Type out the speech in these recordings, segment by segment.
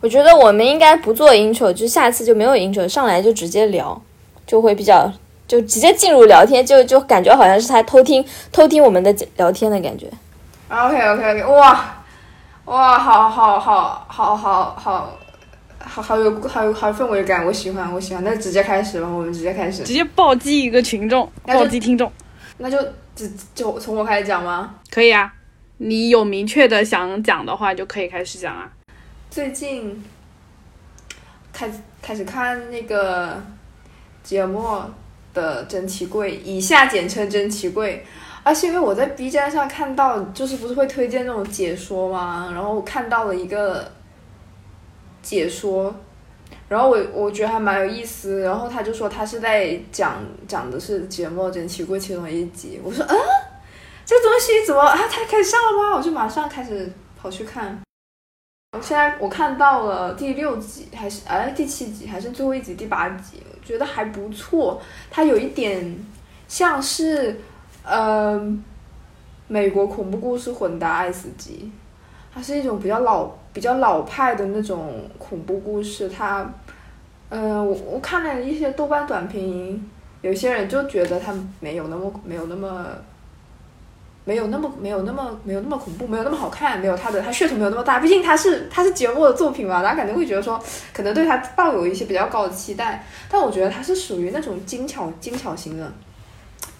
我觉得我们应该不做 intro，就下次就没有 intro，上来就直接聊，就会比较就直接进入聊天，就就感觉好像是他偷听偷听我们的聊天的感觉。OK OK OK，哇哇，好好好好好好好，好有好有好氛围感，我喜欢我喜欢，那就直接开始吧，我们直接开始，直接暴击一个群众，暴击听众，那就只就从我开始讲吗？可以啊，你有明确的想讲的话，就可以开始讲啊。最近开开始看那个节目的真奇柜，以下简称真奇柜。而是因为我在 B 站上看到，就是不是会推荐那种解说吗？然后我看到了一个解说，然后我我觉得还蛮有意思。然后他就说他是在讲讲的是节目真奇柜其中一集。我说啊，这东西怎么啊？它开始上了吗？我就马上开始跑去看。我现在我看到了第六集，还是哎第七集，还是最后一集第八集，我觉得还不错。它有一点像是呃美国恐怖故事混搭爱死机，它是一种比较老比较老派的那种恐怖故事。它呃我我看了一些豆瓣短评，有些人就觉得它没有那么没有那么。没有那么没有那么没有那么恐怖，没有那么好看，没有他的他噱头没有那么大。毕竟他是他是节目的作品嘛，大家肯定会觉得说，可能对他抱有一些比较高的期待。但我觉得他是属于那种精巧精巧型的，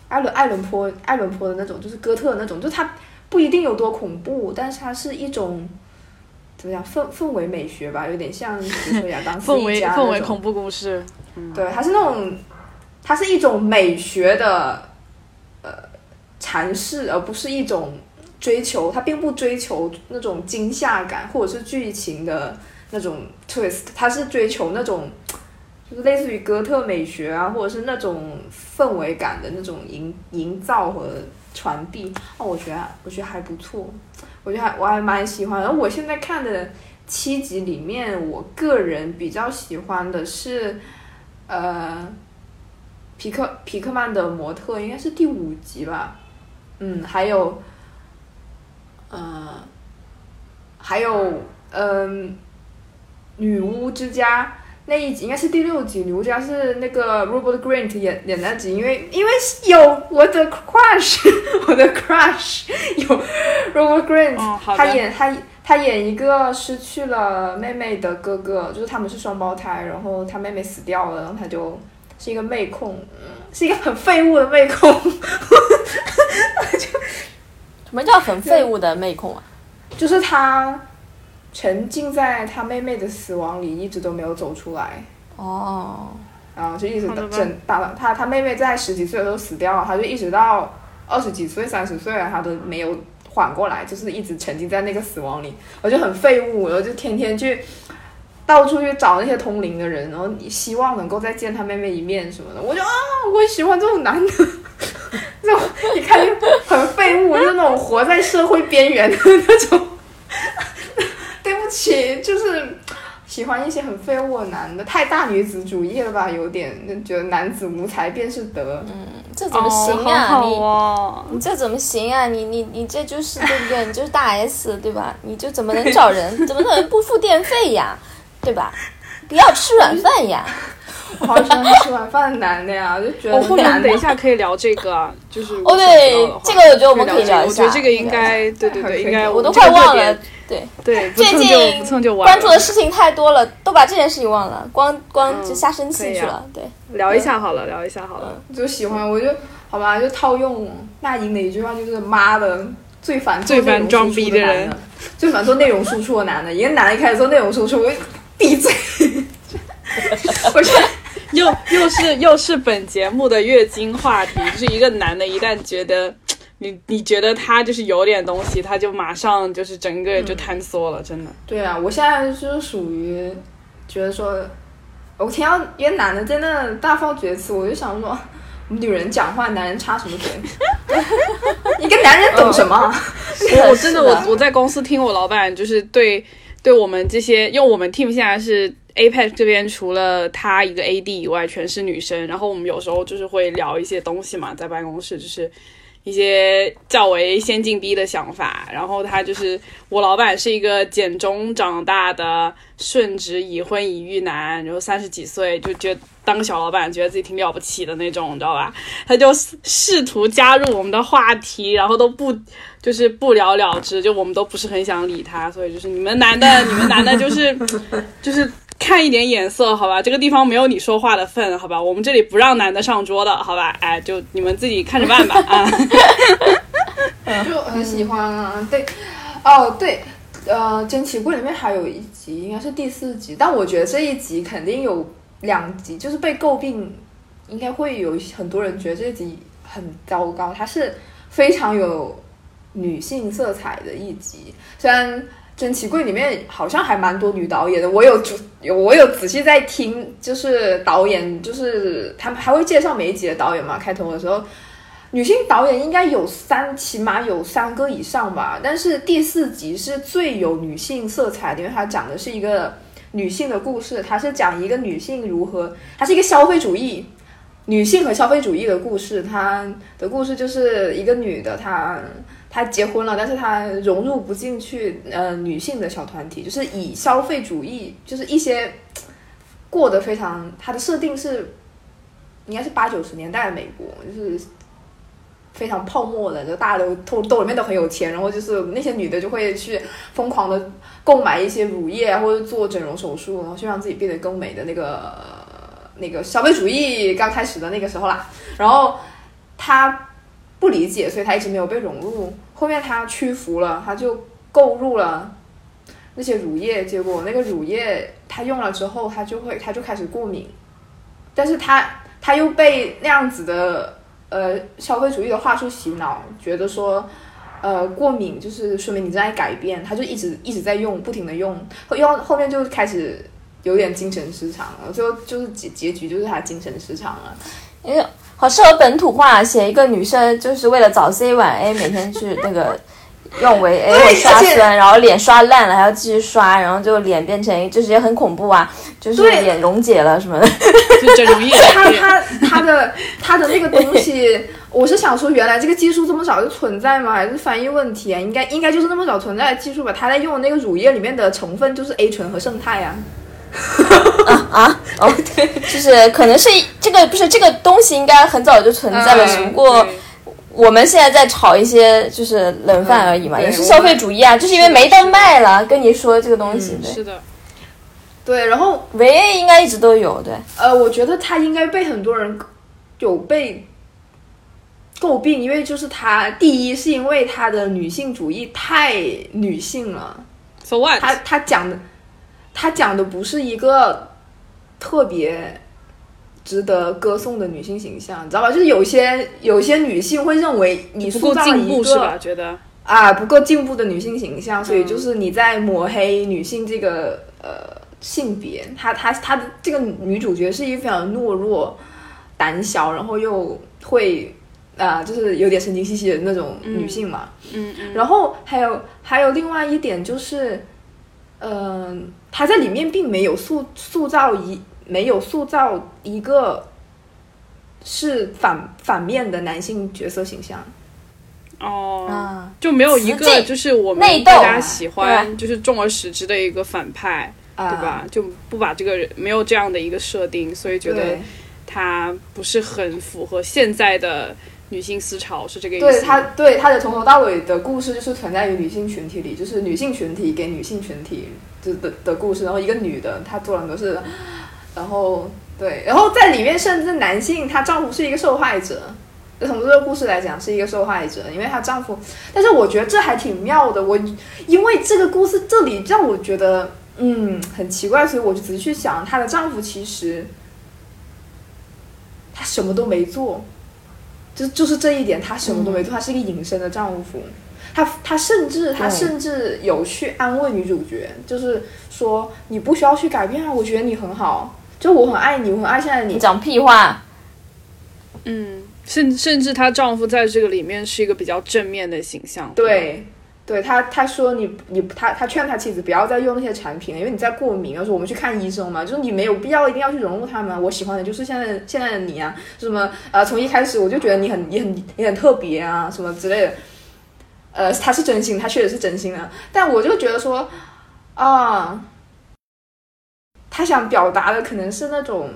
艾伦艾伦坡艾伦坡的那种，就是哥特那种，就他不一定有多恐怖，但是他是一种怎么讲氛氛围美学吧，有点像比如说亚当 斯氛围氛围恐怖故事，对，他是那种，他是一种美学的呃阐释，而不是一种追求。它并不追求那种惊吓感或者是剧情的那种 twist，它是追求那种就是类似于哥特美学啊，或者是那种氛围感的那种营营造和传递。哦，我觉得我觉得还不错，我觉得还我还蛮喜欢。然后我现在看的七集里面，我个人比较喜欢的是。呃，皮克皮克曼的模特应该是第五集吧，嗯，还有，呃，还有嗯、女巫之家那一集应该是第六集，女巫之家是那个 Robert Grant 演演那集，因为因为有我的 crush，我的 crush 有 Robert Grant，、他演他他演一个失去了妹妹的哥哥，就是他们是双胞胎，然后他妹妹死掉了，然后他就是一个妹控，嗯是一个很废物的妹控，什么叫很废物的妹控啊？就是他沉浸在他妹妹的死亡里，一直都没有走出来。哦，然后就一直好的吧整打了他，他妹妹在十几岁的时候死掉了，他就一直到二十几岁、三十岁了，他都没有缓过来，就是一直沉浸在那个死亡里。我就很废物，然后就天天去到处去找那些通灵的人，然后希望能够再见他妹妹一面什么的。我就啊，我喜欢这种男的，这种一看就很废物，就是那种活在社会边缘的那种。对不起，就是喜欢一些很废物的男的，太大女子主义了吧？有点就觉得男子无才便是德。嗯这怎么行啊？哦、好好哦，你你这怎么行啊？你你你这就是对不对？你就是大 S 对吧？你就怎么能找人？怎么能不付电费呀？对吧？不要吃软饭呀！我好喜欢吃软饭的男的呀，就觉得我后面等一下可以聊这个啊，就是哦，对，这个我觉得我们可以聊一下。我觉得这个应该对对对，应该我都快忘了。对对，最近不蹭就完关注的事情太多了，都把这件事情忘了，光光就瞎生气去了。对，聊一下好了，聊一下好了。就喜欢，我就好吧，就套用那英的一句话，就是妈的。最烦最烦装逼的人，最烦做内容输出的男的。一个男的一开始做内容输出，我闭嘴。我觉得又又是又是本节目的月经话题，就是一个男的，一旦觉得你你觉得他就是有点东西，他就马上就是整个人就坍缩了，真的。对啊，我现在就是属于觉得说，我听到一个男的在那大放厥词，我就想说，女人讲话，男人插什么嘴？一个男人懂什么？我我真的我我在公司听我老板就是对对我们这些，因为我们 team 现在是 APEC 这边除了他一个 AD 以外，全是女生。然后我们有时候就是会聊一些东西嘛，在办公室就是一些较为先进逼的想法。然后他就是我老板是一个简中长大的顺直已婚已育男，然后三十几岁就觉得当个小老板，觉得自己挺了不起的那种，你知道吧？他就试图加入我们的话题，然后都不就是不了了之，就我们都不是很想理他。所以就是你们男的，你们男的就是 就是。看一点眼色，好吧，这个地方没有你说话的份，好吧，我们这里不让男的上桌的，好吧，哎，就你们自己看着办吧，啊，就很喜欢啊，对，哦对，呃，珍奇柜里面还有一集，应该是第四集，但我觉得这一集肯定有两集，就是被诟病，应该会有很多人觉得这一集很糟糕，它是非常有女性色彩的一集，虽然。珍奇柜里面好像还蛮多女导演的，我有有我有仔细在听，就是导演，就是他们还会介绍每一集的导演嘛。开头的时候，女性导演应该有三，起码有三个以上吧。但是第四集是最有女性色彩的，因为它讲的是一个女性的故事，它是讲一个女性如何，它是一个消费主义女性和消费主义的故事。它的故事就是一个女的，她。她结婚了，但是她融入不进去，呃，女性的小团体，就是以消费主义，就是一些过得非常，她的设定是应该是八九十年代的美国，就是非常泡沫的，就大家都都兜里面都很有钱，然后就是那些女的就会去疯狂的购买一些乳液或者做整容手术，然后去让自己变得更美的那个那个消费主义刚开始的那个时候啦，然后她。不理解，所以他一直没有被融入。后面他屈服了，他就购入了那些乳液，结果那个乳液他用了之后，他就会他就开始过敏。但是他他又被那样子的呃消费主义的话术洗脑，觉得说呃过敏就是说明你在改变，他就一直一直在用，不停的用，后用后面就开始有点精神失常了，最后就是结结局就是他精神失常了，因为。好适合本土化，写一个女生就是为了早 C 晚 A，每天去那个用维 A 刷酸，然后脸刷烂了还要继续刷，然后就脸变成就是也很恐怖啊，就是脸溶解了什么的，就整容液。他他他的他的那个东西，我是想说，原来这个技术这么早就存在吗？还是翻译问题啊？应该应该就是那么早存在的技术吧？他在用的那个乳液里面的成分就是 A 醇和胜肽啊。啊啊哦，对，就是可能是这个不是这个东西应该很早就存在了，只不过我们现在在炒一些就是冷饭而已嘛，也是消费主义啊，就是因为没得卖了，跟你说这个东西，是的，对，然后维 A 应该一直都有，对，呃，我觉得他应该被很多人有被诟病，因为就是他第一是因为他的女性主义太女性了，So what？他他讲的。他讲的不是一个特别值得歌颂的女性形象，你知道吧？就是有些有些女性会认为你塑造了一个觉得啊不够进步的女性形象，所以就是你在抹黑女性这个呃性别。她她她的这个女主角是一个非常懦弱、胆小，然后又会啊就是有点神经兮兮的那种女性嘛。嗯嗯。然后还有还有另外一点就是，嗯。他在里面并没有塑塑造一没有塑造一个是反反面的男性角色形象，哦，就没有一个就是我们大家喜欢就是重而使之的一个反派，对吧？就不把这个人没有这样的一个设定，所以觉得他不是很符合现在的。女性思潮是这个意思。对他，对他的从头到尾的故事就是存在于女性群体里，就是女性群体给女性群体的的的故事。然后一个女的，她做了很多事，然后对，然后在里面甚至男性，她丈夫是一个受害者。从这个故事来讲，是一个受害者，因为她丈夫。但是我觉得这还挺妙的。我因为这个故事这里让我觉得嗯很奇怪，所以我就仔细去想，她的丈夫其实他什么都没做。就就是这一点，他什么都没做，他是一个隐身的丈夫。他他甚至他甚至有去安慰女主角，就是说你不需要去改变啊，我觉得你很好，就我很爱你，我很爱现在你你。讲屁话。嗯，甚甚至她丈夫在这个里面是一个比较正面的形象。对。对他，他说你你他他劝他妻子不要再用那些产品了，因为你在过敏。他说我们去看医生嘛，就是你没有必要一定要去融入他们。我喜欢的就是现在现在的你啊，什么呃，从一开始我就觉得你很你很你很特别啊，什么之类的。呃，他是真心，他确实是真心的，但我就觉得说啊，他想表达的可能是那种。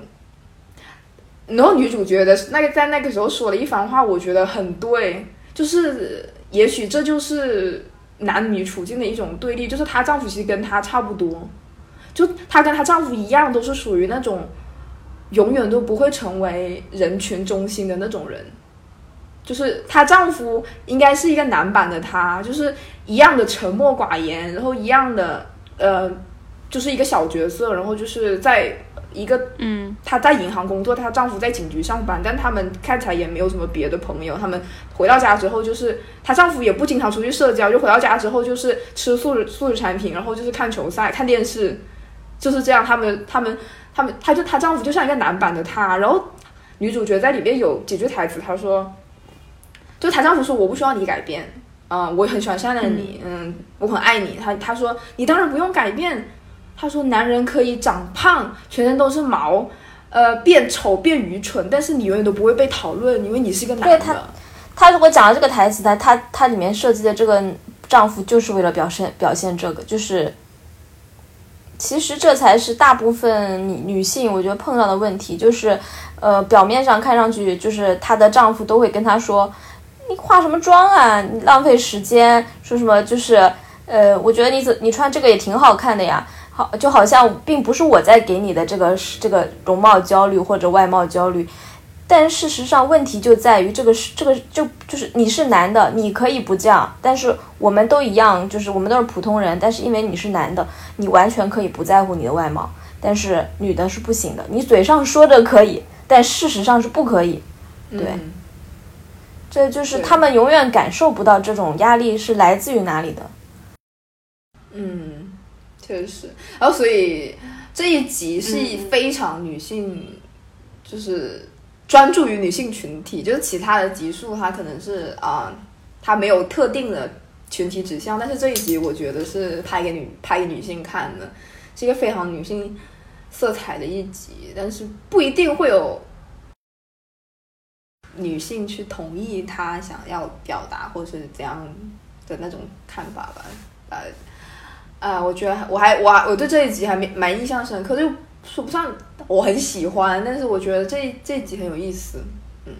然后女主角的那个在那个时候说了一番话，我觉得很对，就是也许这就是男女处境的一种对立，就是她丈夫其实跟她差不多，就她跟她丈夫一样，都是属于那种永远都不会成为人群中心的那种人，就是她丈夫应该是一个男版的她，就是一样的沉默寡言，然后一样的呃，就是一个小角色，然后就是在。一个，嗯，她在银行工作，她丈夫在警局上班，但他们看起来也没有什么别的朋友。他们回到家之后，就是她丈夫也不经常出去社交，就回到家之后就是吃素食素食产品，然后就是看球赛、看电视，就是这样。他们他们他们，她就她丈夫就像一个男版的她。然后女主角在里面有几句台词，她说，就她丈夫说我不需要你改变，嗯，我很喜欢善良的你，嗯，我很爱你。她她说你当然不用改变。他说：“男人可以长胖，全身都是毛，呃，变丑变愚蠢，但是你永远都不会被讨论，因为你是一个男的。”他，他如果讲了这个台词，他他他里面设计的这个丈夫就是为了表现表现这个，就是其实这才是大部分女女性我觉得碰到的问题，就是呃，表面上看上去就是她的丈夫都会跟她说：“你化什么妆啊？你浪费时间。”说什么就是呃，我觉得你怎你穿这个也挺好看的呀。好，就好像并不是我在给你的这个这个容貌焦虑或者外貌焦虑，但事实上问题就在于这个是这个就就是你是男的，你可以不这样，但是我们都一样，就是我们都是普通人，但是因为你是男的，你完全可以不在乎你的外貌，但是女的是不行的，你嘴上说着可以，但事实上是不可以，对，这就是他们永远感受不到这种压力是来自于哪里的，嗯。确实，然后所以这一集是非常女性，就是专注于女性群体，就是其他的集数它可能是啊，它没有特定的群体指向，但是这一集我觉得是拍给女拍给女性看的，是一个非常女性色彩的一集，但是不一定会有女性去同意他想要表达或是怎样的那种看法吧，呃。啊，我觉得我还我还我对这一集还没蛮印象深刻，就说不上我很喜欢，但是我觉得这这一集很有意思，嗯。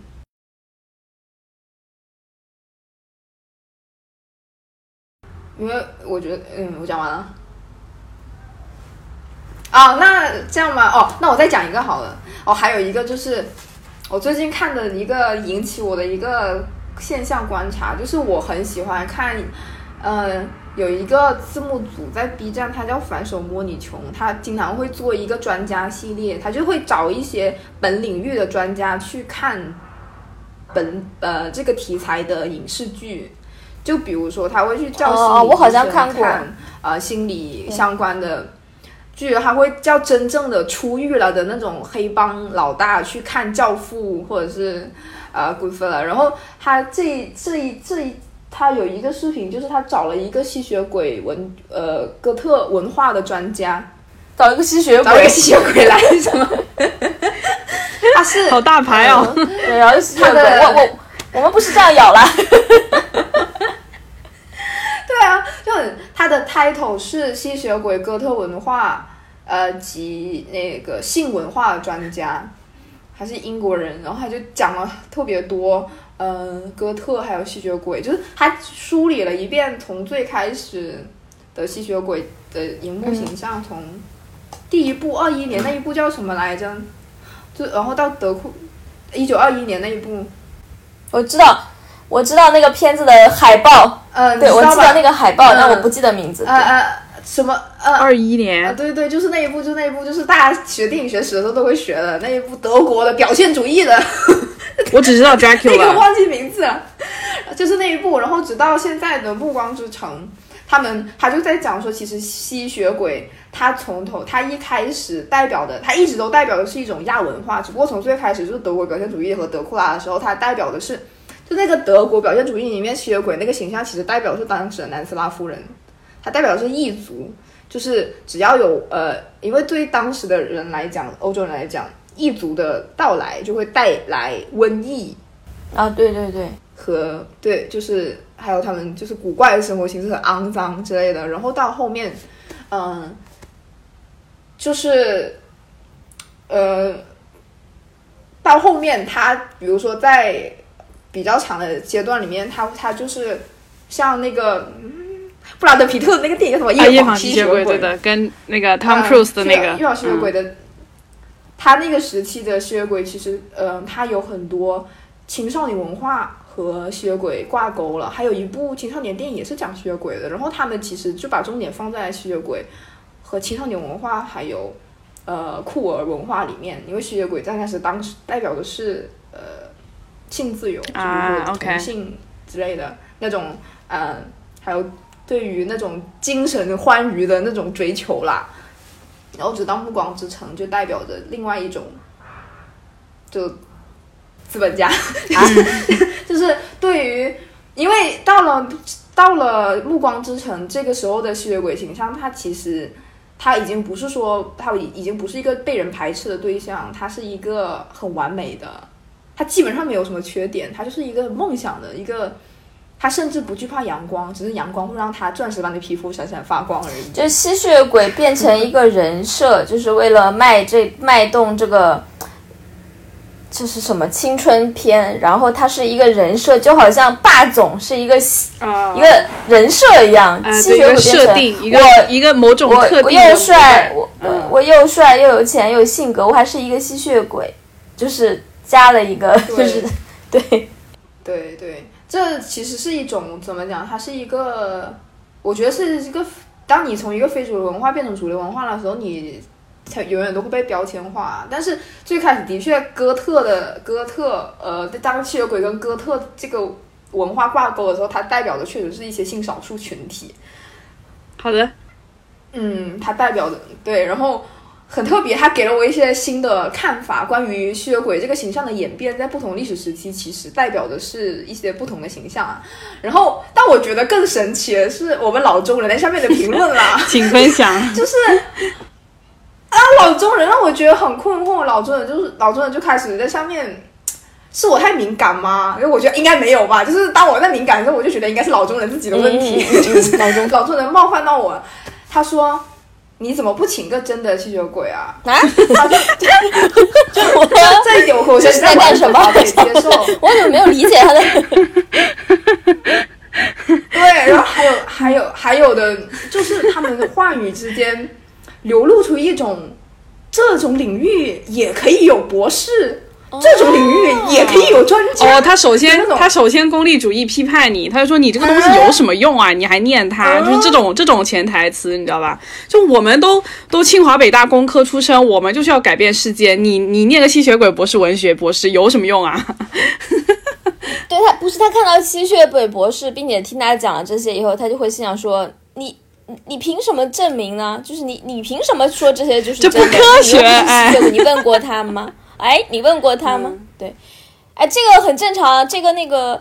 因为我觉得，嗯，我讲完了。啊，那这样吧，哦，那我再讲一个好了。哦，还有一个就是我最近看的一个引起我的一个现象观察，就是我很喜欢看，嗯。有一个字幕组在 B 站，他叫反手摸你穷，他经常会做一个专家系列，他就会找一些本领域的专家去看本呃这个题材的影视剧，就比如说他会去叫心理医生看呃心理相关的剧，他会叫真正的出狱了的那种黑帮老大去看教父或者是呃 Goodfellas，然后他这这一这一。他有一个视频，就是他找了一个吸血鬼文呃哥特文化的专家，找一个吸血鬼，找一个吸血鬼来什么？他是好大牌哦，对，然后吸血鬼，我我我们不是这样咬了。对啊，就很他的 title 是吸血鬼哥特文化呃及那个性文化的专家，还是英国人，然后他就讲了特别多。嗯，哥特还有吸血鬼，就是他梳理了一遍从最开始的吸血鬼的荧幕形象，从第一部二一年那一部叫什么来着？就然后到德库一九二一年那一部，我知道，我知道那个片子的海报，嗯，对，我记得那个海报，但我不记得名字。呃呃，什么？呃，二一年？对对，就是那一部，就那一部，就是大家学电影学史的时候都会学的那一部德国的表现主义的。我只知道 Dracula，那个忘记名字了，就是那一部。然后直到现在的《暮光之城》，他们他就在讲说，其实吸血鬼他从头他一开始代表的，他一直都代表的是一种亚文化。只不过从最开始就是德国表现主义和德库拉的时候，他代表的是就那个德国表现主义里面吸血鬼那个形象，其实代表是当时的南斯拉夫人，它代表的是异族，就是只要有呃，因为对当时的人来讲，欧洲人来讲，异族的到来就会带来瘟疫啊，对对对，和对，就是还有他们就是古怪的生活形式很肮脏之类的，然后到后面，嗯，就是呃，到后面他比如说在。比较长的阶段里面，他他就是像那个布拉德皮特的那个电影叫什么《夜访吸血鬼》对的，跟那个 Tom Cruise 的那个《夜访吸血鬼》的，他那个时期的吸血鬼其实，嗯，他有很多青少年文化和吸血鬼挂钩了，还有一部青少年电影也是讲吸血鬼的，然后他们其实就把重点放在吸血鬼和青少年文化还有呃酷儿文化里面，因为吸血鬼在那时当时代表的是呃。性自由，就是同性之类的那种，呃，还有对于那种精神欢愉的那种追求啦，然后直到暮光之城就代表着另外一种，就资本家，就是对于，因为到了到了暮光之城这个时候的吸血鬼形象，他其实他已经不是说他已已经不是一个被人排斥的对象，他是一个很完美的。他基本上没有什么缺点，他就是一个梦想的一个，他甚至不惧怕阳光，只是阳光会让他钻石般的皮肤闪闪发光而已。就吸血鬼变成一个人设，就是为了卖这卖动这个，这是什么青春片？然后他是一个人设，就好像霸总是一个一个人设一样。吸血鬼设定一个一个某种特定。我又帅，我我又帅又有钱又有性格，我还是一个吸血鬼，就是。加了一个，就是对，对对，这其实是一种怎么讲？它是一个，我觉得是一个，当你从一个非主流文化变成主流文化的时候，你才永远都会被标签化。但是最开始的确，哥特的哥特，呃，当吸血鬼跟哥特这个文化挂钩的时候，它代表的确实是一些性少数群体。好的，嗯，它代表的对，然后。很特别，他给了我一些新的看法。关于吸血鬼这个形象的演变，在不同历史时期，其实代表的是一些不同的形象啊。然后，但我觉得更神奇的是，我们老中人在下面的评论啦，请分享。就是啊，老中人让我觉得很困惑。老中人就是老中人就开始在下面，是我太敏感吗？因为我觉得应该没有吧。就是当我在敏感的时候，我就觉得应该是老中人自己的问题，就是老中老中人冒犯到我。他说。你怎么不请个真的吸血鬼啊？啊！就我这一点，我是在干什么？可以接受。我怎么没有理解他的？对，然后还有还有还有的，就是他们的话语之间流露出一种，这种领域也可以有博士。这种领域也可以有专家哦。他首先，他首先功利主义批判你，他就说你这个东西有什么用啊？你还念他，就是这种这种潜台词，你知道吧？就我们都都清华北大工科出身，我们就是要改变世界。你你念个吸血鬼博士、文学博士有什么用啊？对他不是他看到吸血鬼博士，并且听他讲了这些以后，他就会心想说：你你凭什么证明呢？就是你你凭什么说这些就是这不科学？哎你问过他吗？哎，你问过他吗？对，哎，这个很正常。这个那个，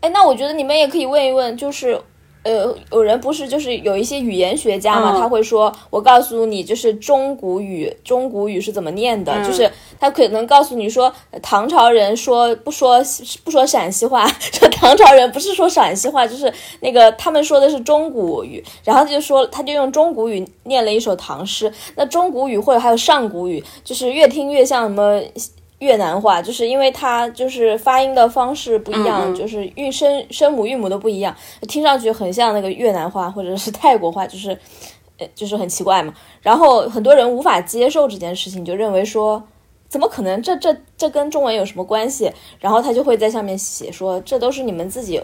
哎，那我觉得你们也可以问一问，就是，呃，有人不是就是有一些语言学家嘛，他会说，我告诉你，就是中古语，中古语是怎么念的，就是他可能告诉你说，唐朝人说不说不说陕西话，说唐朝人不是说陕西话，就是那个他们说的是中古语，然后他就说他就用中古语念了一首唐诗。那中古语或者还有上古语，就是越听越像什么。越南话，就是因为它就是发音的方式不一样，就是韵声声母韵母都不一样，听上去很像那个越南话或者是泰国话，就是呃就是很奇怪嘛。然后很多人无法接受这件事情，就认为说怎么可能？这这这跟中文有什么关系？然后他就会在下面写说这都是你们自己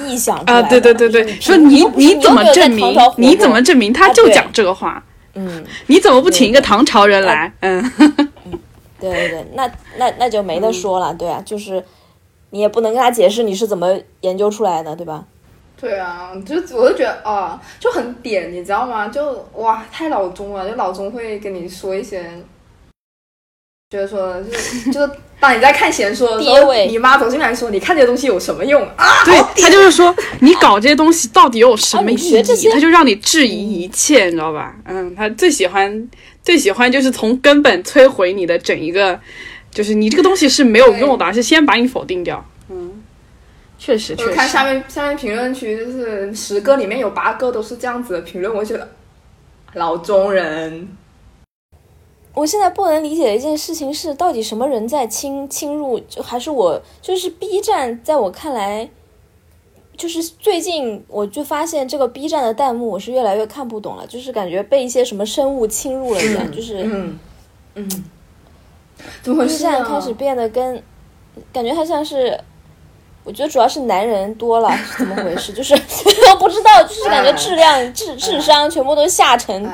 臆想出来的。啊，对对对对，说你你怎么证明？你怎么证明他就讲这个话？嗯，你怎么不请一个唐朝人来？嗯。对对对，那那那就没得说了，对啊，就是你也不能跟他解释你是怎么研究出来的，对吧？对啊，就我就觉得啊，就很点，你知道吗？就哇，太老中了，就老中会跟你说一些，觉得说就是就是当你在看闲书的时候，你妈走进来说：“你看这些东西有什么用啊？”对他就是说，你搞这些东西到底有什么意义？他就让你质疑一切，你知道吧？嗯，他最喜欢最喜欢就是从根本摧毁你的整一个，就是你这个东西是没有用的，是先把你否定掉。嗯，确实，确实。看下面下面评论区，就是十个里面有八个都是这样子的评论，我觉得老中人。我现在不能理解的一件事情是，到底什么人在侵侵入？就还是我，就是 B 站，在我看来，就是最近我就发现这个 B 站的弹幕，我是越来越看不懂了，就是感觉被一些什么生物侵入了一样，就是嗯嗯，怎么回事啊？开始变得跟感觉它像是，我觉得主要是男人多了，怎么回事？就是我 不知道，就是感觉质量、智智商全部都下沉。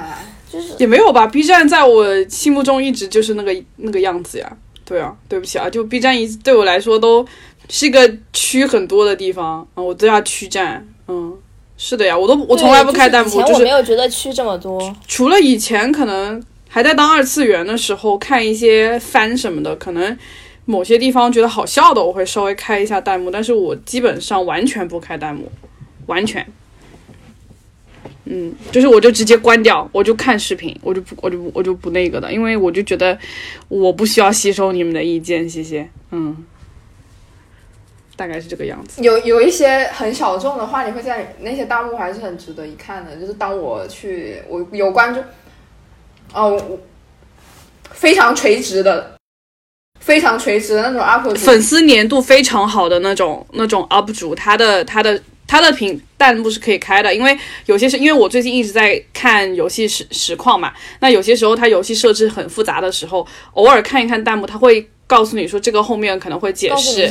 就是也没有吧，B 站在我心目中一直就是那个那个样子呀。对啊，对不起啊，就 B 站一对我来说都是一个区很多的地方啊，我都要区站。嗯，是的呀，我都我从来不开弹幕，就是没有觉得区这么多。除了以前可能还在当二次元的时候看一些番什么的，可能某些地方觉得好笑的，我会稍微开一下弹幕，但是我基本上完全不开弹幕，完全。嗯，就是我就直接关掉，我就看视频，我就不，我就我就不那个的，因为我就觉得我不需要吸收你们的意见，谢谢。嗯，大概是这个样子。有有一些很小众的话，你会在那些弹幕还是很值得一看的。就是当我去，我有关注，哦，非常垂直的，非常垂直的那种 UP 主，粉丝粘度非常好的那种那种 UP 主，他的他的。他的屏弹幕是可以开的，因为有些是因为我最近一直在看游戏实实况嘛，那有些时候它游戏设置很复杂的时候，偶尔看一看弹幕，他会告诉你说这个后面可能会解释，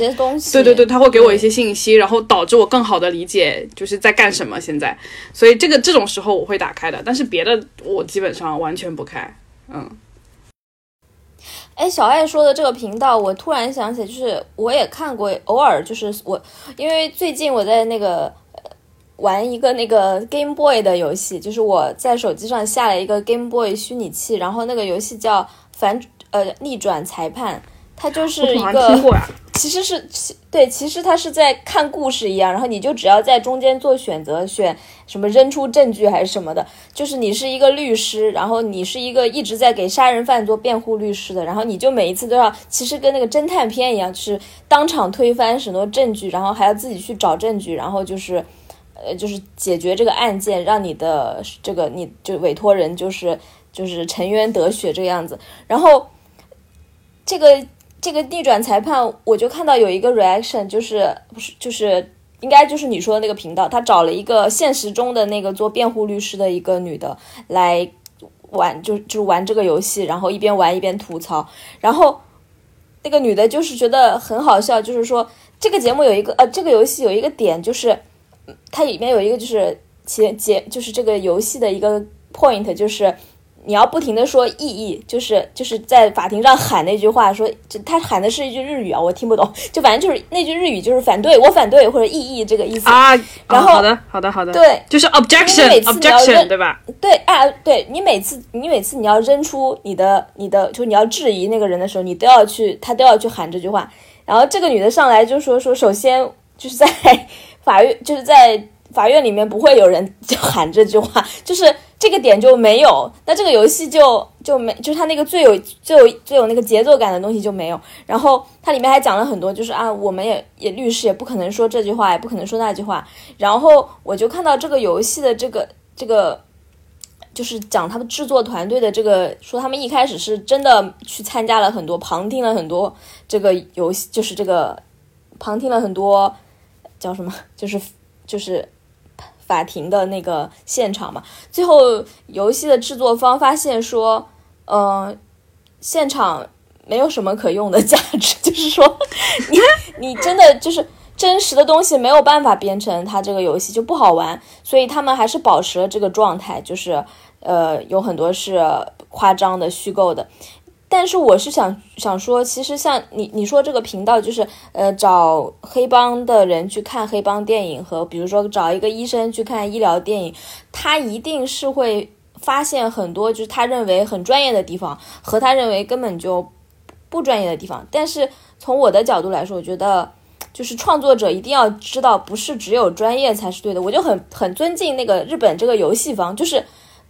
对对对，他会给我一些信息，然后导致我更好的理解就是在干什么现在，所以这个这种时候我会打开的，但是别的我基本上完全不开，嗯。哎，小爱说的这个频道，我突然想起，就是我也看过，偶尔就是我，因为最近我在那个玩一个那个 Game Boy 的游戏，就是我在手机上下了一个 Game Boy 虚拟器，然后那个游戏叫反呃逆转裁判。它就是一个，其实是其对，其实他是在看故事一样，然后你就只要在中间做选择，选什么扔出证据还是什么的，就是你是一个律师，然后你是一个一直在给杀人犯做辩护律师的，然后你就每一次都要，其实跟那个侦探片一样，就是当场推翻很多证据，然后还要自己去找证据，然后就是，呃，就是解决这个案件，让你的这个你就委托人就是就是沉冤得雪这个样子，然后这个。这个逆转裁判，我就看到有一个 reaction，就是不是就是应该就是你说的那个频道，他找了一个现实中的那个做辩护律师的一个女的来玩，就就玩这个游戏，然后一边玩一边吐槽，然后那个女的就是觉得很好笑，就是说这个节目有一个呃，这个游戏有一个点，就是它里面有一个就是结结，就是这个游戏的一个 point，就是。你要不停的说意义，就是就是在法庭上喊那句话，说就他喊的是一句日语啊，我听不懂，就反正就是那句日语就是反对我反对或者异议这个意思啊。然后好的好的好的，对，就是 objection objection 对吧？对啊，对你每次你每次你要扔出你的你的，就你要质疑那个人的时候，你都要去他都要去喊这句话。然后这个女的上来就说说，首先就是在法院就是在法院里面不会有人就喊这句话，就是。这个点就没有，那这个游戏就就没，就是它那个最有最有最有那个节奏感的东西就没有。然后它里面还讲了很多，就是啊，我们也也律师也不可能说这句话，也不可能说那句话。然后我就看到这个游戏的这个这个，就是讲他们制作团队的这个，说他们一开始是真的去参加了很多，旁听了很多这个游戏，就是这个旁听了很多叫什么，就是就是。法庭的那个现场嘛，最后游戏的制作方发现说，呃，现场没有什么可用的价值，就是说，你你真的就是真实的东西没有办法编成它这个游戏就不好玩，所以他们还是保持了这个状态，就是呃有很多是夸张的、虚构的。但是我是想想说，其实像你你说这个频道，就是呃找黑帮的人去看黑帮电影，和比如说找一个医生去看医疗电影，他一定是会发现很多就是他认为很专业的地方，和他认为根本就不专业的地方。但是从我的角度来说，我觉得就是创作者一定要知道，不是只有专业才是对的。我就很很尊敬那个日本这个游戏方，就是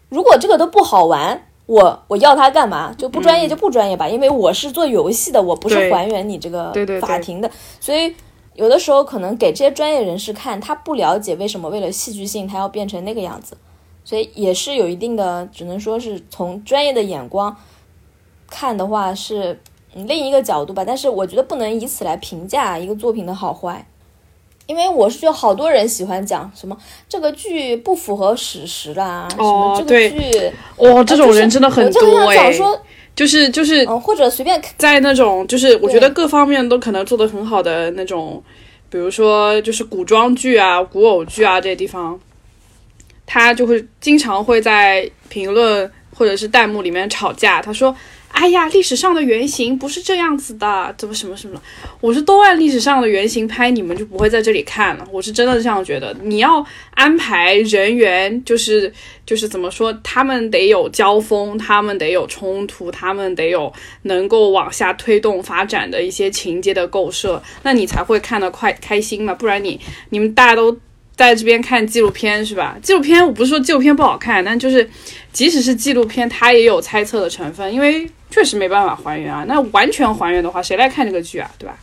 如果这个都不好玩，我我要它干嘛？就不专业就不专业吧，因为我是做游戏的，我不是还原你这个对对对法庭的，所以。有的时候可能给这些专业人士看，他不了解为什么为了戏剧性他要变成那个样子，所以也是有一定的，只能说是从专业的眼光看的话是嗯另一个角度吧。但是我觉得不能以此来评价一个作品的好坏，因为我是觉得好多人喜欢讲什么这个剧不符合史实啦，什么这个对。剧哇、这种人真的很多哎、想讲说，就是就是嗯，或者随便在那种就是我觉得各方面都可能做得很好的那种，比如说就是古装剧啊、古偶剧啊这些地方，他就会经常会在评论或者是弹幕里面吵架。他说：“哎呀，历史上的原型不是这样子的，怎么什么什么？我是都按历史上的原型拍，你们就不会在这里看了。我是真的这样觉得。你要安排人员，就是就是怎么说，他们得有交锋，他们得有冲突，他们得有能够往下推动发展的一些情节的构设，那你才会看得快开心嘛。不然你你们大家都。”在这边看纪录片是吧？纪录片我不是说纪录片不好看，但就是即使是纪录片，它也有猜测的成分，因为确实没办法还原啊。那完全还原的话，谁来看这个剧啊？对吧？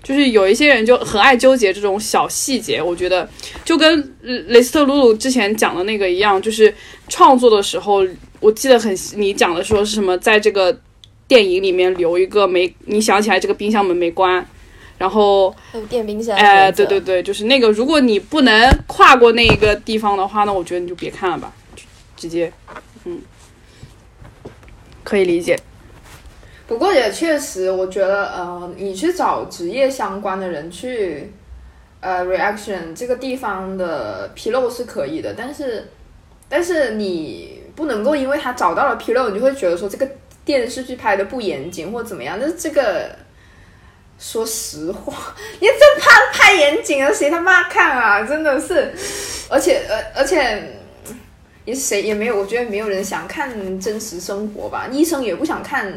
就是有一些人就很爱纠结这种小细节，我觉得就跟雷斯特鲁鲁之前讲的那个一样，就是创作的时候，我记得很，你讲的说是什么，在这个电影里面留一个没，你想起来这个冰箱门没关，然后还有电冰箱，哎，对对对，就是那个，如果你不能跨过那个地方的话，那我觉得你就别看了吧，就直接，嗯，可以理解。不过也确实，我觉得呃，你去找职业相关的人去呃 reaction 这个地方的纰漏是可以的，但是但是你不能够因为他找到了纰漏，你就会觉得说这个电视剧拍的不严谨或怎么样。但是这个说实话，你这拍拍严谨了，谁他妈看啊？真的是，而且呃而且。也谁也没有，我觉得没有人想看真实生活吧，医生也不想看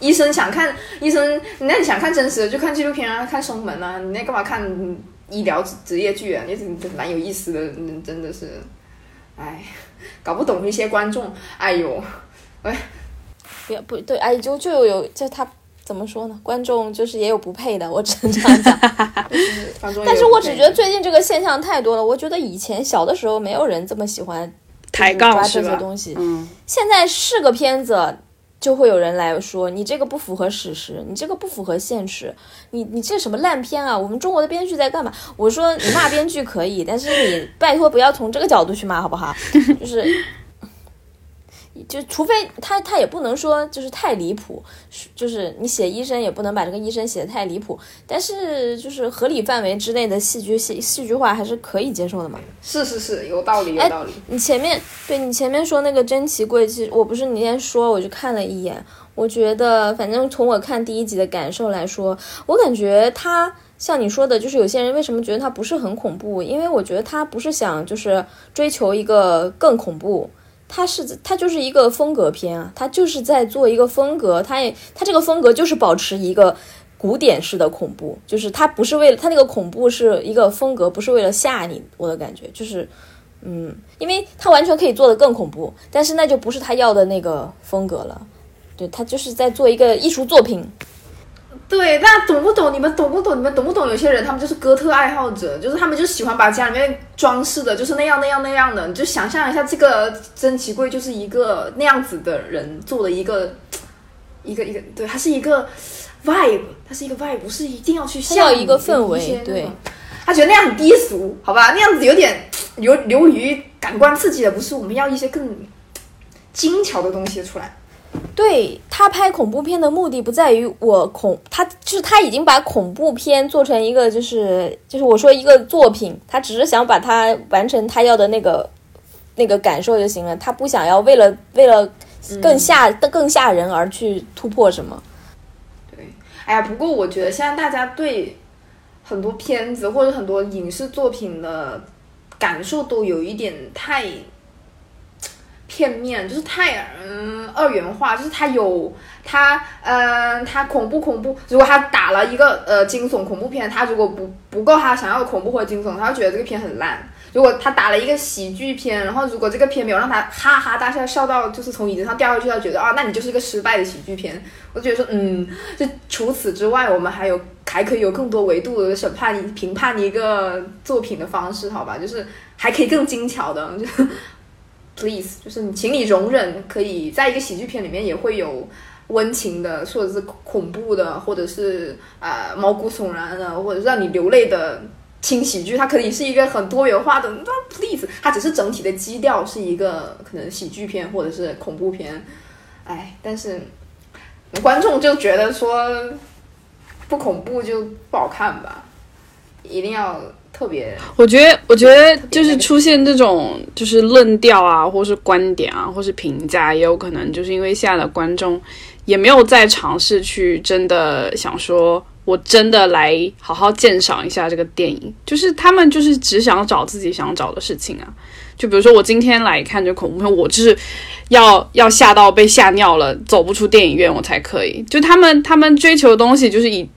医生想看医生，那你想看真实的就看纪录片啊，看生门啊，你那干嘛看医疗职业剧啊？你真蛮有意思的，真的是，哎，搞不懂一些观众，哎呦，不要不对，哎，就就有就他怎么说呢？观众就是也有不配的，我只能这样讲。但是我只觉得最近这个现象太多了。我觉得以前小的时候没有人这么喜欢抬杠这？些东西，嗯，现在是个片子，就会有人来说你这个不符合史实，你这个不符合现实，你你这什么烂片啊？我们中国的编剧在干嘛？我说你骂编剧可以，但是你拜托不要从这个角度去骂，好不好？就是。就除非他他也不能说就是太离谱，是就是你写医生也不能把这个医生写的太离谱，但是就是合理范围之内的戏剧戏戏剧化还是可以接受的嘛。是是是有道理有哎道理，你前面对你前面说那个珍奇柜，其实我不是你先说，我就看了一眼，我觉得反正从我看第一集的感受来说，我感觉他像你说的，就是有些人为什么觉得他不是很恐怖，因为我觉得他不是想就是追求一个更恐怖。它是它就是一个风格片啊，它就是在做一个风格，它也它这个风格就是保持一个古典式的恐怖，就是它不是为了它那个恐怖是一个风格，不是为了吓你，我的感觉就是嗯，因为他完全可以做得更恐怖，但是那就不是他要的那个风格了。对他就是在做一个艺术作品，对，那懂不懂？你们懂不懂？你们懂不懂？有些人他们就是哥特爱好者，就是他们就喜欢把家里面装饰的，就是那样那样那样的。你就想象一下，这个珍奇柜就是一个那样子的人做的一个一个一个，对，它是一个 vibe，它是一个 vibe，不是一定要去吓你它要一个氛围对他觉得那样很低俗，好吧？那样子有点流流于感官刺激的，不是？我们要一些更精巧的东西出来。对他拍恐怖片的目的不在于我恐，他就是他已经把恐怖片做成一个就是就是我说一个作品，他只是想把它完成他要的那个那个感受就行了，他不想要为了为了更吓、更吓人而去突破什么。对哎呀，不过我觉得现在大家对很多片子或者很多影视作品的感受都有一点太片面，就是太嗯二元化，就是它有它嗯它恐怖恐怖，如果他打了一个呃惊悚恐怖片，他如果不不够他想要的恐怖或惊悚，他会觉得这个片很烂。如果他打了一个喜剧片，然后如果这个片没有让他哈哈大笑笑到就是从椅子上掉下去，他觉得啊，那你就是一个失败的喜剧片。我觉得说，嗯，就除此之外，我们还有还可以有更多维度的审判、评判一个作品的方式，好吧？就是还可以更精巧的，就 please，就是你，请你容忍，可以在一个喜剧片里面也会有温情的，或者是恐怖的，或者是呃毛骨悚然的，或者让你流泪的。轻喜剧，它可以是一个很多元化的那 Please，，它只是整体的基调是一个可能喜剧片或者是恐怖片，哎，但是观众就觉得说不恐怖就不好看吧，一定要特别。我觉得，我觉得就是出现这种就是论调啊，或是观点啊，或是评价，也有可能就是因为现在的观众也没有在尝试去真的想说。我真的来好好鉴赏一下这个电影，就是他们就是只想找自己想找的事情啊。就比如说我今天来看这恐怖片，我就是要要吓到被吓尿了，走不出电影院我才可以。就他们他们追求的东西就是以。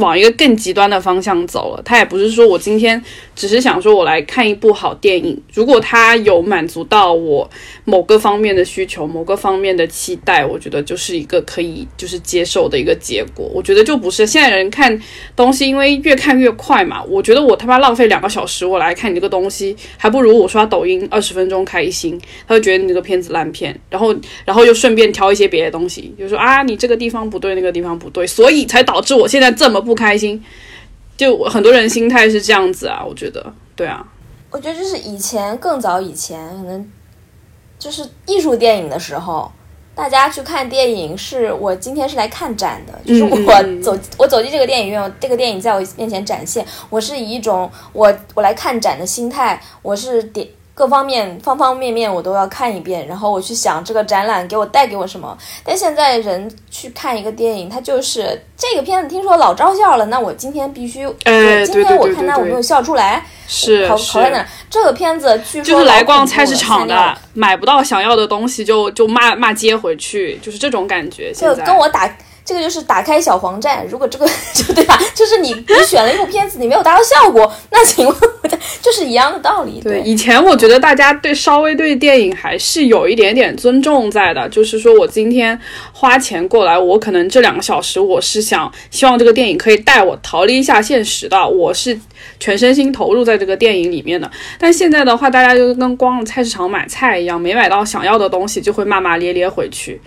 往一个更极端的方向走了，他也不是说我今天只是想说我来看一部好电影，如果他有满足到我某个方面的需求、某个方面的期待，我觉得就是一个可以就是接受的一个结果。我觉得就不是现在人看东西，因为越看越快嘛。我觉得我他妈浪费两个小时我来看你这个东西，还不如我刷抖音二十分钟开心。他就觉得你这个片子烂片，然后然后又顺便挑一些别的东西，就说啊你这个地方不对，那个地方不对，所以才导致我现在这么不。不开心，就很多人心态是这样子啊，我觉得，对啊，我觉得就是以前更早以前，可能就是艺术电影的时候，大家去看电影是我今天是来看展的，就是我走我走进这个电影院，这个电影在我面前展现，我是以一种我我来看展的心态，我是点。各方面方方面面我都要看一遍，然后我去想这个展览给我带给我什么。但现在人去看一个电影，他就是这个片子听说老招笑了，那我今天必须，今天我看他我没有笑出来，是好好在哪？这个片子据说就是来逛菜市场的，买不到想要的东西就就骂骂街回去，就是这种感觉。就跟我打。这个就是打开小黄站，如果这个 就对吧？就是你你选了一部片子，你没有达到效果，那请问就是一样的道理。对，以前我觉得大家对稍微对电影还是有一点点尊重在的，就是说我今天花钱过来，我可能这两个小时我是想希望这个电影可以带我逃离一下现实的，我是全身心投入在这个电影里面的。但现在的话，大家就跟逛菜市场买菜一样，没买到想要的东西就会骂骂咧咧回去。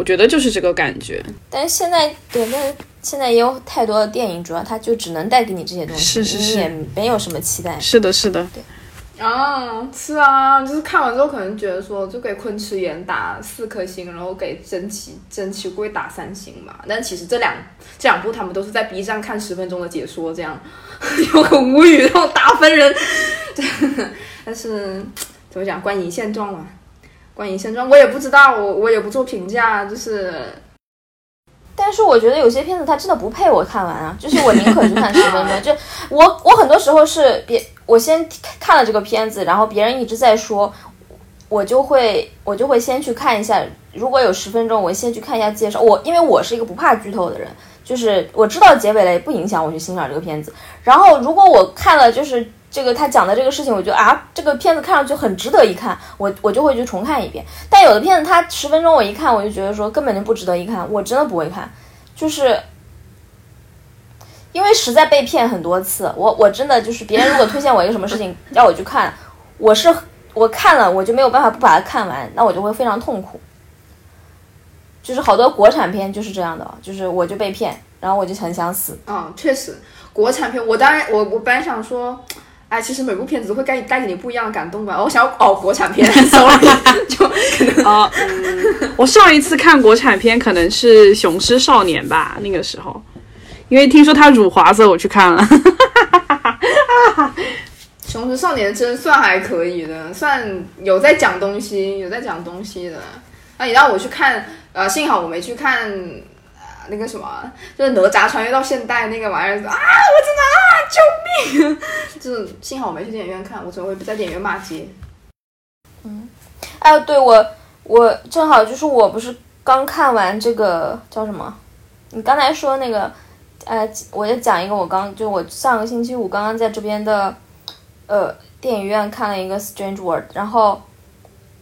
我觉得就是这个感觉，但是现在对，但是现在也有太多的电影，主要它就只能带给你这些东西，是是是，你也没有什么期待。是的，是的，对。啊，是啊，就是看完之后可能觉得说，就给昆池岩打四颗星，然后给真奇真奇贵打三星嘛。但其实这两这两部他们都是在 B 站看十分钟的解说，这样 就很无语，这种打分人。但是怎么讲，观影现状嘛。观影现状，我也不知道，我我也不做评价，就是，但是我觉得有些片子它真的不配我看完啊，就是我宁可去看十分钟，就我我很多时候是别我先看了这个片子，然后别人一直在说，我就会我就会先去看一下，如果有十分钟，我先去看一下介绍，我因为我是一个不怕剧透的人，就是我知道结尾了也不影响我去欣赏这个片子，然后如果我看了就是。这个他讲的这个事情，我觉得啊，这个片子看上去很值得一看，我我就会去重看一遍。但有的片子，它十分钟我一看，我就觉得说根本就不值得一看，我真的不会看，就是因为实在被骗很多次。我我真的就是别人如果推荐我一个什么事情要我去看，我是我看了我就没有办法不把它看完，那我就会非常痛苦。就是好多国产片就是这样的，就是我就被骗，然后我就很想死。嗯，确实，国产片我当然我我本来想说。哎，其实每部片子都会带带给你不一样的感动吧。我想要哦，国产片，sorry，就啊，我上一次看国产片可能是《雄狮少年》吧，那个时候，因为听说他辱华，所以我去看了。《雄狮少年》真算还可以的，算有在讲东西，有在讲东西的。那你让我去看，呃，幸好我没去看。那个什么，就是哪吒穿越到现代那个玩意儿啊！我真的啊，救命！就是幸好我没去电影院看，我只会在电影院骂街。嗯，哎，对我我正好就是我不是刚看完这个叫什么？你刚才说那个，呃，我就讲一个，我刚就我上个星期五刚刚在这边的，呃，电影院看了一个《Strange World》，然后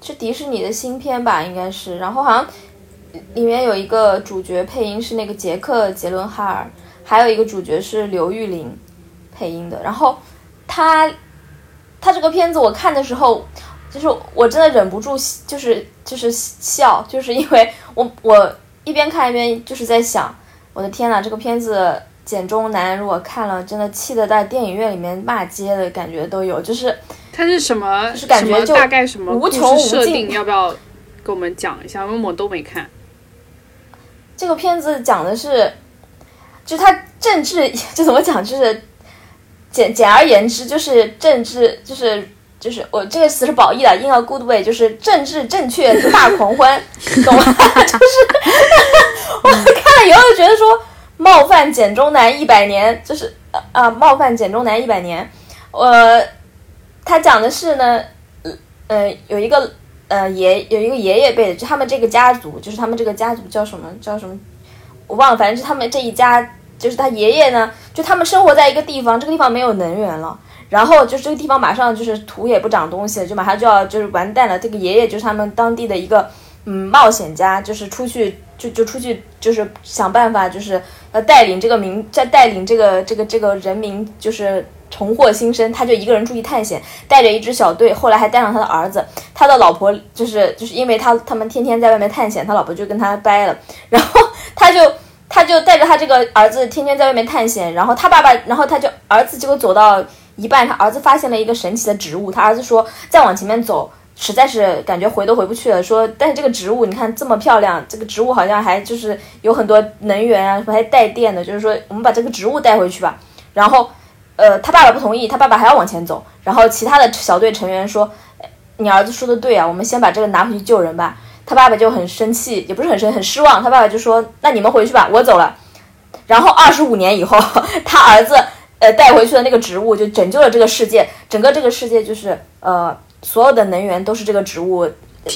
是迪士尼的新片吧，应该是，然后好像里面有一个主角配音是那个杰克·杰伦哈尔，还有一个主角是刘玉玲配音的，然后他他这个片子我看的时候。就是我真的忍不住，就是就是笑，就是因为我我一边看一边就是在想，我的天呐，这个片子简中南如果看了，真的气得在电影院里面骂街的感觉都有。就是 它是什么？就是感觉就大概什么无穷无尽？要不要给我们讲一下？因为我都没看。这个片子讲的是，就它政治 就怎么讲？就是简简而言之，就是政治就是。就是我这个词是褒义的，in a good way，就是政治正确大狂欢，懂吗？就是 我看了以后就觉得说冒犯简中南一百年，就是啊冒犯简中南一百年。呃，他讲的是呢，呃有一个呃爷有一个爷爷辈的，就他们这个家族，就是他们这个家族叫什么叫什么，我忘了，反正是他们这一家，就是他爷爷呢，就他们生活在一个地方，这个地方没有能源了。然后就这个地方马上就是土也不长东西了，就马上就要就是完蛋了。这个爷爷就是他们当地的一个嗯冒险家，就是出去就就出去就是想办法，就是要带领这个民在带领这个这个这个人民就是重获新生。他就一个人出去探险，带着一支小队，后来还带上他的儿子。他的老婆就是就是因为他他们天天在外面探险，他老婆就跟他掰了。然后他就他就带着他这个儿子天天在外面探险，然后他爸爸，然后他就儿子结果走到。一半，他儿子发现了一个神奇的植物。他儿子说：“再往前面走，实在是感觉回都回不去了。”说：“但是这个植物，你看这么漂亮，这个植物好像还就是有很多能源啊，什么还带电的。就是说，我们把这个植物带回去吧。”然后，呃，他爸爸不同意，他爸爸还要往前走。然后其他的小队成员说：“你儿子说的对啊，我们先把这个拿回去救人吧。”他爸爸就很生气，也不是很生，很失望。他爸爸就说：“那你们回去吧，我走了。”然后二十五年以后，他儿子。呃，带回去的那个植物就拯救了这个世界，整个这个世界就是呃，所有的能源都是这个植物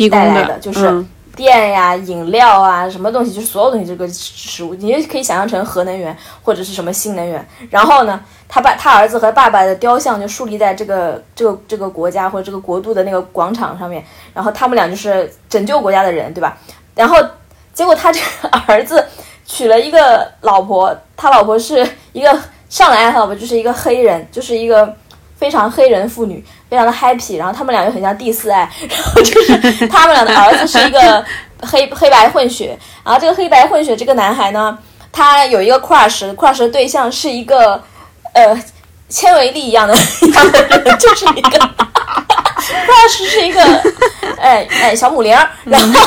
带来的，就是电呀、饮料啊，什么东西，就是所有东西这个食物，你也可以想象成核能源或者是什么新能源。然后呢，他把他儿子和爸爸的雕像就树立在这个这个这个国家或者这个国度的那个广场上面，然后他们俩就是拯救国家的人，对吧？然后结果他这个 儿子娶了一个老婆，他老婆是一个。上来他老婆就是一个黑人，就是一个非常黑人妇女，非常的 happy。然后他们俩又很像第四爱，然后就是他们俩的儿子是一个黑黑白混血。然后这个黑白混血这个男孩呢，他有一个 crush，crush 的对象是一个呃纤维粒一样的，就是一个 crush 是一个哎哎小母灵。然后呢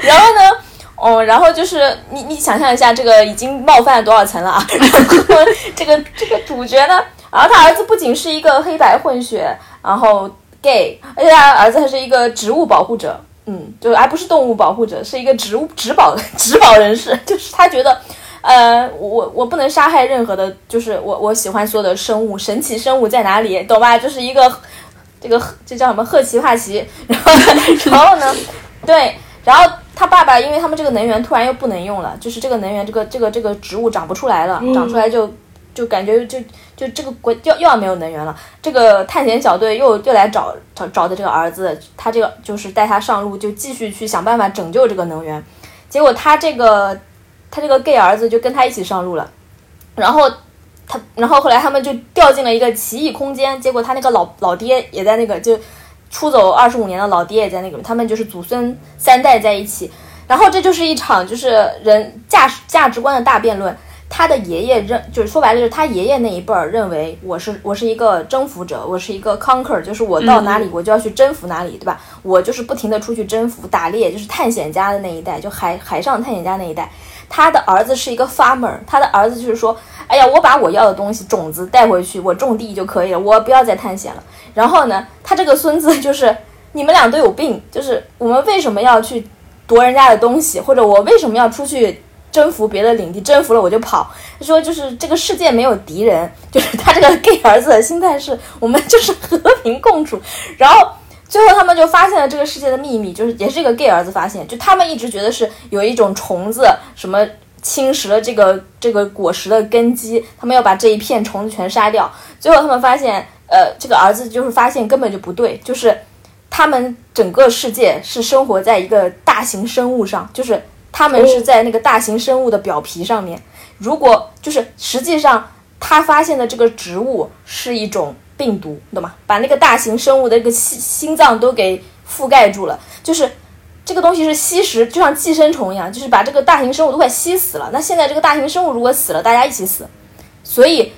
然后呢？哦，然后就是你，你想象一下，这个已经冒犯了多少层了啊？然后这个这个主角呢，然后他儿子不仅是一个黑白混血，然后 gay，而且他儿子还是一个植物保护者，嗯，就而不是动物保护者，是一个植物植保 植保人士，就是他觉得，呃，我我不能杀害任何的，就是我我喜欢所有的生物，神奇生物在哪里，懂吧？就是一个这个这叫什么赫奇帕奇，然后然后呢，对，然后。他爸爸，因为他们这个能源突然又不能用了，就是这个能源，这个这个这个植物长不出来了，长出来就就感觉就就这个国又又要没有能源了。这个探险小队又又来找找找的这个儿子，他这个就是带他上路，就继续去想办法拯救这个能源。结果他这个他这个 gay 儿子就跟他一起上路了，然后他然后后来他们就掉进了一个奇异空间，结果他那个老老爹也在那个就。出走二十五年的老爹也在那个，他们就是祖孙三代在一起，然后这就是一场就是人价值价值观的大辩论。他的爷爷认，就是说白了就是他爷爷那一辈儿认为我是我是一个征服者，我是一个 conquer，就是我到哪里我就要去征服哪里，对吧？我就是不停的出去征服打猎，就是探险家的那一代，就海海上探险家那一代。他的儿子是一个 farmer，他的儿子就是说，哎呀，我把我要的东西种子带回去，我种地就可以了，我不要再探险了。然后呢，他这个孙子就是你们俩都有病，就是我们为什么要去夺人家的东西，或者我为什么要出去征服别的领地，征服了我就跑？他说就是这个世界没有敌人，就是他这个 gay 儿子的心态是我们就是和平共处。然后最后他们就发现了这个世界的秘密，就是也是这个 gay 儿子发现，就他们一直觉得是有一种虫子什么侵蚀了这个这个果实的根基，他们要把这一片虫子全杀掉。最后他们发现，呃，这个儿子就是发现根本就不对，就是他们整个世界是生活在一个大型生物上，就是他们是在那个大型生物的表皮上面。如果就是实际上他发现的这个植物是一种。病毒，懂吗？把那个大型生物的这个心心脏都给覆盖住了，就是这个东西是吸食，就像寄生虫一样，就是把这个大型生物都快吸死了。那现在这个大型生物如果死了，大家一起死。所以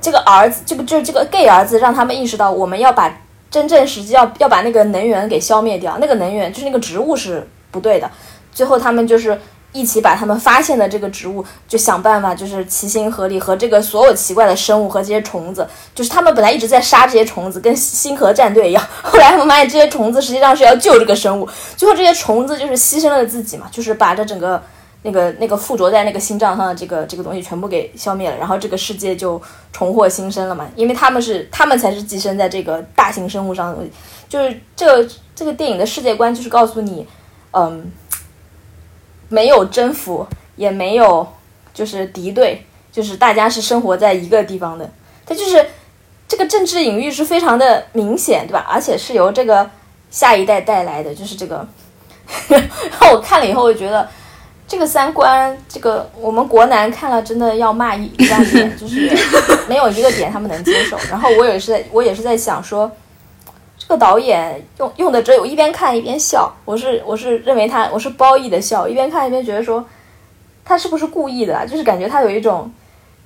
这个儿子，这个就这个 gay 儿子，让他们意识到我们要把真正实际要要把那个能源给消灭掉，那个能源就是那个植物是不对的。最后他们就是。一起把他们发现的这个植物，就想办法，就是齐心合力和这个所有奇怪的生物和这些虫子，就是他们本来一直在杀这些虫子，跟星河战队一样。后来他们发现这些虫子实际上是要救这个生物，最后这些虫子就是牺牲了自己嘛，就是把这整个那个那个附着在那个心脏上的这个这个东西全部给消灭了，然后这个世界就重获新生了嘛。因为他们是他们才是寄生在这个大型生物上的东西，就是这个这个电影的世界观就是告诉你，嗯。没有征服，也没有就是敌对，就是大家是生活在一个地方的。它就是这个政治隐喻是非常的明显，对吧？而且是由这个下一代带来的，就是这个。然后我看了以后，我觉得这个三观，这个我们国男看了真的要骂一一万遍，就是没有一个点他们能接受。然后我也是在，我也是在想说。这个导演用用的只有一边看一边笑，我是我是认为他我是褒义的笑，一边看一边觉得说，他是不是故意的？就是感觉他有一种，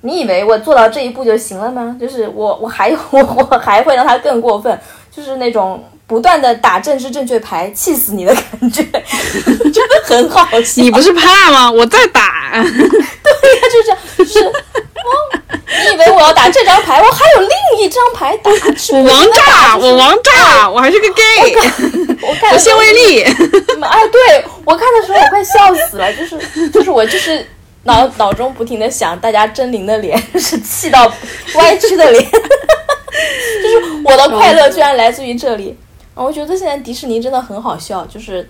你以为我做到这一步就行了吗？就是我我还有我 我还会让他更过分，就是那种不断的打政治正确牌，气死你的感觉，真的很好笑。你不是怕吗？我在打，对呀，就这样，就是哦。你以为我要打这张牌？我还有另一张牌打。我王炸，我王炸，我还是个 gay。我看，我谢卫立。哎，对我看的时候我快笑死了，就是就是我就是脑脑中不停的想大家狰狞的脸，是气到歪曲的脸，就是我的快乐居然来自于这里。我觉得现在迪士尼真的很好笑，就是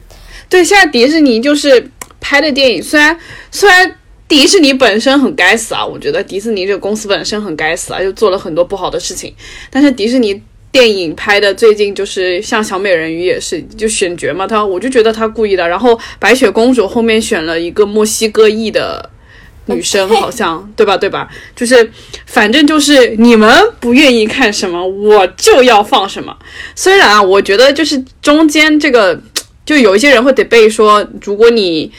对，现在迪士尼就是拍的电影，虽然虽然。迪士尼本身很该死啊！我觉得迪士尼这个公司本身很该死啊，就做了很多不好的事情。但是迪士尼电影拍的最近就是像小美人鱼也是，就选角嘛，他我就觉得他故意的。然后白雪公主后面选了一个墨西哥裔的女生，好像 对吧？对吧？就是反正就是你们不愿意看什么，我就要放什么。虽然啊，我觉得就是中间这个，就有一些人会得被说，如果你。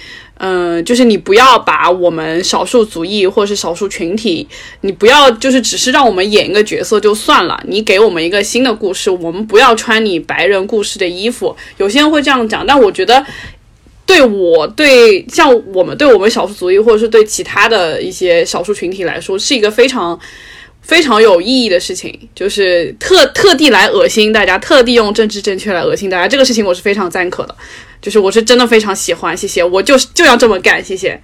嗯，就是你不要把我们少数族裔或者是少数群体，你不要就是只是让我们演一个角色就算了，你给我们一个新的故事，我们不要穿你白人故事的衣服。有些人会这样讲，但我觉得，对我对像我们对我们少数族裔或者是对其他的一些少数群体来说，是一个非常非常有意义的事情，就是特特地来恶心大家，特地用政治正确来恶心大家，这个事情我是非常赞可的。就是我是真的非常喜欢，谢谢，我就是就要这么干，谢谢。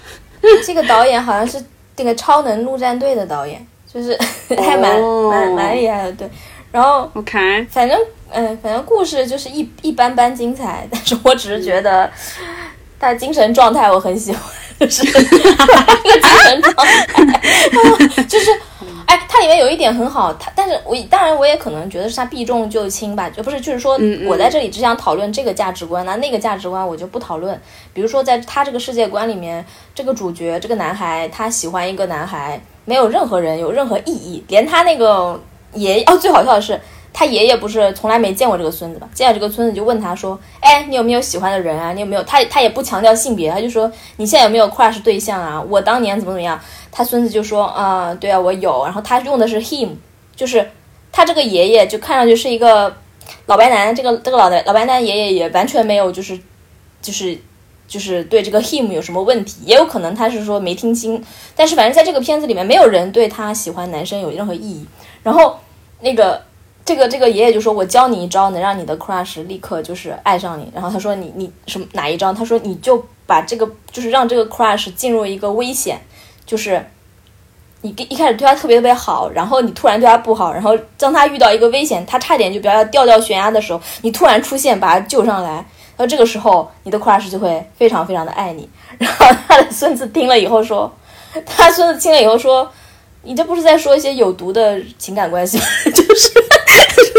这个导演好像是那个《超能陆战队》的导演，就是 还蛮蛮蛮厉害的，对。然后，OK，反正嗯，反正故事就是一一般般精彩，但是我只是觉得他的精神状态我很喜欢，就是 这个精神状态，就是。哎，它里面有一点很好，它但是我当然我也可能觉得是他避重就轻吧，就不是就是说我在这里只想讨论这个价值观，那那个价值观我就不讨论。比如说在他这个世界观里面，这个主角这个男孩他喜欢一个男孩，没有任何人有任何意义，连他那个爷爷哦，最好笑的是。他爷爷不是从来没见过这个孙子吧？见到这个孙子就问他说：“哎，你有没有喜欢的人啊？你有没有？”他他也不强调性别，他就说：“你现在有没有 crush 对象啊？我当年怎么怎么样？”他孙子就说：“啊，对啊，我有。”然后他用的是 him，就是他这个爷爷就看上去是一个老白男。这个这个老的老白男爷爷也完全没有就是就是就是对这个 him 有什么问题，也有可能他是说没听清。但是反正在这个片子里面，没有人对他喜欢男生有任何意义。然后那个。这个这个爷爷就说：“我教你一招，能让你的 crush 立刻就是爱上你。”然后他说：“你你什么哪一招？”他说：“你就把这个就是让这个 crush 进入一个危险，就是你一开始对他特别特别好，然后你突然对他不好，然后当他遇到一个危险，他差点就比要掉掉悬崖的时候，你突然出现把他救上来，然后这个时候你的 crush 就会非常非常的爱你。然后他的孙子听了以后说，他孙子听了以后说，你这不是在说一些有毒的情感关系吗？就是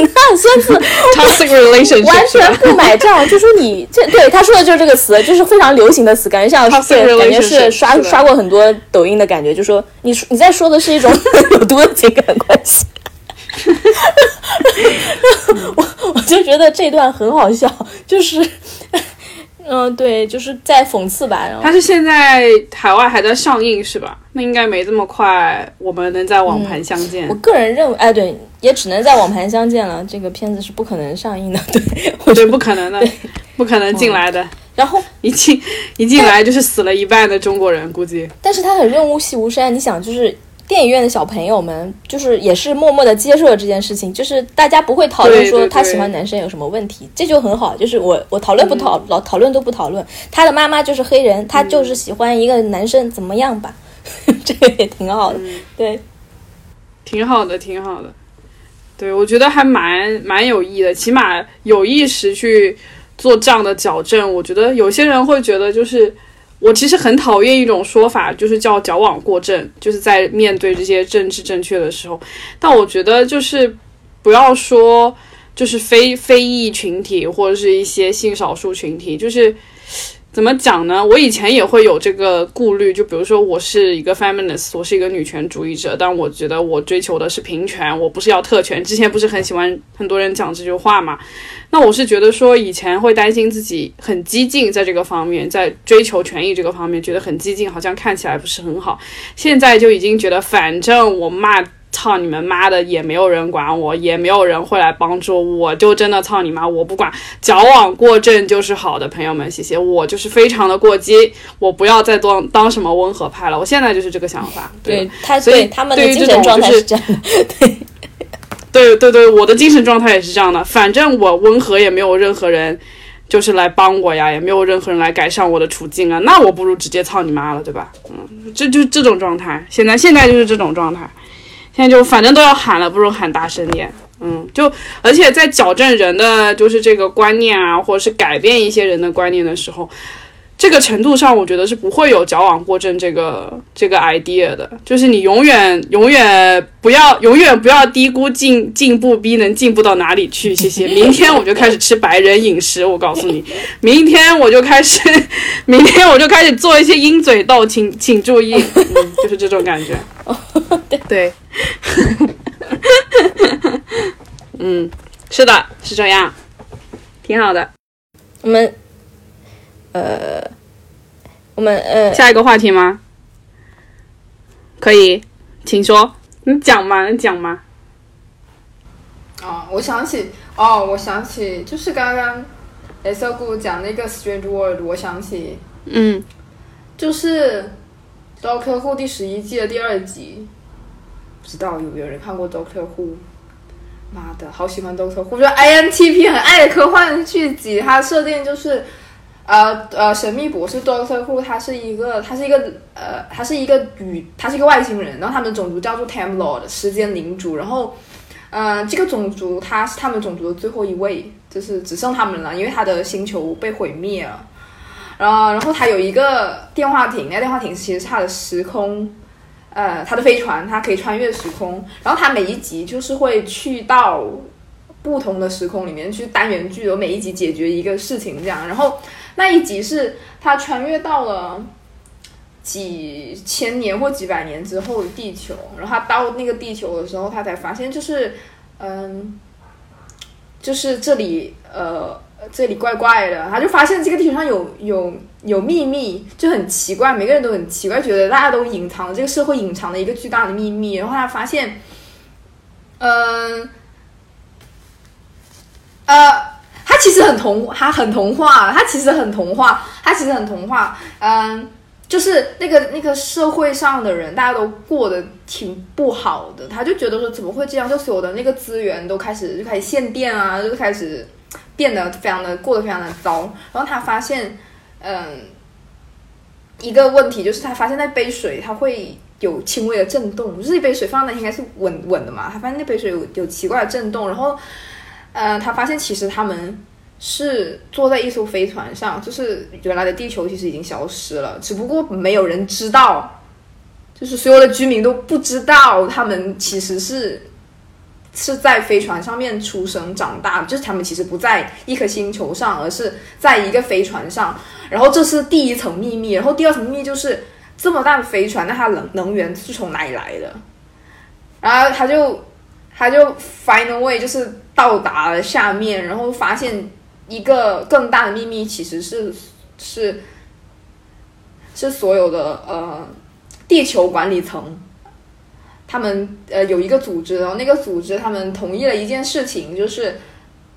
他孙子 toxic relationship 完全不买账，就说你这对他说的就是这个词，就是非常流行的词，感觉像对，感觉是刷是刷过很多抖音的感觉，就说你你在说的是一种 有毒的情感关系。我我就觉得这段很好笑，就是，嗯、对，就是在讽刺吧。然后它是现在海外还在上映是吧？那应该没这么快，我们能在网盘相见。我个人认为，哎，对，也只能在网盘相见了。这个片子是不可能上映的，对，我觉，得。不可能的，不可能进来的。然后，一进一进来就是死了一半的中国人，估计。但是他很润物细无声。你想，就是电影院的小朋友们，就是也是默默的接受了这件事情，就是大家不会讨论说他喜欢男生有什么问题，这就很好。就是我我讨论不讨老讨论都不讨论，他的妈妈就是黑人，他就是喜欢一个男生，怎么样吧？这个也挺好的，对。挺好的，挺好的。对，我觉得还蛮蛮有意义的，起码有意识去做这样的矫正。我觉得有些人会觉得，就是我其实很讨厌一种说法，就是叫矫枉过正，就是在面对这些政治正确的时候。但我觉得就是不要说就是非非裔群体或者是一些性少数群体，就是。怎么讲呢？我以前也会有这个顾虑，就比如说我是一个 feminist，我是一个女权主义者，但我觉得我追求的是平权，我不是要特权。之前不是很喜欢很多人讲这句话嘛？那我是觉得说以前会担心自己很激进，在这个方面，在追求权益这个方面觉得很激进，好像看起来不是很好。现在就已经觉得，反正我骂。操你们妈的，也没有人管我，也没有人会来帮助我，就真的操你妈，我不管，矫枉过正就是好的，朋友们，谢谢。我就是非常的过激，我不要再当当什么温和派了，我现在就是这个想法。对他所以他们的对于这精神状种就是态是这样的，对 对对，我的精神状态也是这样的。反正我温和，也没有任何人就是来帮我呀，也没有任何人来改善我的处境啊，那我不如直接操你妈了，对吧？嗯，这就这种状态。现在现在就是这种状态，现在就反正都要喊了，不如喊大声点。嗯，就而且在矫正人的就是这个观念啊，或者是改变一些人的观念的时候，这个程度上，我觉得是不会有矫枉过正这个这个 idea 的。就是你永远永远不要永远不要低估进进步逼能进步到哪里去。谢谢。明天我就开始吃白人饮食，我告诉你，明天我就开始，明天我就开始做一些鹰嘴豆，请请注意，就是这种感觉。对 对。嗯，是的，是这样，挺好的。我们，呃，我们呃，下一个话题吗？可以，请说。你讲嘛，你讲嘛。哦，我想起，哦，我想起，就是刚刚 S 姑讲那个 Strange World，我想起，嗯，就是《Doctor Who》第十一季的第二集，不知道有没有人看过《Doctor Who》？妈的，好喜欢《Doctor Who》，就 INTP 很爱的科幻剧集，它设定就是。呃呃，神秘博士 Doctor Who，他是一个，他是一个，呃，他是一个宇，他是一个外星人，然后他们的种族叫做 Time Lord，时间领主，然后，呃，这个种族他是他们种族的最后一位，就是只剩他们了，因为他的星球被毁灭了。然后，然后他有一个电话亭，那电话亭其实是他的时空，呃，他的飞船，它可以穿越时空。然后他每一集就是会去到不同的时空里面去单元剧，有每一集解决一个事情这样。然后那一集是他穿越到了几千年或几百年之后的地球，然后他到那个地球的时候，他才发现就是，嗯，就是这里呃这里怪怪的，他就发现这个地球上有有有秘密，就很奇怪，每个人都很奇怪，觉得大家都隐藏了这个社会隐藏了一个巨大的秘密，然后他发现，嗯，呃。他其实很童，他很童话，他其实很童话，他其实很童话。嗯，就是那个那个社会上的人，大家都过得挺不好的。他就觉得说怎么会这样？就所有的那个资源都开始就开始限电啊，就开始变得非常的过得非常的糟。然后他发现，嗯，一个问题就是他发现那杯水它会有轻微的震动，就是一杯水放那应该是稳稳的嘛，他发现那杯水有有奇怪的震动，然后，呃，他发现其实他们是坐在一艘飞船上，就是原来的地球其实已经消失了，只不过没有人知道，就是所有的居民都不知道他们其实是。是在飞船上面出生长大，就是他们其实不在一颗星球上，而是在一个飞船上。然后这是第一层秘密，然后第二层秘密就是这么大的飞船，那它能能源是从哪里来的？然后他就他就 find a way，就是到达了下面，然后发现一个更大的秘密，其实是是是所有的呃地球管理层。他们呃有一个组织，然后那个组织他们同意了一件事情，就是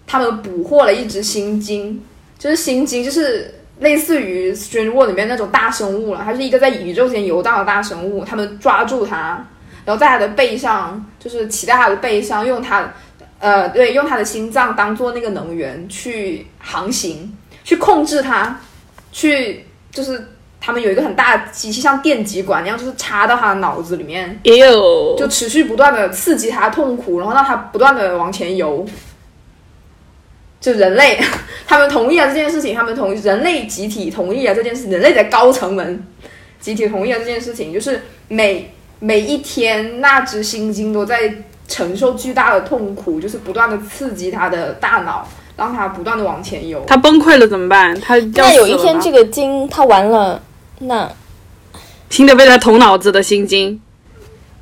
他们捕获了一只猩鲸，就是猩鲸就是类似于《Strange World》里面那种大生物了，它是一个在宇宙间游荡的大生物。他们抓住它，然后在它的背上，就是骑在它的背上，用它呃对，用它的心脏当做那个能源去航行，去控制它，去就是。他们有一个很大的机器，像电极管一样，就是插到他的脑子里面，就持续不断的刺激他痛苦，然后让他不断的往前游。就人类，他们同意了这件事情，他们同人类集体同意了这件事，人类的高层们集体同意了这件事情，就是每每一天那只猩猩都在承受巨大的痛苦，就是不断的刺激他的大脑，让他不断的往前游。他崩溃了怎么办？他那有一天这个鲸他完了。那新的被他捅脑子的心经，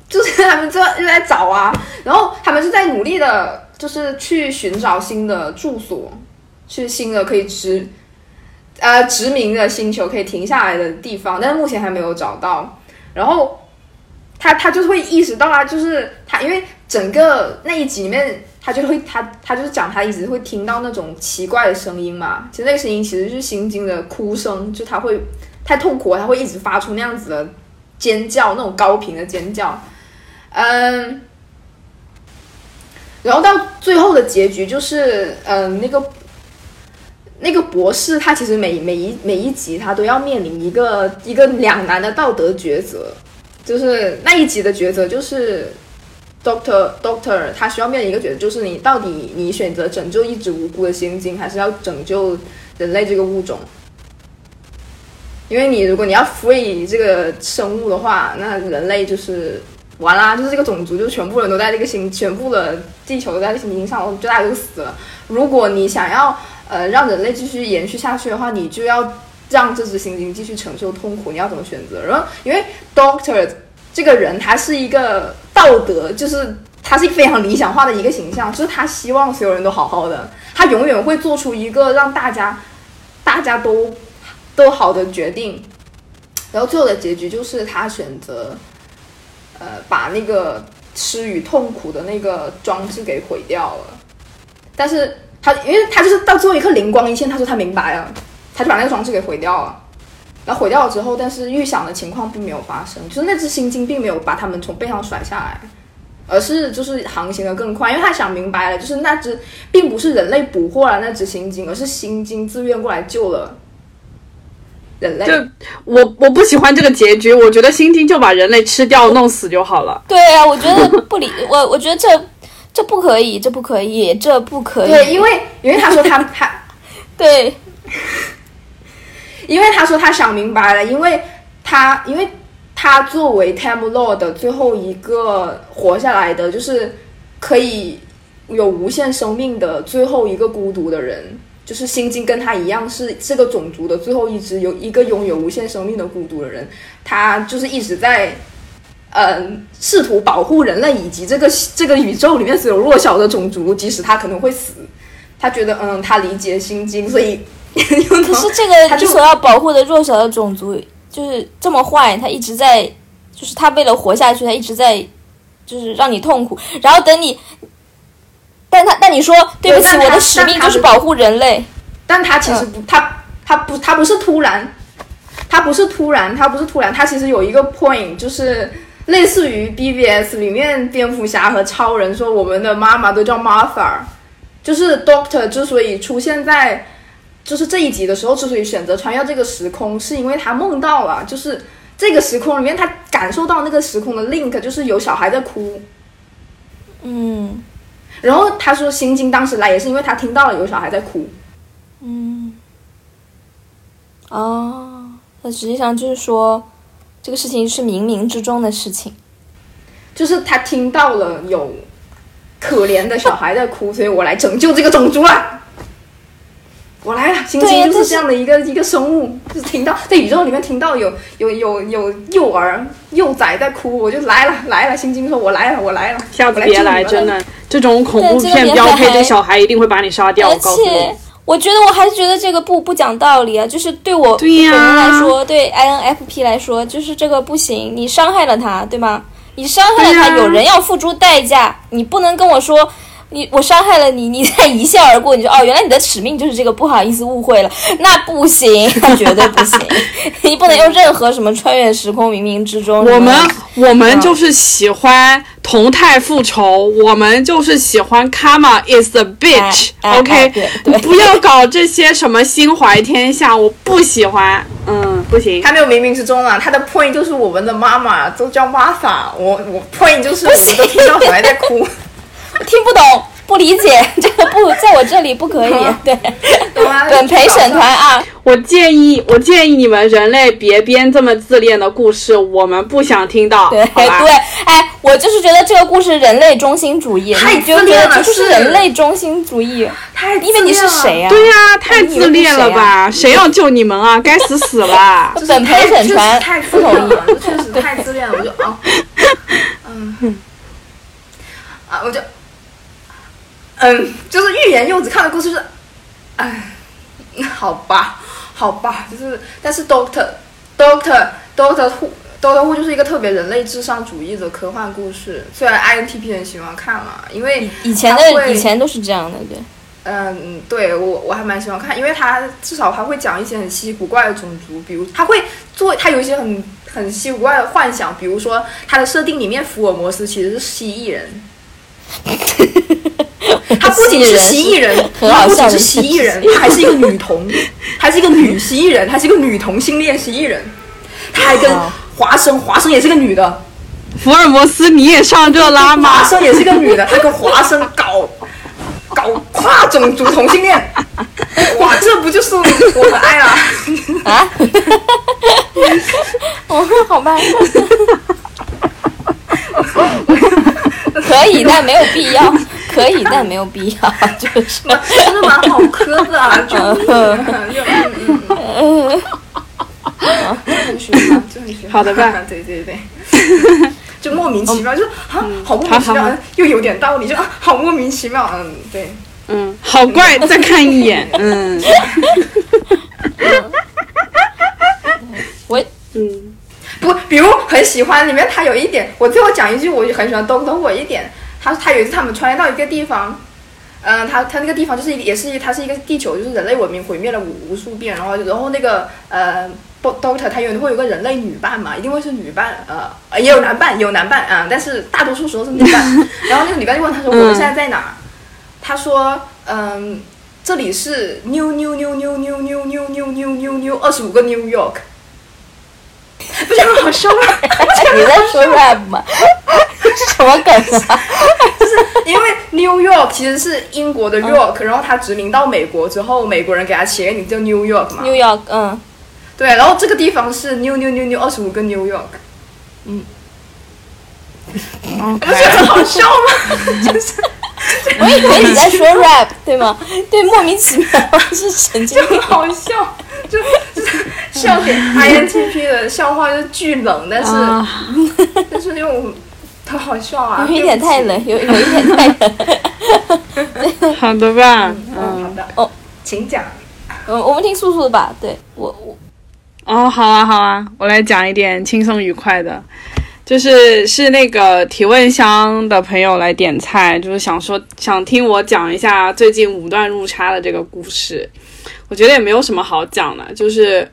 就是他们就就在找啊，然后他们是在努力的，就是去寻找新的住所，去新的可以殖呃殖民的星球，可以停下来的地方，但是目前还没有找到。然后他他就会意识到啊，就是他因为整个那一集里面，他就会他他就是讲他一直会听到那种奇怪的声音嘛，其实那个声音其实就是心经的哭声，就他会。太痛苦了，他会一直发出那样子的尖叫，那种高频的尖叫。嗯，然后到最后的结局就是，嗯，那个那个博士他其实每每一每一集他都要面临一个一个两难的道德抉择，就是那一集的抉择就是 Doctor Doctor 他需要面临一个抉择，就是你到底你选择拯救一只无辜的猩猩，还是要拯救人类这个物种？因为你如果你要 free 这个生物的话，那人类就是完啦，就是这个种族就全部人都在这个星，全部的地球都在这个星星上，就大家都死了。如果你想要呃让人类继续延续下去的话，你就要让这只猩猩继续承受痛苦。你要怎么选择？然后因为 Doctor 这个人他是一个道德，就是他是非常理想化的一个形象，就是他希望所有人都好好的，他永远会做出一个让大家大家都。都好的决定，然后最后的结局就是他选择，呃，把那个吃与痛苦的那个装置给毁掉了。但是他，因为他就是到最后一刻灵光一现，他说他明白了，他就把那个装置给毁掉了。然后毁掉了之后，但是预想的情况并没有发生，就是那只猩猩并没有把他们从背上甩下来，而是就是航行的更快，因为他想明白了，就是那只并不是人类捕获了那只猩猩，而是猩猩自愿过来救了。人类，就我我不喜欢这个结局，我觉得猩猩就把人类吃掉弄死就好了。对啊，我觉得不理我，我觉得这这不可以，这不可以，这不可以。对，因为因为他说他他，对，因为他说他想明白了，因为他因为他作为 Time Lord 最后一个活下来的，就是可以有无限生命的最后一个孤独的人。就是心经跟他一样是这个种族的最后一只有一个拥有无限生命的孤独的人，他就是一直在，嗯，试图保护人类以及这个这个宇宙里面所有弱小的种族，即使他可能会死，他觉得嗯，他理解心经，所以 可是这个你所要保护的弱小的种族就是这么坏，他一直在，就是他为了活下去，他一直在，就是让你痛苦，然后等你。但他，但你说对不起，我的使命就是保护人类。但他其实不，他他不，他不是突然，他不是突然，他不是突然，他其实有一个 point，就是类似于 BVS 里面蝙蝠侠和超人说我们的妈妈都叫 Martha，就是 Doctor 之所以出现在就是这一集的时候，之所以选择穿越这个时空，是因为他梦到了，就是这个时空里面他。感受到那个时空的 link，就是有小孩在哭。嗯然后他说心经当时来也是因为他听到了有小孩在哭。嗯，哦，那实际上就是说，这个事情是冥冥之中的事情。就是他听到了有可怜的小孩在哭，所以我来拯救这个种族了。我来了，星星就是这样的一个一个生物，就是听到在宇宙里面听到有有有有幼儿幼崽在哭，我就来了来了。星星说：“我来了，我来了。”下次我别来，真的，这种恐怖片标配，来这小孩一定会把你杀掉。而我告诉你且，，我觉得我还是觉得这个不不讲道理啊，就是对我对呀本人来说，对 INFP 来说，就是这个不行，你伤害了他，对吗？你伤害了他，对呀有人要付出代价，你不能跟我说。你我伤害了你，你再一笑而过，你说哦，原来你的使命就是这个，不好意思，误会了，那不行，那绝对不行，你不能用任何什么穿越时空、冥冥之中。我们我们就是喜欢同态复仇，我们就是喜欢 karma is a bitch。哎哎 OK，、哎对对不要搞这些什么心怀天下，我不喜欢。嗯，不行。他没有冥冥之中啊，他的 point 就是我们的妈妈都叫 Martha，我我 point 就是我们都听到小孩在哭，听不懂、不理解，这个不在我这里不可以。对？本陪审团啊，我建议，我建议你们人类别编这么自恋的故事，我们不想听到。对对，哎，我就是觉得这个故事人类中心主义，太自恋了觉得这就是是人类中心主义，太因为你是谁呀？啊？对呀、太自恋了吧？谁要救你们啊？该死死了！本陪审团太不同意。自恋了，这确实太自恋了，我就啊，嗯，啊，我就，嗯，就是欲言又止看的故事，就是，哎，好吧，好吧，就是，但是 Doctor Doctor Doctor Who Doctor Who 就是一个特别人类至上主义的科幻故事，虽然 INTP 很喜欢看嘛，因为以前会的以前都是这样的，对。嗯，对我我还蛮喜欢看，因为他至少他会讲一些很稀奇古怪的种族，比如他会做他有一些很很稀奇古怪的幻想，比如说他的设定里面福尔摩斯其实是蜥蜴人，他不仅是蜥蜴人，他不仅是蜥蜴人，他还是一个女同，还是一个女蜥蜴人，还是一个女同性恋蜥蜴人，他还跟华生，华生也是个女的，福尔摩斯，你也上这拉华吗？生也是个女的，她跟华生搞搞跨种族同性恋，哇，这不就是我的爱啊！啊？哦，好吧。可以，但没有必要。可以，但没有必要，就是。真的蛮好磕的啊，就嗯 就嗯嗯嗯，就很喜欢，就很喜欢。好的吧？对对对。就莫名其妙，就是啊，好莫名其妙好好好，又有点道理，就啊，好莫名其妙，嗯，对。嗯，好怪，再看一眼。嗯我嗯，不，比如很喜欢里面他有一点，我最后讲一句，我就很喜欢东东我一点。他他有一次他们穿越到一个地方，嗯、他他那个地方就是一也是它是一个地球，就是人类文明毁灭了无无数遍，然后然后那个呃。Doctor 他有会有个人类女伴嘛，一定会是女伴，呃，也有男伴，有男伴啊、但是大多数时候是女伴。然后那个女伴就问他说：“我们现在在哪儿？”他说：“嗯，这里是 New New New New New New New New New New New 二十五个 New York。”不是很好笑吗？你在说 rap 吗？什么梗啊？因为 New York 其实是英国的 York，、然后他殖民到美国之后，美国人给他起个名字叫 New York 嘛。New York，嗯，对，然后这个地方是 New New New New 二十五个 New York，嗯 不是很好笑吗？就是 我以为你在说 rap，对吗？对，莫名其妙是神经病。好笑，就就是笑点 INTP 的笑话就是巨冷，但是、啊，但是又很好笑啊，有一点太冷，有有一点太冷。好的吧？嗯，好嗯，的，哦，请讲。嗯，我们听素素的吧。对我我哦，好啊，好啊，我来讲一点轻松愉快的。就是是那个提问箱的朋友来点菜，就是想说想听我讲一下最近五段入差的这个故事。我觉得也没有什么好讲的，就是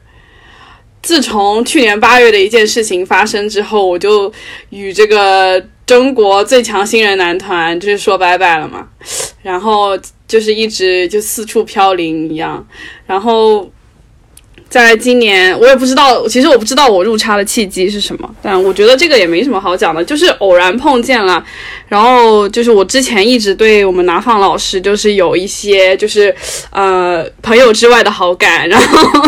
自从去年八月的一件事情发生之后，我就与这个中国最强新人男团就是说拜拜了嘛，然后就是一直就四处飘零一样，然后在今年，我也不知道，其实我不知道我入差的契机是什么，但我觉得这个也没什么好讲的，就是偶然碰见了，然后就是我之前一直对我们拿放老师就是有一些就是呃朋友之外的好感，然后，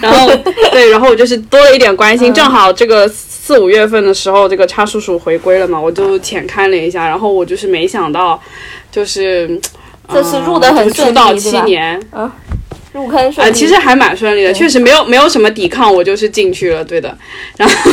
然后对，然后我就是多了一点关心，正好这个四五月份的时候，这个叉叔叔回归了嘛，我就浅看了一下，然后我就是没想到，就是这是入的很出道七年，嗯。入坑啊，其实还蛮顺利的，确实没有没有什么抵抗，我就是进去了，对的。然后，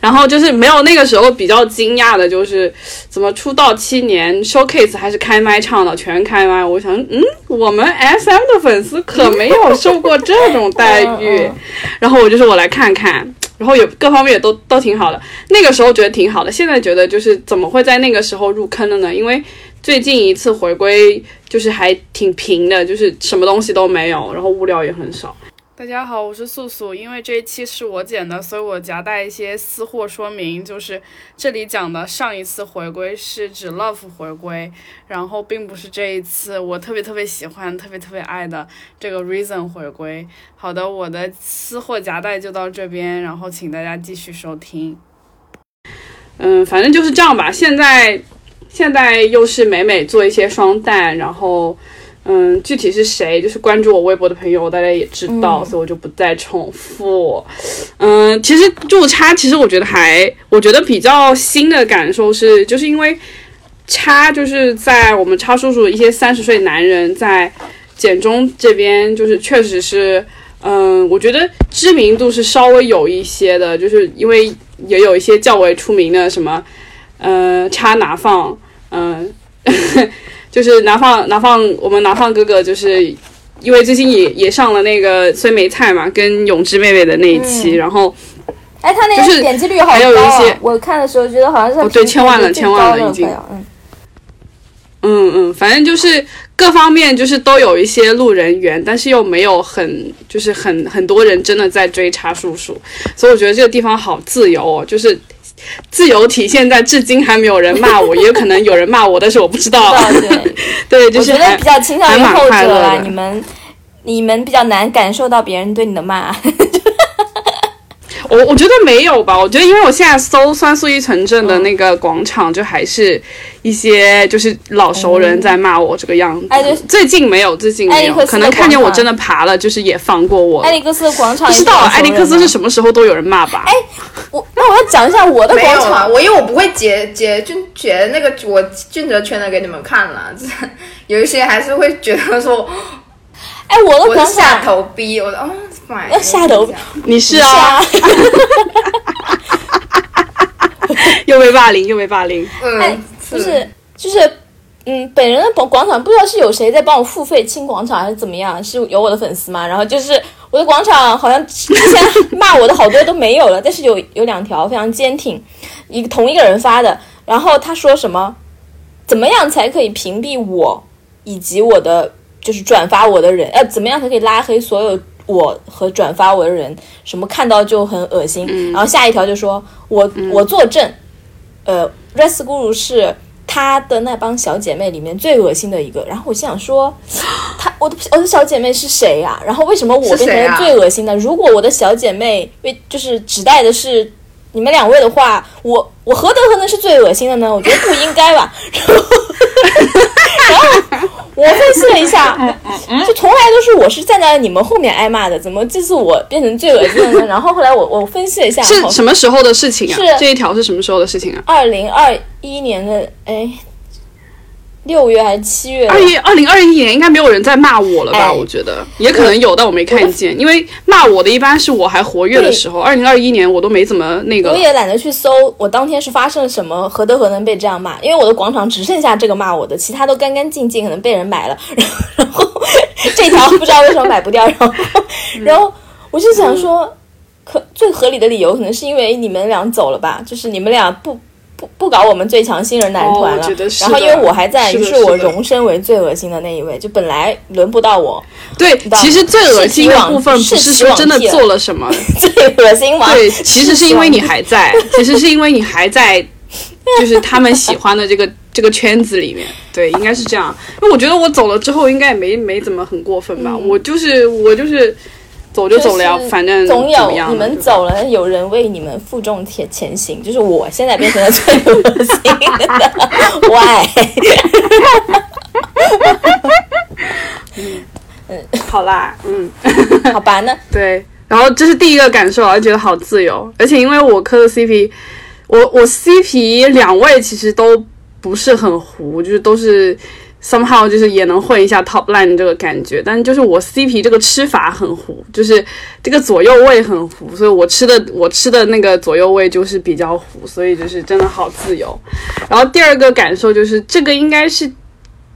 然后就是没有那个时候比较惊讶的，就是怎么出道七年，showcase 还是开麦唱的，全开麦。我想，嗯，我们 SM 的粉丝可没有 受过这种待遇。然后我就是我来看看，然后也各方面也都都挺好的。那个时候觉得挺好的，现在觉得就是怎么会在那个时候入坑的呢？因为。最近一次回归就是还挺平的，就是什么东西都没有，然后物料也很少。大家好，我是素素。因为这一期是我剪的，所以我夹带一些私货说明。就是这里讲的上一次回归是指 Love 回归，然后并不是这一次我特别特别喜欢、特别特别爱的这个 Reason 回归。好的，我的私货夹带就到这边，然后请大家继续收听。嗯，反正就是这样吧。现在。现在又是美美做一些双旦，然后，嗯，具体是谁，就是关注我微博的朋友，大家也知道，所以我就不再重复。嗯，其实入叉，其实我觉得还，我觉得比较新的感受是，就是因为叉，就是在我们叉叔叔一些三十岁男人在简中这边，就是确实是，嗯，我觉得知名度是稍微有一些的，就是因为也有一些较为出名的什么。呃，插拿放，嗯，就是拿放拿放，我们拿放哥哥就是因为最近也也上了那个孙梅菜嘛，跟永志妹妹的那一期，然后，哎，他那个点击率好高啊！我看的时候觉得好像是哦，对，千万了，千万了已经，嗯，嗯嗯，反正就是各方面就是都有一些路人缘，但是又没有很就是很很多人真的在追查叔叔，所以我觉得这个地方好自由哦，就是。自由体现在至今还没有人骂我，也有可能有人骂我，但是我不知道。对，对，就是我觉得比较倾向于后者啦。你们，你们比较难感受到别人对你的骂。我我觉得没有吧，我觉得因为我现在搜酸素一城镇的那个广场，就还是一些就是老熟人在骂我这个样子。哎，最近没有，最近没有，可能看见我真的爬了，就是也放过我。艾利克斯广场不知道，艾利克斯是什么时候都有人骂吧？哎，我那我要讲一下我的广场，我因为我不会截截俊截那个我俊哲圈的给你们看了，有一些还是会觉得说，哎，我的广场下头逼我的哦。要下头，你是啊，又被霸凌，又被霸凌。嗯，不是，就是，嗯，本人的广广场不知道是有谁在帮我付费清广场还是怎么样，是有我的粉丝吗？然后就是我的广场好像之前骂我的好多都没有了，但是有有两条非常坚挺，一个同一个人发的，然后他说什么，怎么样才可以屏蔽我以及我的就是转发我的人？呃，怎么样才可以拉黑所有？我和转发我的人，什么看到就很恶心。然后下一条就说我我作证，呃 r e s g u r u 是他的那帮小姐妹里面最恶心的一个。然后我心想说，他我的我的小姐妹是谁呀？然后为什么我变成了最恶心的？如果我的小姐妹为就是指代的是你们两位的话，我我何德何能是最恶心的呢？我觉得不应该吧。然后 我分析了一下，就从来都是我是站在你们后面挨骂的，怎么这次我变成最恶心的呢？然后后来我我分析了一下，是什么时候的事情啊？是这一条是什么时候的事情啊？二零二一年的哎。六月还是七月？二一二零二一年应该没有人在骂我了吧？我觉得也可能有，但我没看见。因为骂我的一般是我还活跃的时候。二零二一年我都没怎么那个。我也懒得去搜，我当天是发生了什么，何德何能被这样骂？因为我的广场只剩下这个骂我的，其他都干干净净，可能被人买了。然 后然后这条不知道为什么买不掉。然后，然后我就想说，可最合理的理由可能是因为你们俩走了吧？就是你们俩不。不不搞我们最强新人男团了，然后因为我还在，于是我荣升为最恶心的那一位，就本来轮不到我。对，其实最恶心的部分不是说真的做了什么，最恶心吗？对，其实是因为你还在，其实是因为你还在，就是他们喜欢的这个 这个圈子里面。对，应该是这样。因为我觉得我走了之后，应该也没没怎么很过分吧。我就是我就是走就走了呀，就是反正总有你们走了，有人为你们负重前前行。就是我现在变成了最恶心的，why？好啦，嗯。好吧，那对，然后这是第一个感受啊，觉得好自由，而且因为我磕的 CP，我我 CP 两位其实都不是很糊，就是都是 somehow 就是也能混一下 top line 这个感觉，但是就是我 CP 这个吃法很糊，就是这个左右位很糊，所以我吃的我吃的那个左右位就是比较糊，所以就是真的好自由。然后第二个感受就是这个应该是。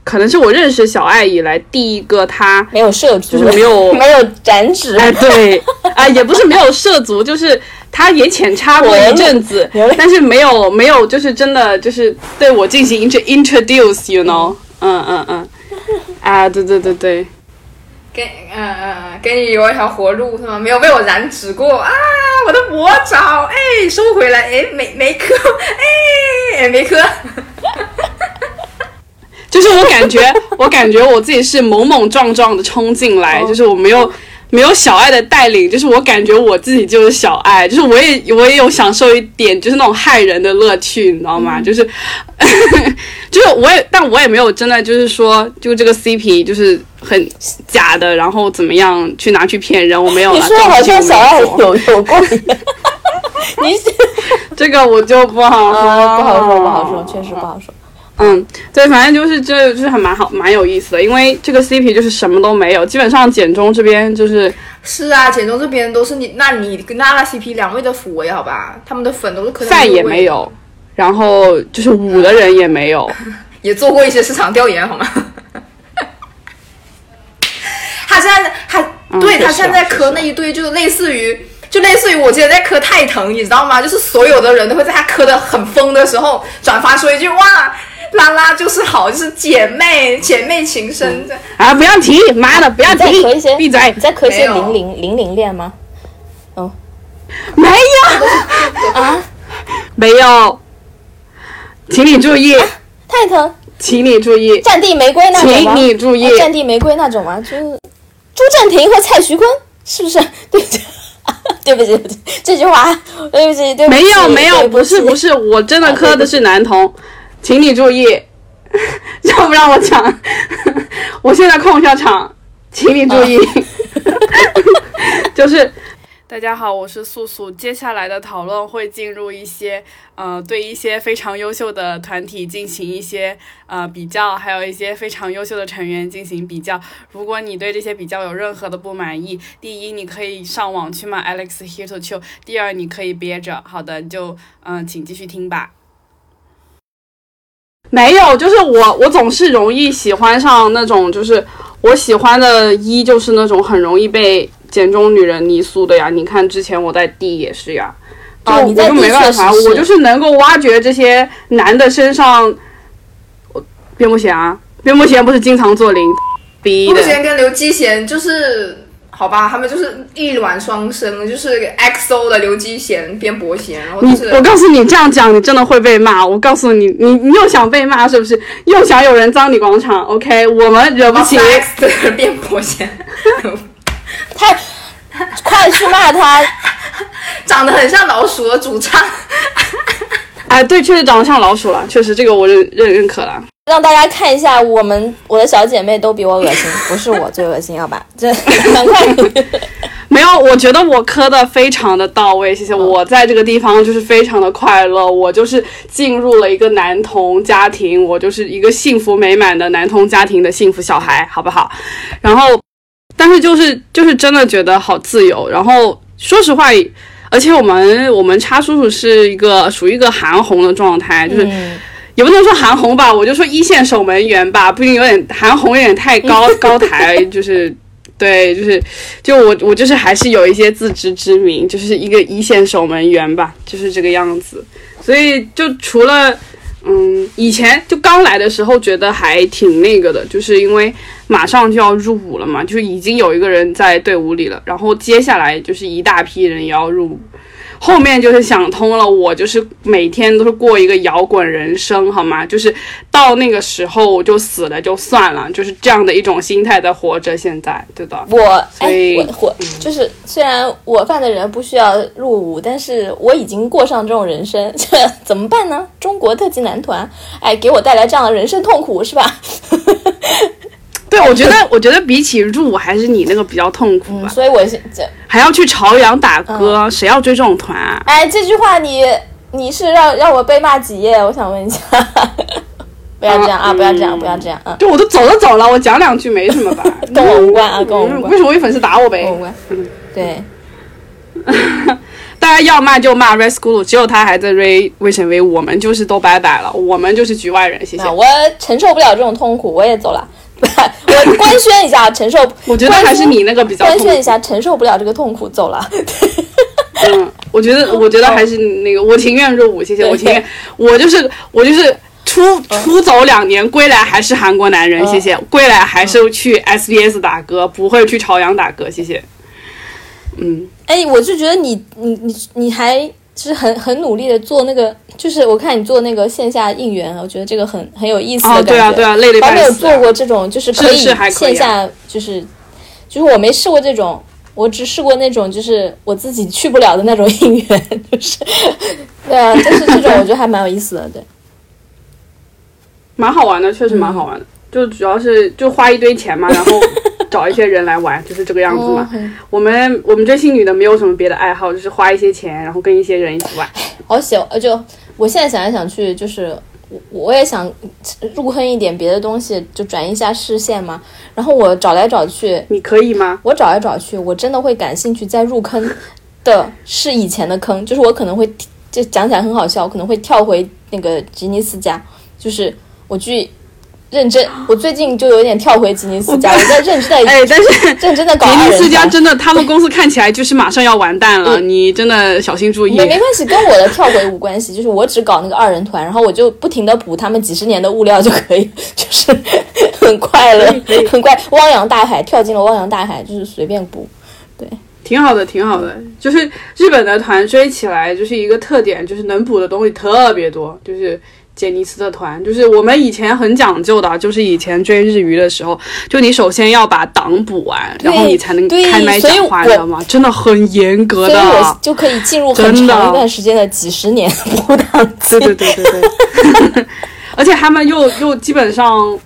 可能是我认识小爱以来第一个他没有涉足，就是没有没有展指，哎，对，啊，也不是没有涉足，就是他也浅插过一阵子，但是没有没有，就是真的就是对我进行 int introduce，you know，嗯嗯嗯，啊，对对对对，给嗯嗯嗯，给你留一条活路是吗？没有被我染指过啊！我的魔爪，哎，收回来，哎，没没磕，哎，没磕。就是我感觉我感觉我自己是猛猛撞撞的冲进来，哦就是我没有。没有小爱的带领，就是我感觉我自己就是小爱，就是我也我也有享受一点就是那种害人的乐趣，你知道吗？就是 就是我也，但我也没有真的就是说，就这个 CP 就是很假的，然后怎么样去拿去骗人，我没有。你说好像小爱有做有有过 你这个我就不好说，啊，不好说，不好说，确实不好说。嗯，对，反正就是这就是还蛮好，蛮有意思的，因为这个 CP 就是什么都没有，基本上简中这边就是是啊，简中这边都是你，那你跟娜娜 CP 两位的辅为好吧？他们的粉都是可能赛也没，有，然后就是舞的人也没有，也做过一些市场调研好吗？他现在他、对他现在磕那一对，就类似于。就类似于我之前在磕泰腾，你知道吗？就是所有的人都会在他磕的很疯的时候转发说一句哇，拉拉就是好，就是姐妹姐妹情深。这啊，不要提，妈的，不要提磕一些，，闭嘴。你，再磕一些零零零零恋吗？没有。啊，没有，请你注意，泰腾、请你注意，战地玫瑰那种？请你注意。哦，战地玫瑰那种吗？就是朱正廷和蔡徐坤，是不是？对不起，对不起，对不起，这句话，对不起，对不起，没有没有，不是不是，我真的啊磕的是男童，请你注意，让不让我讲？我现在控一下场，请你注意，就是。大家好，我是素素。接下来的讨论会进入一些呃，对一些非常优秀的团体进行一些呃比较，还有一些非常优秀的成员进行比较。如果你对这些比较有任何的不满意，第一，你可以上网去骂 Alex Here to Chill；第二，你可以憋着。好的，就嗯、请继续听吧。没有，就是我，我总是容易喜欢上那种，就是我喜欢的一就是那种很容易被简中女人泥塑的呀。你看之前我在 D 也是呀，就、哦我就没办法，我就是能够挖掘这些男的身上，我蝙蝠侠啊，蝙蝠侠不是经常做零逼目的，前跟刘基贤就是。好吧，他们就是一卵双生，就是 XO 的刘基贤边伯贤，然后就你是我告诉你，这样讲你真的会被骂。我告诉你，你你又想被骂是不是？又想有人脏你广场？OK，我们惹不起。X 的变博贤，太快去骂他，长得很像老鼠的主唱。哎，对，确实长得像老鼠了，确实这个我认认认可了。让大家看一下，我们我的小姐妹都比我恶心，不是我最恶心，好吧？这赶快。没有，我觉得我磕的非常的到位，谢谢。我在这个地方就是非常的快乐，我就是进入了一个男童家庭，我就是一个幸福美满的男童家庭的幸福小孩，好不好？然后，但是就是就是真的觉得好自由。然后说实话，而且我们我们叉叔叔是一个属于一个韩红的状态，就是。嗯，也不能说韩红吧，我就说一线守门员吧，不行有点韩红有点太高 高抬，就是对，就是就我我就是还是有一些自知之明，就是一个一线守门员吧，就是这个样子。所以就除了嗯，以前就刚来的时候觉得还挺那个的，就是因为马上就要入伍了嘛，就是已经有一个人在队伍里了，然后接下来就是一大批人也要入伍。后面就是想通了，我就是每天都是过一个摇滚人生，好吗？就是到那个时候我就死了就算了，就是这样的一种心态在活着。现在，对的。我哎我我就是虽然我犯的人不需要入伍，但是我已经过上这种人生，这怎么办呢？中国特级男团，哎，给我带来这样的人生痛苦，是吧？对，我觉得，我觉得比起入伍，还是你那个比较痛苦吧嗯，。所以我现这，还要去朝阳打歌，谁要追这种团啊？哎，这句话你你是让让我被骂几页？我想问一下，不要这样啊！啊不要这样，嗯不要这样啊！就我都走都走了，我讲两句没什么吧？跟我无关啊，跟我无关为，什么有粉丝打我呗跟我？无关。对，大家要骂就骂 Red School，只有他还在 Ray 魏神威，我们就是都拜拜了，我们就是局外人，谢谢。我承受不了这种痛苦，我也走了。我官宣一下，承受。我觉得还是你那个比较官宣一。下，承受不了这个痛苦，走了。嗯，我觉得，我觉得还是那个，我情愿入伍，谢谢，我情愿，我就是我就是出出走两年，归来还是韩国男人，谢谢，归来还是去 SBS 打歌，不会去朝阳打歌，谢谢。嗯，哎，我就觉得你你你你还就是很很努力的做那个，就是我看你做那个线下应援，我觉得这个很很有意思的哦，感觉。对啊，对啊，累得我还没有。做过这种，就是可以线下，就是就是我没试过这种，我只试过那种就是我自己去不了的那种应援，就是 对啊，就是这种我觉得还蛮有意思的，对。蛮好玩的，确实蛮好玩的。就主要是就花一堆钱嘛，然后找一些人来玩，就是这个样子嘛。哦我们我们追星女的没有什么别的爱好，就是花一些钱，然后跟一些人一起玩。好喜欢，呃，就我现在想来想去，就是我我也想入坑一点别的东西，就转移一下视线嘛。然后我找来找去，你可以吗？我找来找去，我真的会感兴趣再入坑的是以前的坑，就是我可能会就讲起来很好笑，我可能会跳回那个吉尼斯家，就是我去认真，我最近就有点跳回吉尼斯家，我在认真的、哎，但是 认真的搞吉尼。斯家真的，他们公司看起来就是马上要完蛋了，嗯你真的小心注意。没没关系，跟我的跳回无关系，就是我只搞那个二人团，然后我就不停的补他们几十年的物料就可以，就是很快乐，很快汪洋大海跳进了汪洋大海，就是随便补。对挺好的，挺好的。就是日本的团追起来，就是一个特点，就是能补的东西特别多。就是杰尼斯的团，就是我们以前很讲究的，就是以前追日语的时候，就你首先要把档补完，然后你才能开麦讲话，我你知道吗？真的很严格所以我的。就可以进入很长一段时间的几十年 补档期对。对对对对，而且他们又又基本上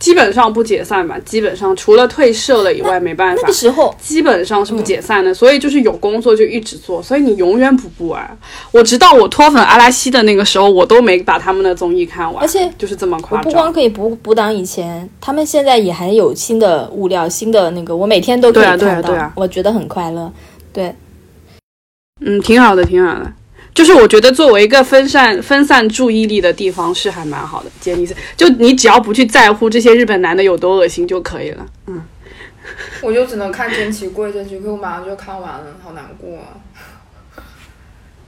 基本上不解散吧，基本上除了退社了以外没办法那个。时候，基本上是不解散的，所以就是有工作就一直做，所以你永远补不完。我直到我脱粉阿拉西的那个时候，我都没把他们的综艺看完，而且就是这么我夸张。不光可以补补档以前，他们现在也还有新的物料、新的那个，我每天都可以对啊看到，对啊对啊我觉得很快乐。对，嗯，挺好的，挺好的。就是我觉得作为一个分散分散注意力的地方是还蛮好的。杰尼斯，就你只要不去在乎这些日本男的有多恶心就可以了。嗯我就只能看真奇贵，真奇贵我马上就看完了，好难过啊！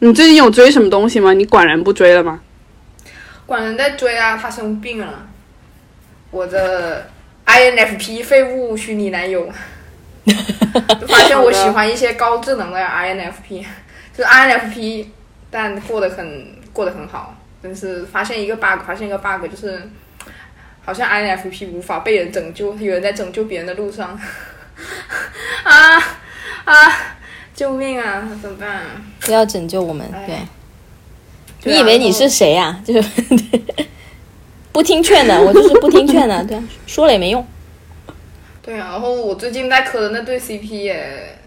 你最近有追什么东西吗？你管人不追了吗？管人在追啊，他生病了。我的 INFP 废物虚拟男友，发现我喜欢一些高智能的 INFP，就是 INFP，但过得很过得很好。但是发现一个 bug，发现一个 bug，就是好像 INFP 无法被人拯救，有人在拯救别人的路上，啊啊！救命啊！怎么办、啊？不要拯救我们。哎对，对啊你以为你是谁呀、就是不听劝的，我就是不听劝的。对啊，说了也没用。对啊，然后我最近在磕的那对 CP 也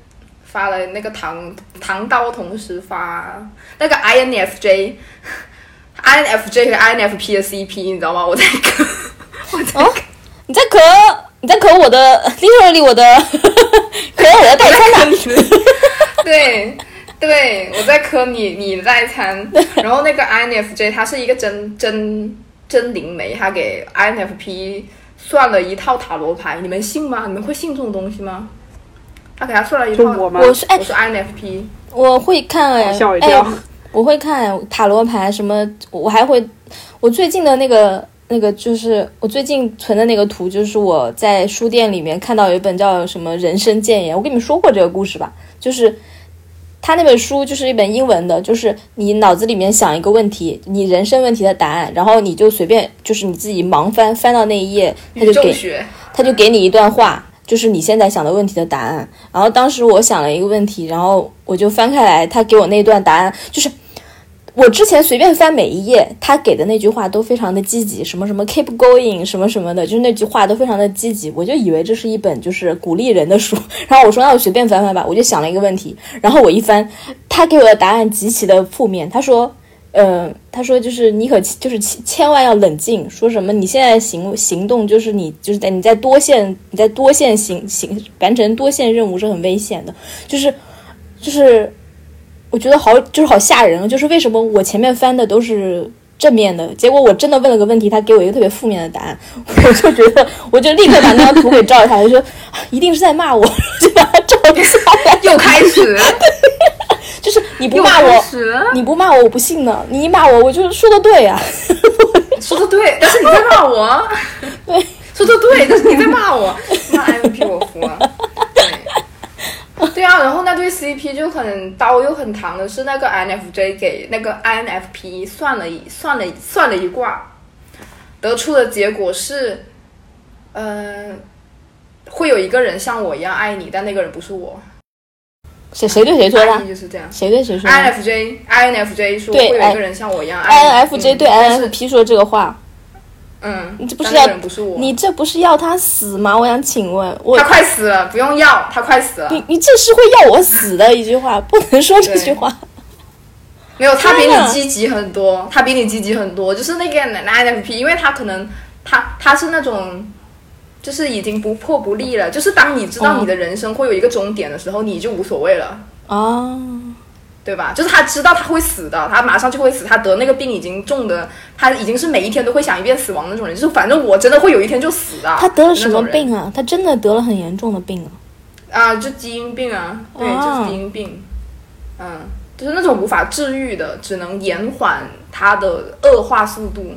发了那个唐唐刀同时发那个 INFJ。INFJ 和 INFP 的 CP，你知道吗？我在磕，我在哦，你在磕，你在磕我的 literally 我的咳我的代餐呢。对对，我在磕你你的代餐。然后那个 INFJ 他是一个真真真灵媒，他给 INFP 算了一套塔罗牌，你们信吗？你们会信这种东西吗？他给他算了一套，就我吗？我是哎我，是 INFP，我会看哎，吓我一跳哎，我会看塔罗牌什么，我还会，我最近的那个那个就是我最近存的那个图，就是我在书店里面看到有一本叫什么《人生谏言》，我跟你们说过这个故事吧，就是他那本书就是一本英文的，就是你脑子里面想一个问题，你人生问题的答案，然后你就随便就是你自己盲翻翻到那一页，他就给他就给你一段话，就是你现在想的问题的答案。然后当时我想了一个问题，然后我就翻开来，他给我那段答案就是。我之前随便翻每一页，他给的那句话都非常的积极，什么什么 keep going，什么什么的，就是那句话都非常的积极。我就以为这是一本就是鼓励人的书，然后我说那我随便翻翻吧。我就想了一个问题，然后我一翻，他给我的答案极其的负面。他说，呃，他说就是你可就是千万要冷静，说什么你现在行行动就是你就是在你在多线你在多线行行完成多线任务是很危险的，就是就是。我觉得好，就是好吓人。就是为什么我前面翻的都是正面的，结果我真的问了个问题，他给我一个特别负面的答案，我就觉得，我就立刻把那张图给照下来，就说一定是在骂我，就把它照下来。又开始，就是你不骂我，你不骂我，我不信呢。你一骂我，我就说的对 呀，说的对，但是你在骂我，对，说的对，但是你在骂我，骂 M P 我服了。对啊，然后那对 CP 就很刀又很糖的是那个 INFJ 给那个 INFP 算了一算了算了一卦，得出的结果是，呃，会有一个人像我一样爱你，但那个人不是我。谁谁对谁说的？就是这样。谁对谁说？INFJ INFJ 说会有一个人像我一样。INFJ 对 INFP 说这个话。嗯，你这不是要你这不是要他死吗？我想请问，我他快死了，不用要他快死了。你你这是会要我死的一句话，不能说这句话。没有，他比你积极很多，他比你积极很多。就是那个 INFP，因为他可能他他是那种，就是已经不破不立了。就是当你知道你的人生会有一个终点的时候，你就无所谓了。哦。对吧？就是他知道他会死的，他马上就会死。他得那个病已经重的，他已经是每一天都会想一遍死亡那种人。就是反正我真的会有一天就死的。他得了什么病啊？他真的得了很严重的病啊！啊，就基因病啊，对，就是基因病。嗯，就是那种无法治愈的，只能延缓他的恶化速度。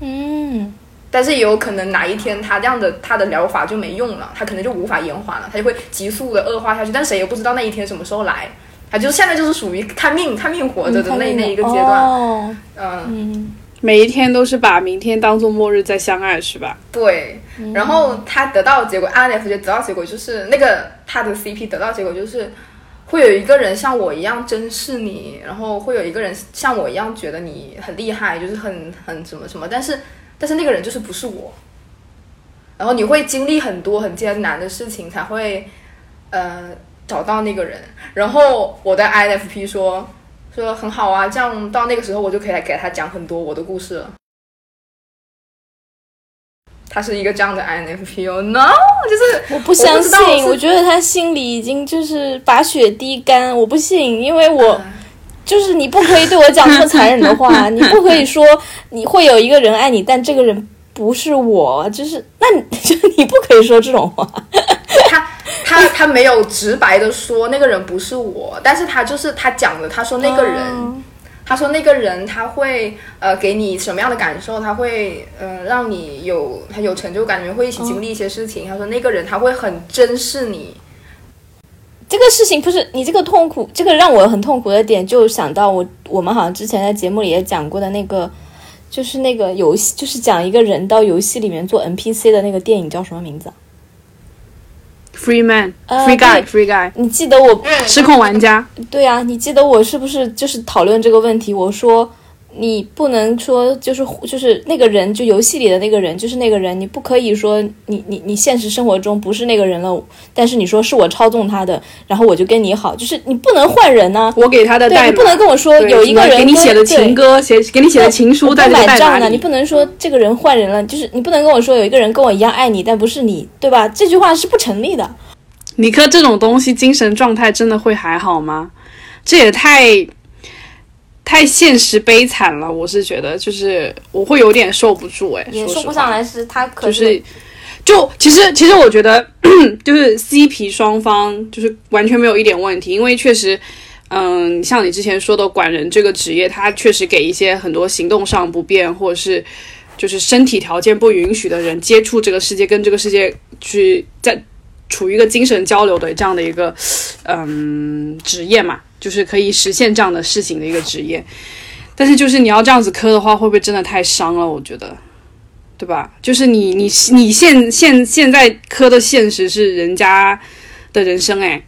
嗯，但是也有可能哪一天他这样的他的疗法就没用了，他可能就无法延缓了，他就会急速的恶化下去。但谁也不知道那一天什么时候来。他，就现在就是属于看命看命活着的那那一个阶段，嗯，每一天都是把明天当做末日在相爱，是吧？对，然后他得到结果，INF 得到结果就是那个他的 CP 得到结果就是会有一个人像我一样珍视你，然后会有一个人像我一样觉得你很厉害，就是很很什么什么，但是但是那个人就是不是我，然后你会经历很多很艰难的事情才会，呃。找到那个人，然后我的 INFP 说说很好啊，这样到那个时候我就可以来给他讲很多我的故事了。他是一个这样的 INFP 哦，No，就是我不相信，我觉得他心里已经就是把血滴干，我不信，因为我就是你不可以对我讲这么残忍的话，你不可以说你会有一个人爱你，但这个人不是我，就是那你 就你不可以说这种话。他。他他没有直白的说那个人不是我，但是他就是他讲的，他说那个人，他说那个人他会呃给你什么样的感受？他会呃让你有很有成就感，你们会一起经历一些事情。他说那个人他会很珍视你。这个事情不是你这个痛苦，这个让我很痛苦的点，就想到我我们好像之前在节目里也讲过的那个，就是那个游戏，就是讲一个人到游戏里面做 NPC 的那个电影叫什么名字？Free man, free guy, free guy。你记得我失控玩家？对啊，你记得我是不是就是讨论这个问题？我说你不能说就是就是那个人，就游戏里的那个人就是那个人，你不可以说你你你现实生活中不是那个人了，但是你说是我操纵他的，然后我就跟你好，就是你不能换人呢。我给他的代码，你不能跟我说有一个人给你写的情歌，写给你写的情书在买账呢。你不能说这个人换人了，就是你不能跟我说有一个人跟我一样爱你，但不是你，对吧？这句话是不成立的。尼克这种东西，精神状态真的会还好吗？这也太太现实悲惨了。我是觉得，就是我会有点受不住。哎，也说不上来是他，可是就其实其实我觉得，就是 CP 双方就是完全没有一点问题，因为确实，嗯，像你之前说的管人这个职业，他确实给一些很多行动上不便或者是就是身体条件不允许的人接触这个世界，跟这个世界去在。处于一个精神交流的这样的一个嗯职业嘛，就是可以实现这样的事情的一个职业。但是就是你要这样子磕的话，会不会真的太伤了？我觉得，对吧？就是你你你现现现在磕的现实是人家的人生，哎，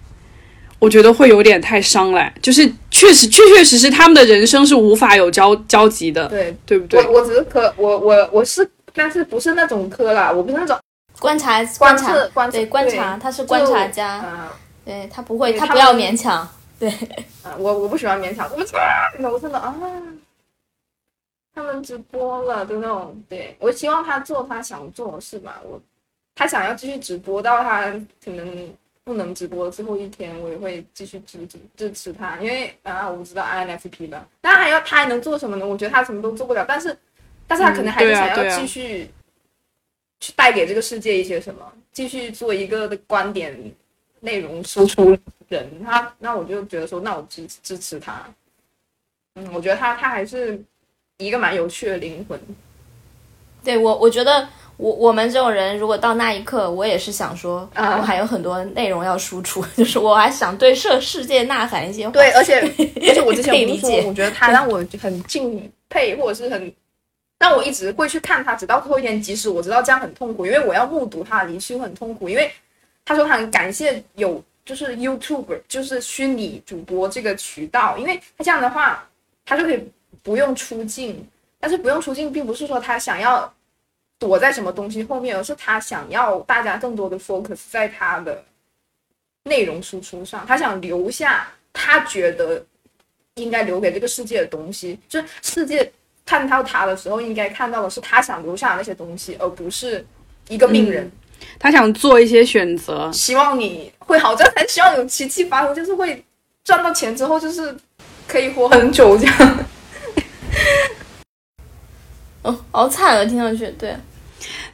我觉得会有点太伤了。就是确实确确实实他们的人生是无法有交交集的，对对不对？我我只是磕，我我我是，但是不是那种磕啦，我不是那种观察观察对观察，他是观察家，啊对他不会，他他不要勉强，对，啊，我我不喜欢勉强，我我真的啊，他们直播了的那种，对我希望他做他想做的事吧，我他想要继续直播到他可能不能直播的最后一天，我也会继续支持支持他，因为啊，我不知道 INFP 吧，那还要他还能做什么呢？我觉得他什么都做不了，但是但是他可能还是想要继续去带给这个世界一些什么，继续做一个的观点内容输出人，他那我就觉得说，那我支支持他。嗯，我觉得他他还是一个蛮有趣的灵魂。对我我觉得我我们这种人，如果到那一刻，我也是想说，啊我还有很多内容要输出，就是我还想对世世界呐喊一些话，对，而且 而且我之前不理解我觉得他让我很敬佩，或者是很但我一直会去看他，直到最后一天。即使我知道这样很痛苦，因为我要目睹他离去会很痛苦。因为他说他很感谢有就是 YouTube，就是虚拟主播这个渠道，因为他这样的话，他就可以不用出镜。但是不用出镜，并不是说他想要躲在什么东西后面，而是他想要大家更多的 focus 在他的内容输出上，他想留下他觉得应该留给这个世界的东西，就是世界看到他的时候，应该看到的是他想留下的那些东西，而不是一个病人。他想做一些选择，希望你会好，这才希望有奇迹发生，就是会赚到钱之后，就是可以活很久这样。哦，好惨啊，听上去，对，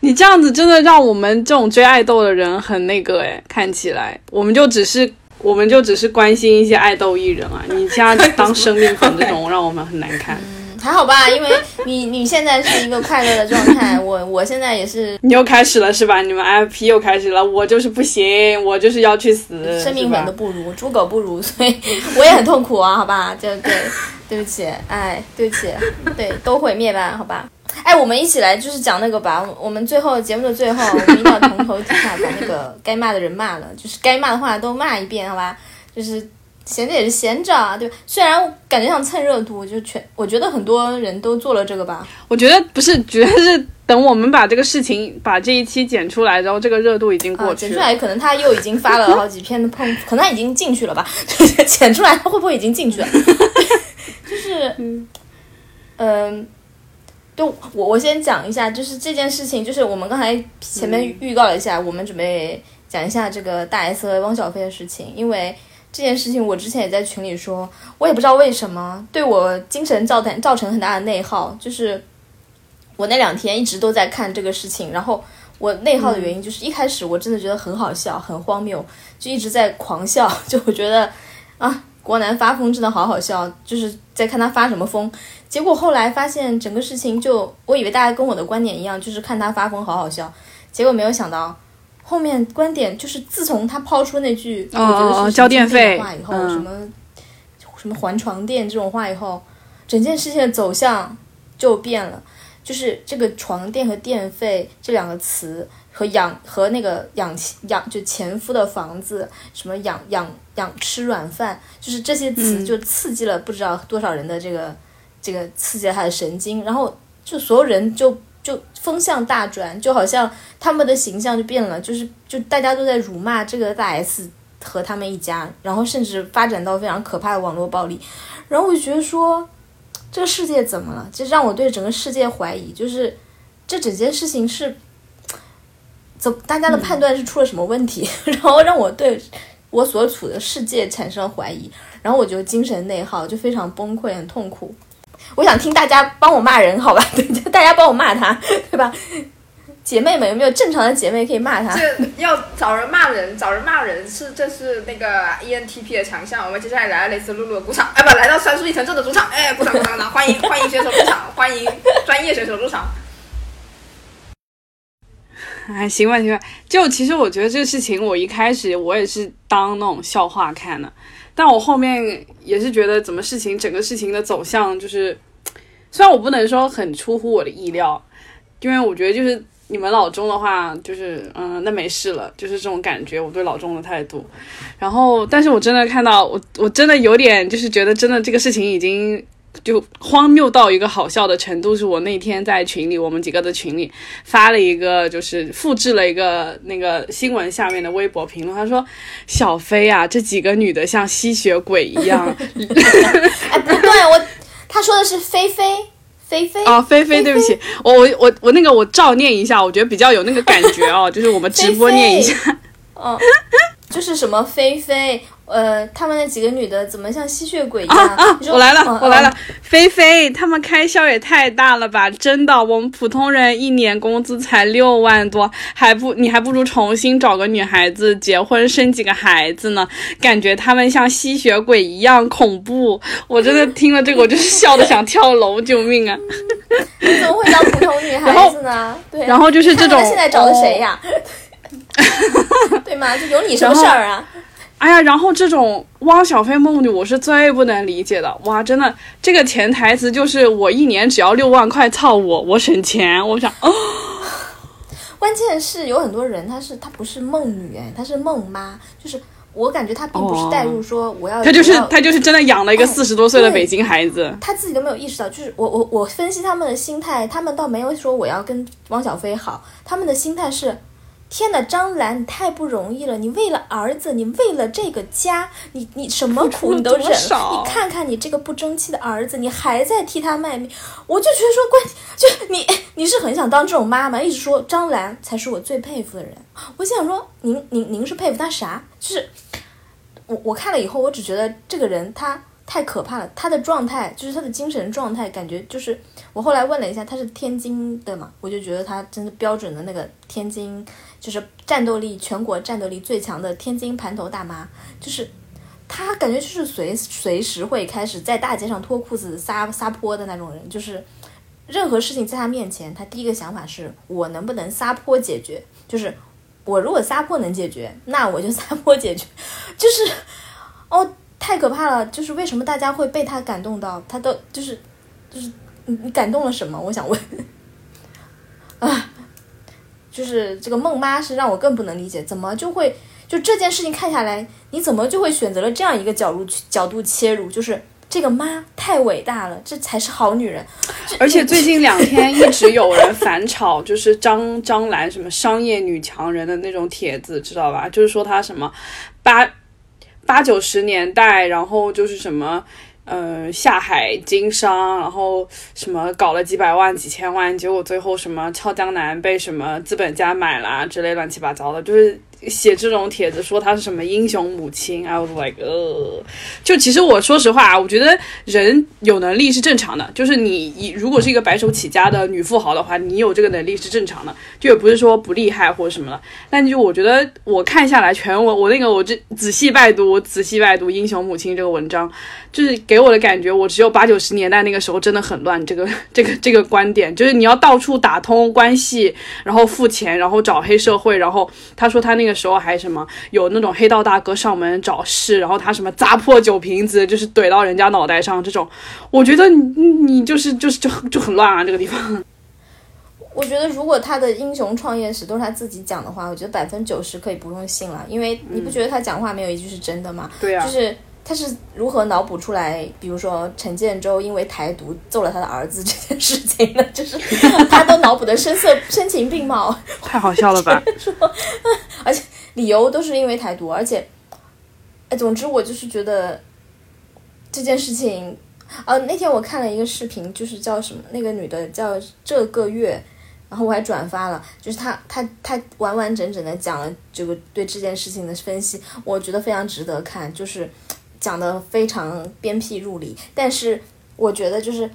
你这样子真的让我们这种追爱豆的人很那个哎，看起来我们就只是我们就只是关心一些爱豆艺人啊，你现在当生命粉这种 让我们很难看。还好吧，因为你你现在是一个快乐的状态，我我现在也是你又开始了是吧？你们 IFP 又开始了，我就是不行，我就是要去死，生命本都不如，猪狗不如，所以我也很痛苦啊，好吧，就对，对不起，哎，对不起，对，都毁灭吧，好吧。哎，我们一起来就是讲那个吧。我们最后节目的最后，我们一定要从头 till 把那个该骂的人骂了，就是该骂的话都骂一遍，好吧？就是闲着也是闲着啊，对吧？虽然感觉像蹭热度，就全我觉得很多人都做了这个吧。我觉得不是，觉得是等我们把这个事情把这一期剪出来，然后这个热度已经过啊，去了。剪出来可能他又已经发了好几篇的碰，可能他已经进去了吧？就是剪出来他会不会已经进去了？就是，嗯、就我我先讲一下，就是这件事情，就是我们刚才前面预告了一下，我们准备讲一下这个大 S 和汪小菲的事情，因为这件事情我之前也在群里说，我也不知道为什么对我精神造成造成很大的内耗，就是我那两天一直都在看这个事情，然后。我内耗的原因就是一开始我真的觉得很好笑，很荒谬，就一直在狂笑，就我觉得啊，国男发疯真的好好笑，就是在看他发什么疯。结果后来发现整个事情就，我以为大家跟我的观点一样，就是看他发疯好好笑，结果没有想到后面观点就是自从他抛出那句哦是交电费的话以后，嗯。什么什么还床垫这种话以后，整件事情的走向就变了。就是这个床垫和电费这两个词和养和那个养养就前夫的房子，什么养养养吃软饭，就是这些词就刺激了不知道多少人的这个、这个刺激了他的神经，然后就所有人就就风向大转，就好像他们的形象就变了，就是就大家都在辱骂这个大 S 和他们一家，然后甚至发展到非常可怕的网络暴力，然后我就觉得说。这个世界怎么了？就让我对整个世界怀疑，就是这整件事情是怎大家的判断是出了什么问题，然后让我对我所处的世界产生怀疑，然后我就精神内耗，就非常崩溃，很痛苦。我想听大家帮我骂人，好吧？对，就大家帮我骂他，对吧？姐妹们有没有正常的姐妹可以骂他？这要找人骂人，找人骂人是这是那个 ENTP 的强项。我们接下来来到雷斯露露的鼓场，哎不，来到三树一城镇的主场，哎，鼓掌鼓掌鼓掌，欢迎欢迎选手入场，欢迎专业选手入场。哎，行吧，行吧。就其实我觉得这个事情，我一开始我也是当那种笑话看的，但我后面也是觉得，怎么事情整个事情的走向就是，虽然我不能说很出乎我的意料，因为我觉得就是你们老钟的话，就是嗯，那没事了，就是这种感觉，我对老钟的态度。然后，但是我真的看到我，我真的有点就是觉得，真的这个事情已经。就荒谬到一个好笑的程度，是我那天在群里，我们几个的群里发了一个，就是复制了一个那个新闻下面的微博评论，他说：“小飞啊，这几个女的像吸血鬼一样。”哎，不对，我他说的是菲菲，菲菲啊，菲 菲，对不起，我我我我那个我照念一下，我觉得比较有那个感觉哦，就是我们直播念一下，嗯，就是什么菲菲。呃，他们那几个女的怎么像吸血鬼一样？啊啊！我来了，我来了，菲菲，他们开销也太大了吧！真的，我们普通人一年工资才六万多，还不你还不如重新找个女孩子结婚生几个孩子呢。感觉他们像吸血鬼一样恐怖，我真的听了这个，我就是笑的想跳楼，救命啊！你怎么会当普通女孩子呢？对，然后就是这种，现在找的谁呀？对吗？就有你什么事儿啊？哎呀，然后这种汪小菲梦女，我是最不能理解的。哇，真的，这个潜台词就是我一年只要六万块，操我，我省钱。我想，哦，关键是有很多人，他是他不是梦女，哎，他是梦妈，就是我感觉他并不是代入说我要，他就是他就是真的养了一个四十多岁的北京孩子，他自己都没有意识到。就是我我我分析他们的心态，他们倒没有说我要跟汪小菲好，他们的心态是。天呐，张兰，你太不容易了！你为了儿子，你为了这个家，你你什么苦你都忍。你看看你这个不争气的儿子，你还在替他卖命。我就觉得说，关就你你是很想当这种妈妈，一直说张兰才是我最佩服的人。我想说，您您您是佩服他啥？就是我我看了以后，我只觉得这个人他太可怕了，他的状态就是他的精神状态，感觉就是我后来问了一下，他是天津的嘛，我就觉得他真的标准的那个天津。就是战斗力全国战斗力最强的天津盘头大妈，就是她感觉就是随随时会开始在大街上脱裤子撒撒泼的那种人，就是任何事情在她面前，她第一个想法是我能不能撒泼解决？就是我如果撒泼能解决，那我就撒泼解决。就是哦，太可怕了！就是为什么大家会被她感动到？她都就是就是你你感动了什么？我想问 啊。就是这个梦妈是让我更不能理解，怎么就会就这件事情看下来，你怎么就会选择了这样一个角度角度切入？就是这个妈太伟大了，这才是好女人。而且最近两天一直有人反炒，就是张 张兰什么商业女强人的那种帖子，知道吧？就是说她什么八八九十年代，然后就是什么。嗯，下海经商，然后什么搞了几百万、几千万，结果最后什么俏江南被什么资本家买啦之类乱七八糟的，就是。写这种帖子说她是什么英雄母亲，I was like，呃，就其实我说实话啊，我觉得人有能力是正常的，就是你一如果是一个白手起家的女富豪的话，你有这个能力是正常的，就也不是说不厉害或者什么的。但就我觉得我看下来全文，我那个我这仔细拜读，仔细拜读英雄母亲这个文章，就是给我的感觉，我只有八九十年代那个时候真的很乱。这个 这个这个观点就是你要到处打通关系，然后付钱，然后找黑社会，然后他说他那个。时候还什么有那种黑道大哥上门找事，然后他什么砸破酒瓶子，就是怼到人家脑袋上这种，我觉得你你就是就是就就很乱啊这个地方。我觉得如果他的英雄创业史都是他自己讲的话，我觉得百分之九十可以不用信了，因为你不觉得他讲话没有一句是真的吗？对啊，就是他是如何脑补出来，比如说陈建州因为台独揍了他的儿子这件事情的，就是他都脑补的声色声情并茂，太好笑了吧？而且。理由都是因为台独，而且，哎，总之我就是觉得这件事情，呃，那天我看了一个视频，就是叫什么，那个女的叫这个月，然后我还转发了，就是她她她完完整整的讲了这个对这件事情的分析，我觉得非常值得看，就是讲的非常鞭辟入里，但是我觉得就是。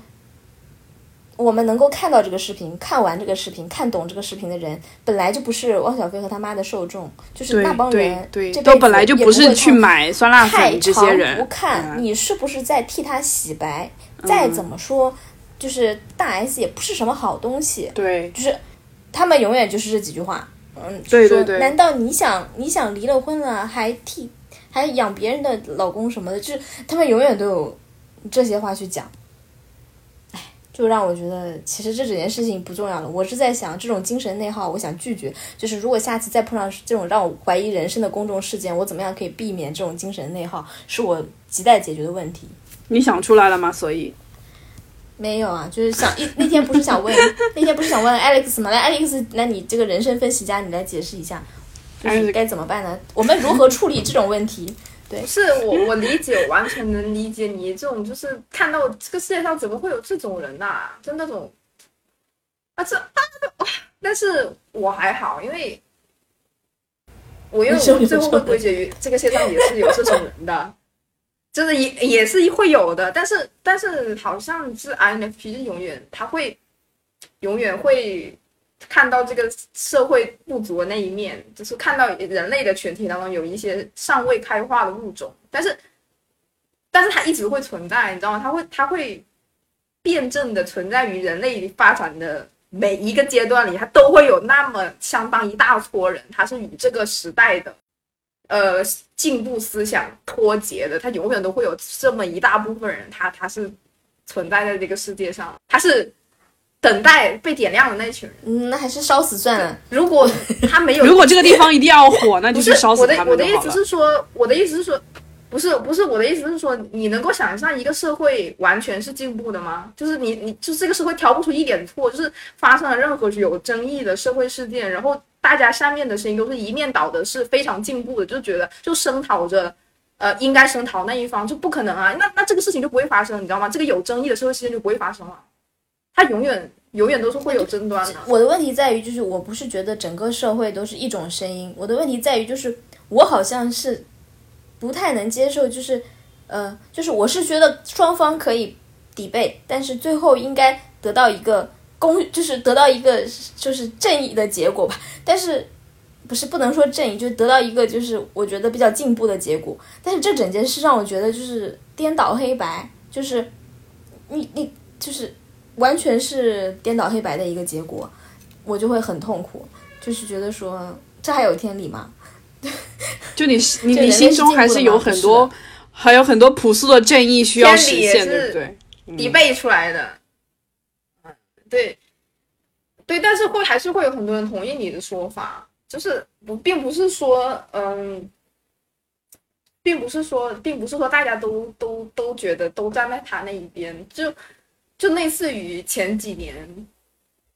我们能够看到这个视频，看完这个视频，看懂这个视频的人，本来就不是汪小菲和他妈的受众，就是那帮人，对，都本来就不是去买酸辣粉这些人。不看你是不是在替他洗白？再怎么说，就是大 S 也不是什么好东西。对，就是他们永远就是这几句话，嗯，对对对说难道你想你想离了婚了还替还养别人的老公什么的？就是他们永远都有这些话去讲。哎，就让我觉得其实这整件事情不重要了。我是在想这种精神内耗，我想拒绝。就是如果下次再碰上这种让我怀疑人生的公众事件，我怎么样可以避免这种精神内耗，是我亟待解决的问题。你想出来了吗？所以没有啊，就是想一那天不是想问 那天不是想问 Alex 吗？来，Alex，那你这个人生分析家，你来解释一下，就是该怎么办呢？我们如何处理这种问题？对不，是我，我理解，我完全能理解你这种，就是看到这个世界上怎么会有这种人呐、就那种啊这啊，但是我还好，因为我因为我最后会归结于这个世界上也是有这种人的，就是也也是会有的，但是但是好像是 INFP 是永远他会永远会看到这个社会不足的那一面，就是看到人类的群体当中有一些尚未开化的物种，但是，但是它一直会存在，你知道吗？它会它会辩证的存在于人类发展的每一个阶段里，它都会有那么相当一大撮人，他是与这个时代的呃进步思想脱节的，他永远都会有这么一大部分人，他他是存在在这个世界上，他是等待被点亮的那群人。嗯，那还是烧死算了。如果 他没有，如果这个地方一定要火，那不就是烧死我的我的意思。是说，我的意思是说，不是不是我的意思是说，你能够想象一个社会完全是进步的吗？就是你你就是这个社会挑不出一点错，就是发生了任何有争议的社会事件，然后大家下面的声音都是一面倒的，是非常进步的，就觉得就声讨着。呃，应该声讨那一方就不可能啊，那那这个事情就不会发生，你知道吗？这个有争议的社会事件就不会发生了，它永远永远都是会有争端的。我的问题在于，就是我不是觉得整个社会都是一种声音，我的问题在于，就是我好像是不太能接受，就是呃，就是我是觉得双方可以抵背，但是最后应该得到一个公，就是得到一个就是正义的结果吧。但是不是不能说正义，就得到一个就是我觉得比较进步的结果。但是这整件事让我觉得就是颠倒黑白，就是你你就是完全是颠倒黑白的一个结果，我就会很痛苦，就是觉得说这还有天理吗？就你你你心中还是有很多，还有很多朴素的正义需要实现，对不对？底背出来的。嗯，对，对，但是会还是会有很多人同意你的说法，就是不，并不是说，嗯，并不是说，并不是说大家都都都觉得都站在他那一边，就就类似于前几年。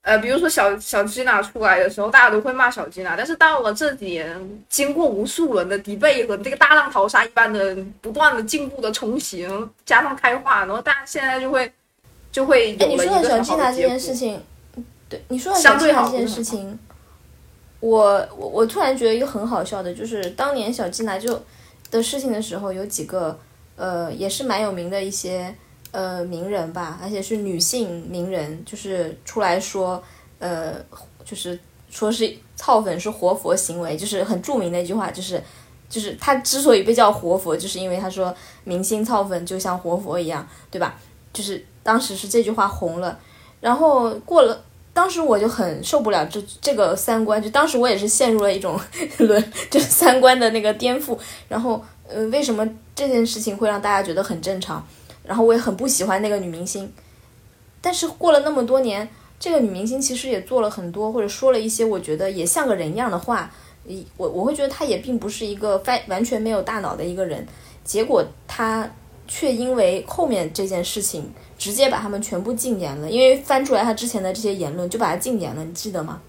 呃，比如说小小吉娜出来的时候，大家都会骂小吉娜，但是到了这几年，经过无数轮的敌背和这个大浪淘沙一般的不断的进步的成型，加上开化，然后大家现在就会就会哎，你说的小吉娜这件。事情，对你说的相小吉娜这件事情，我我我突然觉得一个很好笑的，就是当年小吉娜就的事情的时候，有几个呃也是蛮有名的一些呃名人吧，而且是女性名人，就是出来说呃就是说是操粉是活佛行为，就是很著名的一句话，就是。就是他之所以被叫活佛，就是因为他说明星操粉就像活佛一样，对吧？就是当时是这句话红了，然后过了，当时我就很受不了这这个三观，就当时我也是陷入了一种 轮，就三观的那个颠覆。然后，呃，为什么这件事情会让大家觉得很正常？然后我也很不喜欢那个女明星，但是过了那么多年，这个女明星其实也做了很多，或者说了一些我觉得也像个人一样的话。我我会觉得她也并不是一个完完全没有大脑的一个人，结果她却因为后面这件事情，直接把他们全部禁言了。因为翻出来她之前的这些言论，就把她禁言了，你记得吗？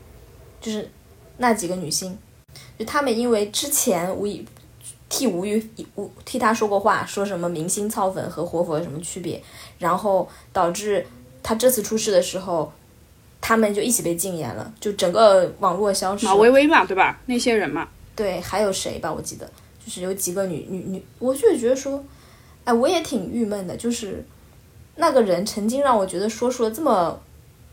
就是那几个女星，就她们因为之前无意替吴宇吴替他说过话，说什么明星操粉和活佛有什么区别，然后导致他这次出事的时候。他们就一起被禁言了，就整个网络消失了。马薇薇嘛，对吧？那些人嘛，对，还有谁吧？我记得就是有几个女女女，我就觉得说，哎，我也挺郁闷的，就是那个人曾经让我觉得说出了这么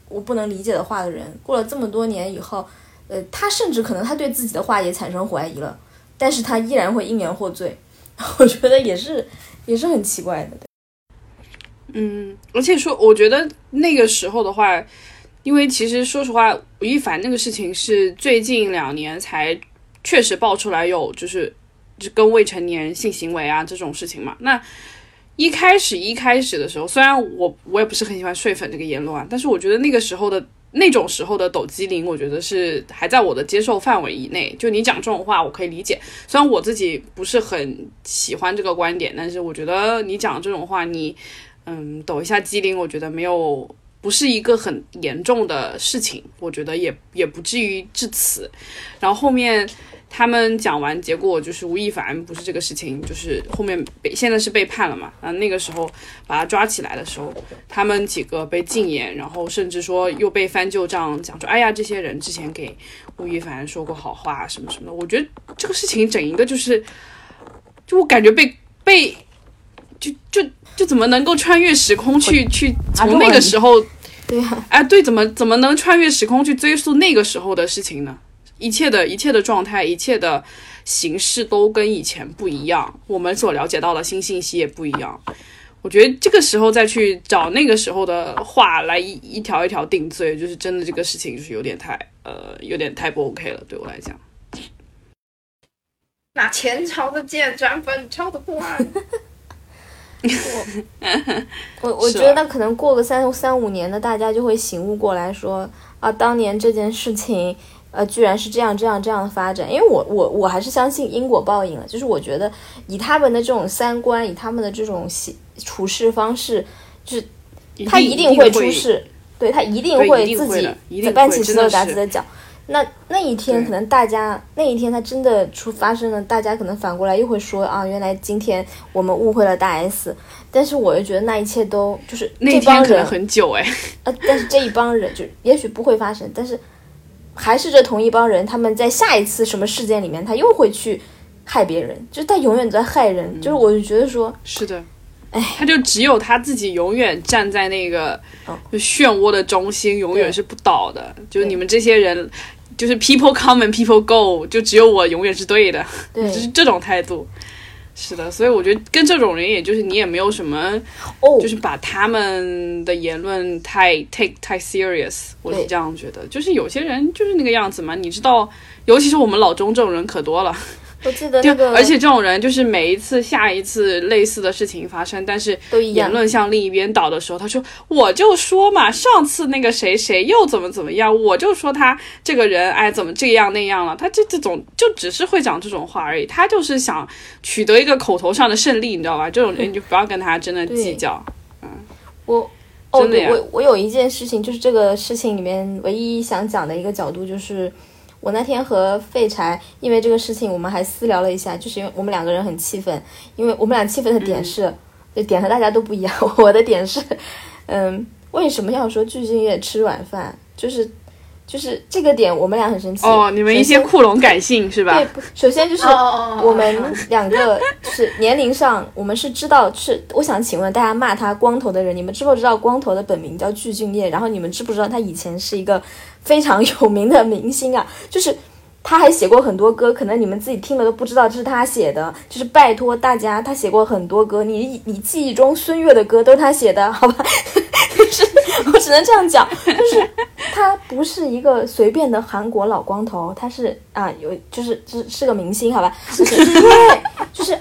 我不能理解的话的人，过了这么多年以后，呃，他甚至可能他对自己的话也产生怀疑了，但是他依然会因言获罪，我觉得也是也是很奇怪的。嗯，而且说，我觉得那个时候的话。因为其实说实话，吴亦凡那个事情是最近两年才确实爆出来有就是就跟未成年性行为啊这种事情嘛。那一开始一开始的时候，虽然我我也不是很喜欢睡粉这个言论啊，但是我觉得那个时候的那种时候的抖机灵，我觉得是还在我的接受范围以内。就你讲这种话，我可以理解。虽然我自己不是很喜欢这个观点，但是我觉得你讲这种话，你嗯抖一下机灵，我觉得没有。不是一个很严重的事情，我觉得也也不至于至此。然后后面他们讲完，结果就是吴亦凡不是这个事情，就是后面被现在是被判了嘛。啊，那个时候把他抓起来的时候，他们几个被禁言，然后甚至说又被翻旧账，讲说，哎呀，这些人之前给吴亦凡说过好话什么什么的。我觉得这个事情整一个就是，就我感觉被被。就就就怎么能够穿越时空去去从那个时候，对呀，哎对，怎么怎么能穿越时空去追溯那个时候的事情呢？一切的一切的状态，一切的形式都跟以前不一样，我们所了解到的新信息也不一样。我觉得这个时候再去找那个时候的话来一一条一条定罪，就是真的这个事情就是有点太呃有点太不 OK 了，对我来讲。拿前朝的剑斩本朝的官。我我 我觉得那可能过个三三五年的，大家就会醒悟过来说啊，当年这件事情，呃，居然是这样这样这样的发展。因为我我我还是相信因果报应了，就是我觉得以他们的这种三观，以他们的这种处事方式，就是他一定会出事，对他一定会自己搬起石头砸自己的脚。那那一天可能大家那一天他真的出发生了，大家可能反过来又会说啊，原来今天我们误会了大 S。但是我又觉得那一切都就是那帮人很久哎，呃，但是这一帮人就也许不会发生，但是还是这同一帮人，他们在下一次什么事件里面，他又会去害别人，就是他永远在害人。就是我就觉得说，是的，哎，他就只有他自己永远站在那个就漩涡的中心，永远是不倒的。就是你们这些人。就是 people come and people go，就只有我永远是对的，就是这种态度。是的，所以我觉得跟这种人，也就是你也没有什么，哦就是把他们的言论太 take 太 serious，我是这样觉得。就是有些人就是那个样子嘛，你知道，尤其是我们老中这种人可多了。我记得那个，而且这种人就是每一次下一次类似的事情发生，但是言论向另一边倒的时候，他说：“我就说嘛，上次那个谁谁又怎么怎么样，我就说他这个人哎怎么这样那样了。”他这这种就只是会讲这种话而已，他就是想取得一个口头上的胜利，你知道吧？这种人你就不要跟他真的计较。嗯，我哦，对我我有一件事情，就是这个事情里面唯一想讲的一个角度就是。我那天和废柴因为这个事情，我们还私聊了一下，就是因为我们两个人很气愤，因为我们俩气愤的点是，点和大家都不一样。我的点是，嗯，为什么要说具俊晔吃软饭？就是。就是这个点，我们俩很生气。哦，你们一些库龙感性是吧？对，首先就是我们两个就是年龄上，我们是知道是。我想请问大家，骂他光头的人，你们知不知道光头的本名叫具俊晔？然后你们知不知道他以前是一个非常有名的明星啊？就是他还写过很多歌，可能你们自己听了都不知道这是他写的。就是拜托大家，他写过很多歌，你你记忆中孙悦的歌都是他写的，好吧？就是我只能这样讲，就是他不是一个随便的韩国老光头，他是啊有就是是是个明星，好吧？就是因为就是，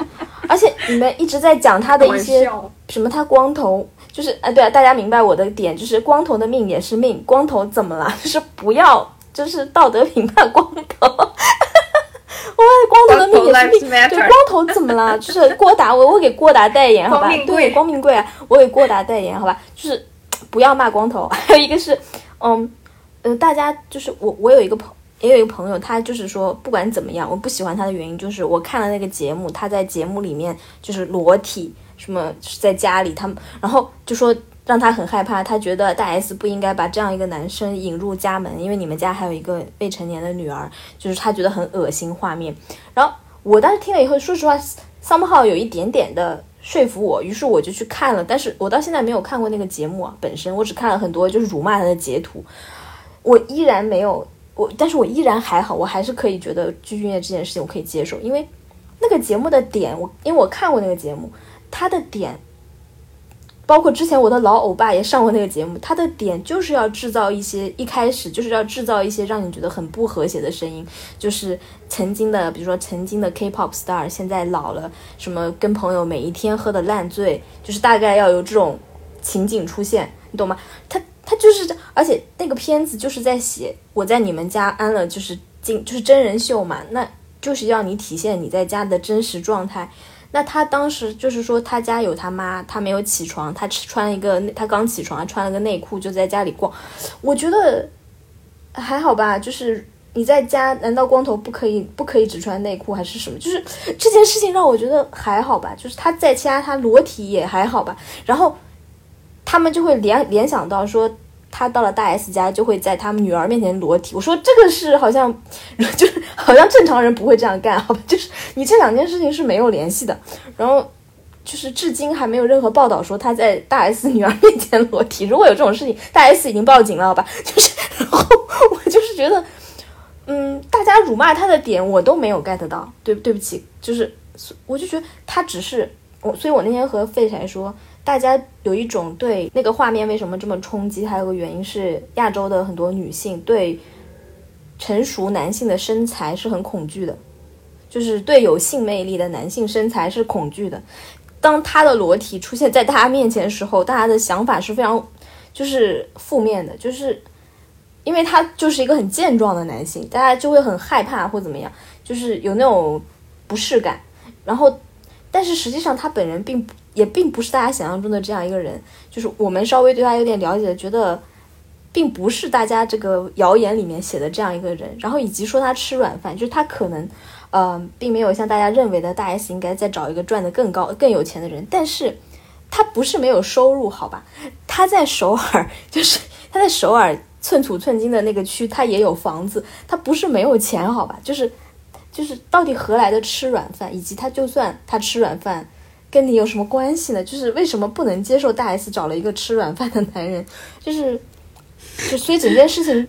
而且你们一直在讲他的一些什么，他光头就是啊对啊，大家明白我的点，就是光头的命也是命，光头怎么了？就是不要就是道德评判光头，我光头的命也是命，对光头怎么了？就是郭达，我我给郭达代言，好吧？对，光明贵啊，我给郭达代言，好吧？就是。不要骂光头，还有一个是，嗯，呃，大家就是我，我有一个朋，也有一个朋友，他就是说，不管怎么样，我不喜欢他的原因就是我看了那个节目，他在节目里面就是裸体，什么在家里，他们，然后就说让他很害怕，他觉得大 S 不应该把这样一个男生引入家门，因为你们家还有一个未成年的女儿，就是他觉得很恶心画面。然后我当时听了以后，说实话，somehow 有一点点的。说服我，于是我就去看了，但是我到现在没有看过那个节目啊，本身我只看了很多就是辱骂他的截图，我依然没有我，但是我依然还好，我还是可以觉得具俊晔这件事情我可以接受，因为那个节目的点，我因为我看过那个节目，他的点包括之前我的老欧巴也上过那个节目，他的点就是要制造一些一开始就是要制造一些让你觉得很不和谐的声音，就是曾经的，比如说曾经的 K-pop star，现在老了，什么跟朋友每一天喝的烂醉，就是大概要有这种情景出现，你懂吗？他他就是这，而且那个片子就是在写我在你们家安了，就是进就是真人秀嘛，那就是要你体现你在家的真实状态。那他当时就是说，他家有他妈，他没有起床，他穿了一个，他刚起床，穿了个内裤就在家里逛。我觉得还好吧，就是你在家，难道光头不可以不可以只穿内裤还是什么？就是这件事情让我觉得还好吧，就是他在家他裸体也还好吧。然后他们就会联联想到说。他到了大 S 家，就会在他们女儿面前裸体。我说这个是好像，就是好像正常人不会这样干，好吧？就是你这两件事情是没有联系的。然后就是至今还没有任何报道说他在大 S 女儿面前裸体。如果有这种事情，大 S 已经报警了，好吧？就是，然后我就是觉得，嗯，大家辱骂他的点我都没有 get 到。对，对不起，就是我就觉得他只是我，所以我那天和废柴说。大家有一种对那个画面为什么这么冲击？还有个原因是亚洲的很多女性对成熟男性的身材是很恐惧的，就是对有性魅力的男性身材是恐惧的。当他的裸体出现在大家面前的时候，大家的想法是非常就是负面的，就是因为他就是一个很健壮的男性，大家就会很害怕或怎么样，就是有那种不适感。然后，但是实际上他本人并不。也并不是大家想象中的这样一个人，就是我们稍微对他有点了解，觉得并不是大家这个谣言里面写的这样一个人。然后以及说他吃软饭，就是他可能，呃，并没有像大家认为的大 S 应该再找一个赚的更高、更有钱的人。但是他不是没有收入，好吧？他在首尔，就是他在首尔寸土寸金的那个区，他也有房子，他不是没有钱，好吧？就是就是到底何来的吃软饭？以及他就算他吃软饭。跟你有什么关系呢？就是为什么不能接受大 S 找了一个吃软饭的男人？就是，就所以整件事情，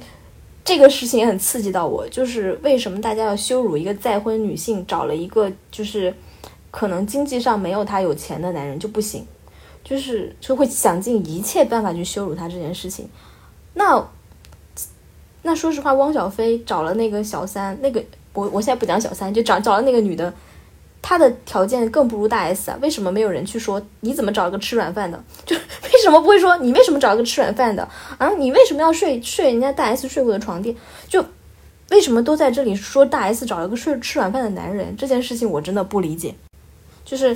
这个事情也很刺激到我。就是为什么大家要羞辱一个再婚女性找了一个就是可能经济上没有她有钱的男人就不行？就是就会想尽一切办法去羞辱他这件事情。那那说实话，汪小菲找了那个小三，那个我我现在不讲小三，就找找了那个女的。他的条件更不如大 S 啊，为什么没有人去说你怎么找一个吃软饭的？就为什么不会说你为什么找一个吃软饭的啊？你为什么要睡睡人家大 S 睡过的床垫？就为什么都在这里说大 S 找了个睡吃软饭的男人？这件事情我真的不理解。就是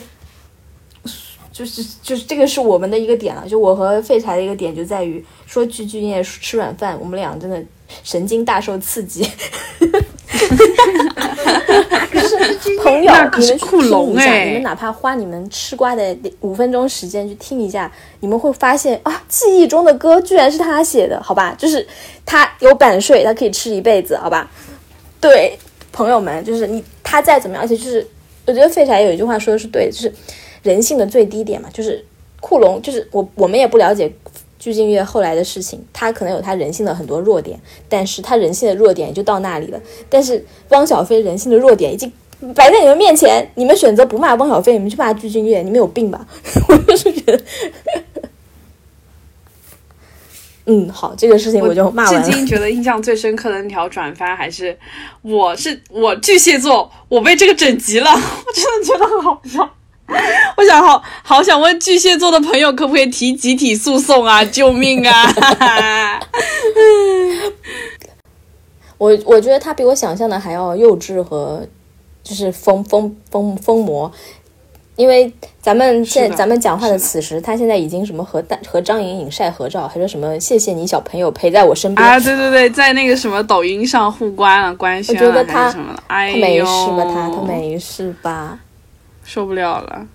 就是就是这个是我们的一个点了，就我和废柴的一个点就在于说具俊晔吃软饭，我们俩真的神经大受刺激。朋友，你们去听一下，你们哪怕花你们吃瓜的五分钟时间去听一下，你们会发现啊，记忆中的歌居然是他写的，好吧？就是他有版税，他可以吃一辈子，好吧？对，朋友们，就是你他再怎么样，而且就是我觉得废柴有一句话说的是对，就是人性的最低点嘛，就是库龙，就是我我们也不了解。鞠婧祎后来的事情，他可能有他人性的很多弱点，但是他人性的弱点也就到那里了。但是汪小菲人性的弱点已经摆在你们面前，你们选择不骂汪小菲，你们去骂鞠婧祎，你们有病吧？我就是觉得，嗯，好，这个事情我就骂完了。至今觉得印象最深刻的那条转发还是，我是我巨蟹座，我被这个整急了，我真的觉得很好笑。我想好好想问巨蟹座的朋友，可不可以提集体诉讼啊？救命啊！我我觉得他比我想象的还要幼稚和就是疯疯疯疯魔，因为咱们现咱们讲话的此时，他现在已经什么和大和张颖颖晒合照，还说什么谢谢你小朋友陪在我身边啊？对对对，在那个什么抖音上互关了官宣了还是什么的？他没事吧？他他没事吧？受不了了，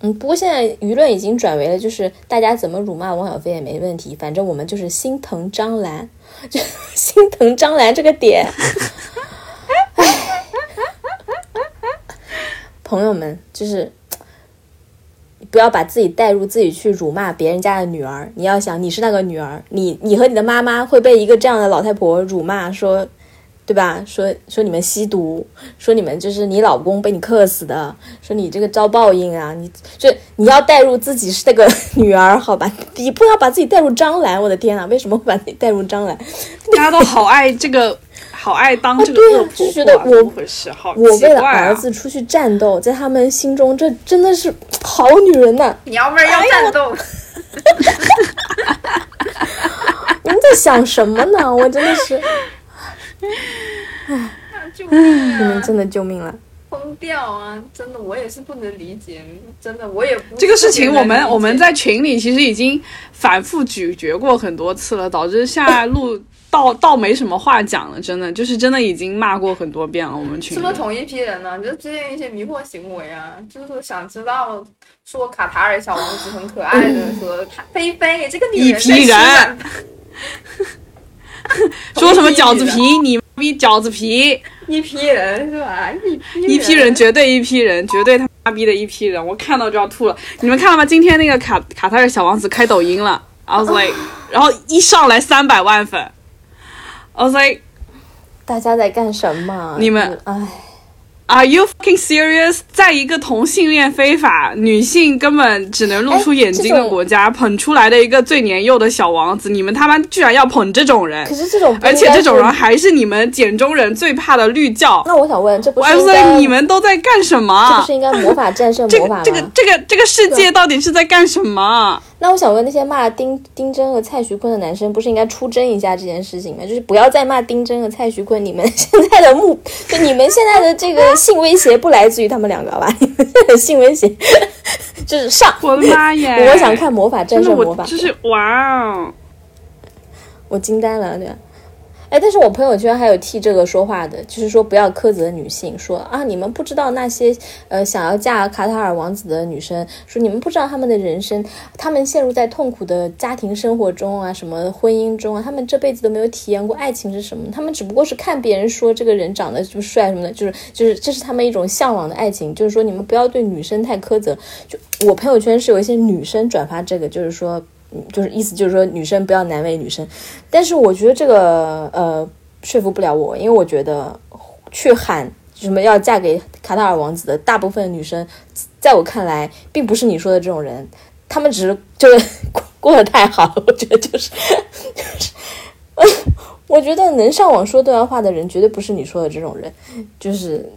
嗯，不过现在舆论已经转为了，就是大家怎么辱骂王小飞也没问题，反正我们就是心疼张兰，就心疼张兰这个点。朋友们，就是不要把自己带入自己去辱骂别人家的女儿。你要想，你是那个女儿，你你和你的妈妈会被一个这样的老太婆辱骂说。对吧？说说你们吸毒，说你们就是你老公被你克死的，说你这个遭报应啊！你就你要带入自己是那个 女儿，好吧？你不要把自己带入张兰，我的天啊！为什么会把自己带入张兰？大家都好爱这个，好爱当这个恶婆婆，怎么回事？好我为了儿子出去战斗，在他们心中这真的是好女人呐！娘们儿要战斗。你们在想什么呢？我真的是。唉，救命！你们真的救命了，疯掉啊！真的，我也是不能理解，真的，我也不。这个事情，我们我们在群里其实已经反复咀嚼过很多次了，导致下路倒倒没什么话讲了。真的，就是真的已经骂过很多遍了。我们群是不是同一批人呢？就最近一些迷惑行为啊，就是想知道说卡塔尔小王子很可爱的，说菲菲这个女人。一批人。说什么饺子皮？你逼饺子皮！一批人是吧？一批人，绝对一批人，绝对他妈逼的一批人！我看到就要吐了。你们看了吗？今天那个卡卡塔尔小王子开抖音了，I was like，然后一上来三百万粉，I was like，大家在干什么？你们，唉。Are you fucking serious？在一个同性恋非法、女性根本只能露出眼睛的国家，捧出来的一个最年幼的小王子，你们他妈居然要捧这种人？可是这种，而且这种人还是你们简中人最怕的绿教。那我想问，这不是你们都在干什么？这不是应该魔法战胜魔法吗？这个这个这个世界到底是在干什么？那我想问，那些骂丁丁真和蔡徐坤的男生，不是应该出征一下这件事情吗？就是不要再骂丁真和蔡徐坤，你们现在的目，就你们现在的这个性威胁不来自于他们两个吧？你们现在的性威胁就是上。我的妈呀！我想看魔法战胜魔法，就是哇哦！我惊呆了，对。哎，但是我朋友圈还有替这个说话的，就是说不要苛责女性，说啊，你们不知道那些呃想要嫁卡塔尔王子的女生，说你们不知道他们的人生，他们陷入在痛苦的家庭生活中啊，什么婚姻中啊，他们这辈子都没有体验过爱情是什么，他们只不过是看别人说这个人长得就帅什么的，就是就是这是他们一种向往的爱情，就是说你们不要对女生太苛责。就我朋友圈是有一些女生转发这个，就是说。就是意思就是说女生不要难为女生，但是我觉得这个呃说服不了我，因为我觉得去喊什么要嫁给卡塔尔王子的大部分女生，在我看来并不是你说的这种人，他们只是就是过得太好了。我觉得就是就是，我觉得能上网说这段话的人绝对不是你说的这种人，就是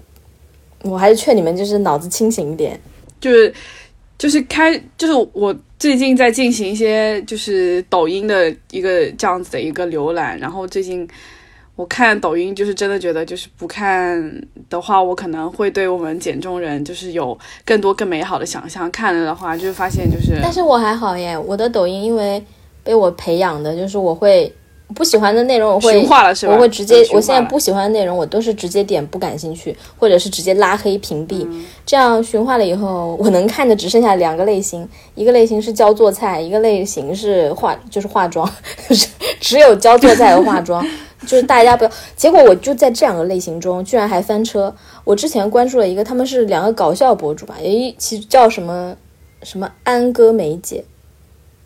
我还是劝你们就是脑子清醒一点，就是就是开就是我。最近在进行一些就是抖音的一个这样子的一个浏览，然后最近我看抖音就是真的觉得就是不看的话，我可能会对我们减重人就是有更多更美好的想象。看了的话，就发现就是，但是我还好耶，我的抖音因为被我培养的，就是我会。不喜欢的内容我会，我会直接，我现在不喜欢的内容我都是直接点不感兴趣，或者是直接拉黑屏蔽。这样驯化了以后，我能看的只剩下两个类型，一个类型是教做菜，一个类型是化，就是化妆，只有教做菜和化妆，就是大家不要。结果我就在这两个类型中，居然还翻车。我之前关注了一个，他们是两个搞笑博主吧，诶，其实叫什么什么安哥梅姐。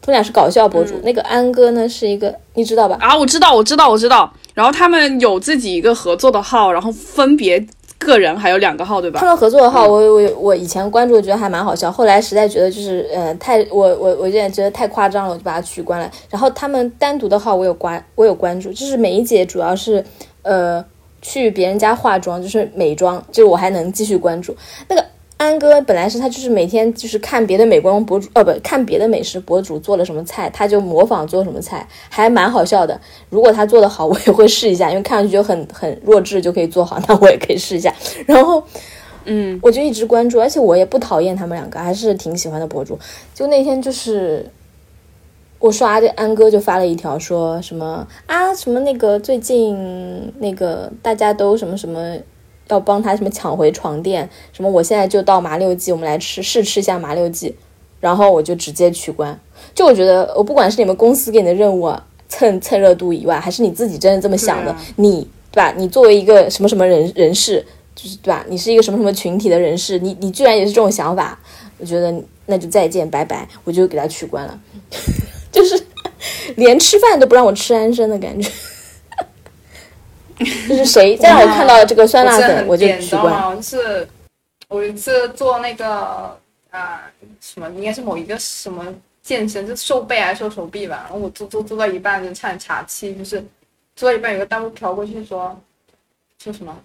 他们俩是搞笑博主，那个安哥呢是一个，你知道吧？啊，我知道，我知道，我知道。然后他们有自己一个合作的号，然后分别个人还有两个号，对吧？他们合作的号，我我我以前关注觉得还蛮好笑，后来实在觉得就是呃太我我我有点觉得太夸张了，我就把它取关了。然后他们单独的号我有关我有关注，就是每一节主要是呃去别人家化妆，就是美妆，就我还能继续关注那个。安哥本来是他就是每天就是看别的美光博主，呃，不看别的美食博主做了什么菜，他就模仿做什么菜，还蛮好笑的。如果他做的好，我也会试一下，因为看上去就很很弱智就可以做好，那我也可以试一下。然后，嗯，我就一直关注，而且我也不讨厌他们两个，还是挺喜欢的博主。就那天就是我刷这安哥就发了一条，说什么啊什么那个最近那个大家都什么什么。要帮他什么抢回床垫？什么？我现在就到麻六记，我们来吃试吃一下麻六记，然后我就直接取关。就我觉得，我不管是你们公司给你的任务啊，蹭蹭热度以外，还是你自己真的这么想的，你对吧？你作为一个什么什么人人士，就是对吧？你是一个什么什么群体的人士，你你居然也是这种想法，我觉得那就再见拜拜，我就给他取关了，就是连吃饭都不让我吃安生的感觉。就是谁再让我看到这个酸辣粉，我就取关。就是我一次做那个啊什么，应该是某一个什么健身，就瘦背还是瘦手臂吧。然后我做做做到一半就差点岔气，就是做到一半有个弹幕飘过去说说什么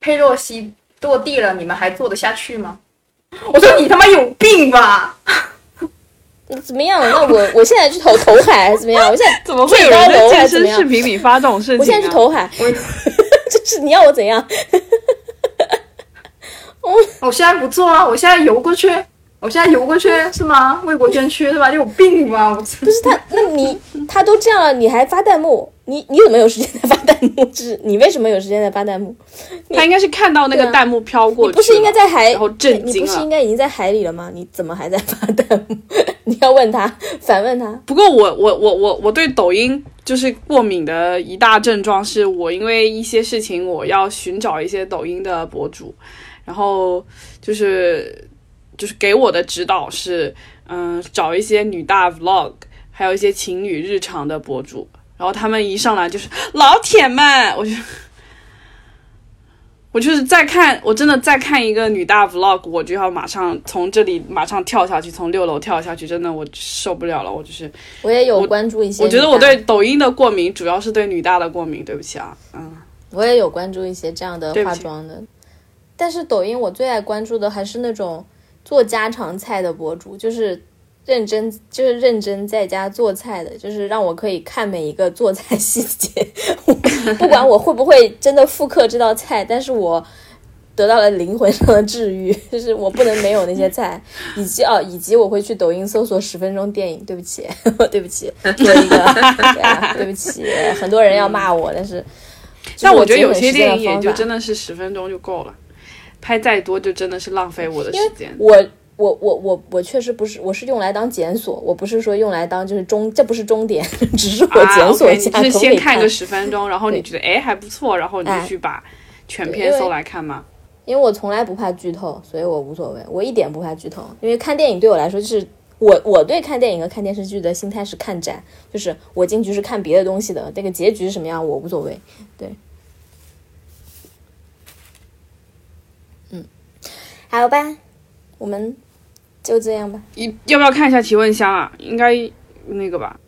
佩洛西落地了，你们还做得下去吗？我说你他妈有病吧！怎么样？那我 我现在去投投海还是怎么样？我现在怎么会有人在健身视频里发这种事情？我现在去投海，就是 你要我怎样？我我现在不做啊！我现在游过去，我现在游过去是吗？为国捐躯是吧？你有病吧？我不是他，那你他都这样了，你还发弹幕？你你怎么有时间在发弹幕？就是你为什么有时间在发弹幕？他应该是看到那个弹幕飘过，你不是应该在海？然后震惊你不是应该已经在海里了吗？你怎么还在发弹幕？你要问他，反问他。不过我我我我我对抖音就是过敏的一大症状，是我因为一些事情我要寻找一些抖音的博主，然后就是就是给我的指导是，嗯，找一些女大 vlog，还有一些情侣日常的博主。然后他们一上来就是老铁们，我就 我就是在看，我真的在看一个女大 vlog，我就要马上从这里马上跳下去，从六楼跳下去，真的我受不了了，我就是我也有关注一些，我觉得我对抖音的过敏主要是对女大的过敏，对不起啊，嗯，我也有关注一些这样的化妆的，但是抖音我最爱关注的还是那种做家常菜的博主，就是。认真就是认真在家做菜的，就是让我可以看每一个做菜细节，不管我会不会真的复刻这道菜，但是我得到了灵魂上的治愈，就是我不能没有那些菜，以及哦，以及我会去抖音搜索十分钟电影，对不起，对不起，做一个，对不起，很多人要骂我，但是，但我觉得有些电影也就真的是十分钟就够了，拍再多就真的是浪费我的时间，我。我我我我确实不是，我是用来当检索，我不是说用来当就是终，这不是终点，只是我检索一下。就是先看个十分钟，然后 你觉得哎还不错，然后你就去把全篇搜来看吗？因为我从来不怕剧透，所以我无所谓，我一点不怕剧透。因为看电影对我来说，就是我我对看电影和看电视剧的心态是看展，就是我进去是看别的东西的，那个结局是什么样我无所谓。对，嗯，好吧，我们。就这样吧，一要不要看一下提问箱啊？应该那个吧，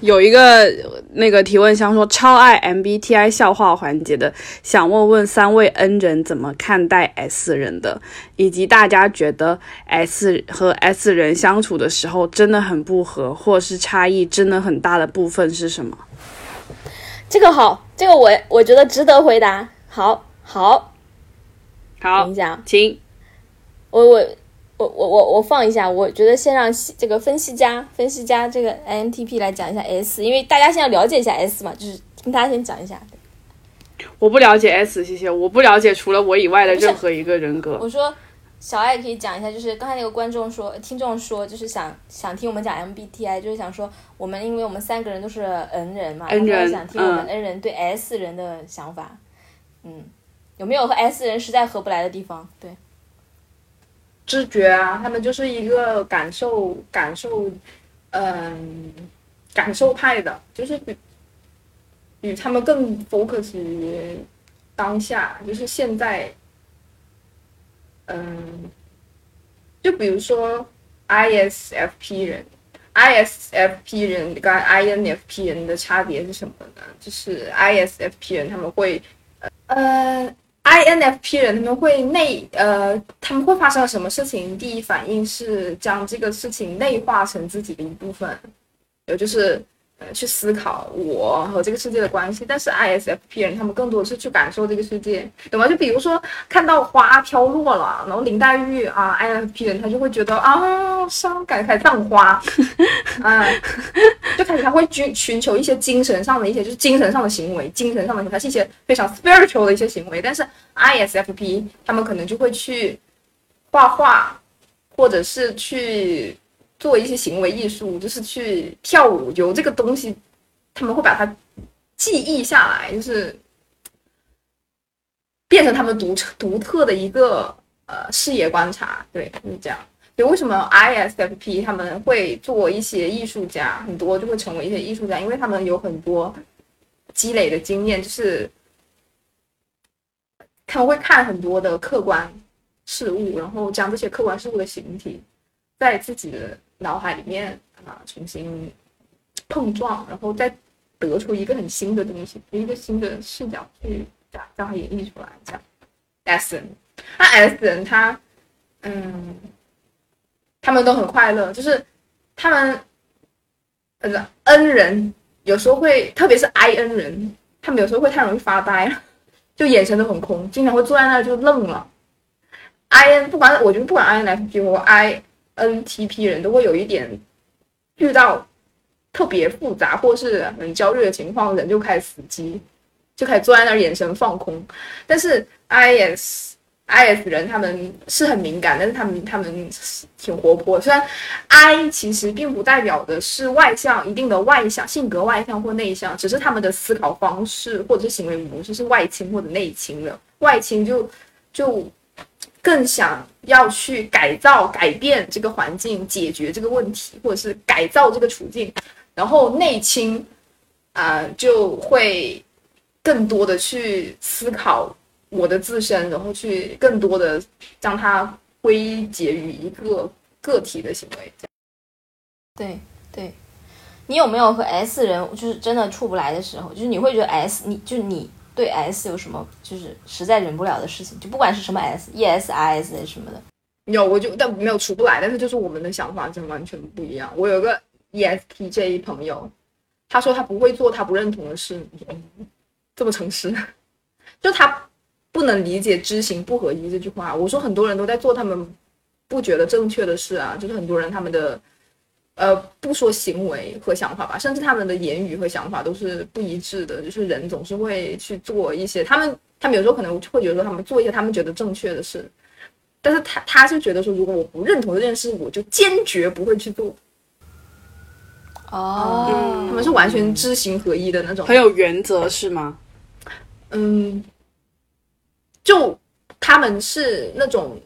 有一个那个提问箱说超爱 MBTI 笑话环节的，想问问三位 N 人怎么看待 S 人的，以及大家觉得 S 和 S 人相处的时候真的很不合，或是差异真的很大的部分是什么？这个好，这个我我觉得值得回答。好，好，好，等一下，请我我。我我我我放一下，我觉得先让这个分析家分析家这个 INTP 来讲一下 S，因为大家先要了解一下 S 嘛，就是跟大家先讲一下。我不了解 S，谢谢，我不了解除了我以外的任何一个人格。我说小爱可以讲一下，就是刚才那个观众说，听众说，就是想想听我们讲 MBTI，就是想说我们因为我们三个人都是 N 人嘛，N 人想听我们 N 人对 S 人的想法。嗯，有没有和 S 人实在合不来的地方？对。知觉啊，他们就是一个感受、感受，嗯，感受派的，就是比比他们更 focus 于当下，就是现在，嗯，就比如说 ISFP 人，ISFP 人跟 INFP 人的差别是什么呢？就是 ISFP 人他们会，呃。INFP 人他们会内呃，他们会发生什么事情？第一反应是将这个事情内化成自己的一部分，也就是去思考我和这个世界的关系。但是 ISFP 人他们更多的是去感受这个世界，懂吗？就比如说看到花飘落了，然后林黛玉啊，ISFP 人他就会觉得啊伤感，开始葬花，啊，就开始他会寻寻求一些精神上的一些就是精神上的行为，精神上的它是一些非常 spiritual 的一些行为，但是。ISFP 他们可能就会去画画，或者是去做一些行为艺术，就是去跳舞。有这个东西，他们会把它记忆下来，就是变成他们独特独特的一个呃视野观察。对，就是这样。就为什么 ISFP 他们会做一些艺术家，很多就会成为一些艺术家，因为他们有很多积累的经验，就是他们会看很多的客观事物，然后将这些客观事物的形体在自己的脑海里面啊重新碰撞，然后再得出一个很新的东西，一个新的视角去将将它演绎出来。这样，S 人，那 S 人他，嗯，他们都很快乐，就是他们，呃，N 人有时候会，特别是 I N 人，他们有时候会太容易发呆了，就眼神都很空，经常会坐在那儿就愣了。I N 不管我觉得不管 I N F P 或 I N T P 人都会有一点遇到特别复杂或是很焦虑的情况，人就开始死机，就开始坐在那儿眼神放空。但是 I S I S 人他们是很敏感，但是他们他们挺活泼。虽然 I 其实并不代表的是外向，一定的外向性格外向或内向，只是他们的思考方式或者是行为模式是外倾或者内倾的。外倾就就更想要去改造、改变这个环境，解决这个问题，或者是改造这个处境。然后内倾啊、就会更多的去思考我的自身，然后去更多的将它归结于一个个体的行为。对对，你有没有和 S 人就是真的处不来的时候？就是你会觉得 S，你就你对 S 有什么就是实在忍不了的事情？就不管是什么 S，ES、RS 什么的，有，我就但没有出不来，但是就是我们的想法真完全不一样。我有个 E S T J 朋友，他说他不会做他不认同的事，这么诚实，就他不能理解知行不合一这句话。我说很多人都在做他们不觉得正确的事啊，就是很多人他们的呃不说行为和想法吧，甚至他们的言语和想法都是不一致的。就是人总是会去做一些他们他们有时候可能会觉得说他们做一些他们觉得正确的事，但是他他是觉得说，如果我不认同这件事，我就坚决不会去做。哦，他们是完全知行合一的那种。很有原则是吗？嗯，就他们是那种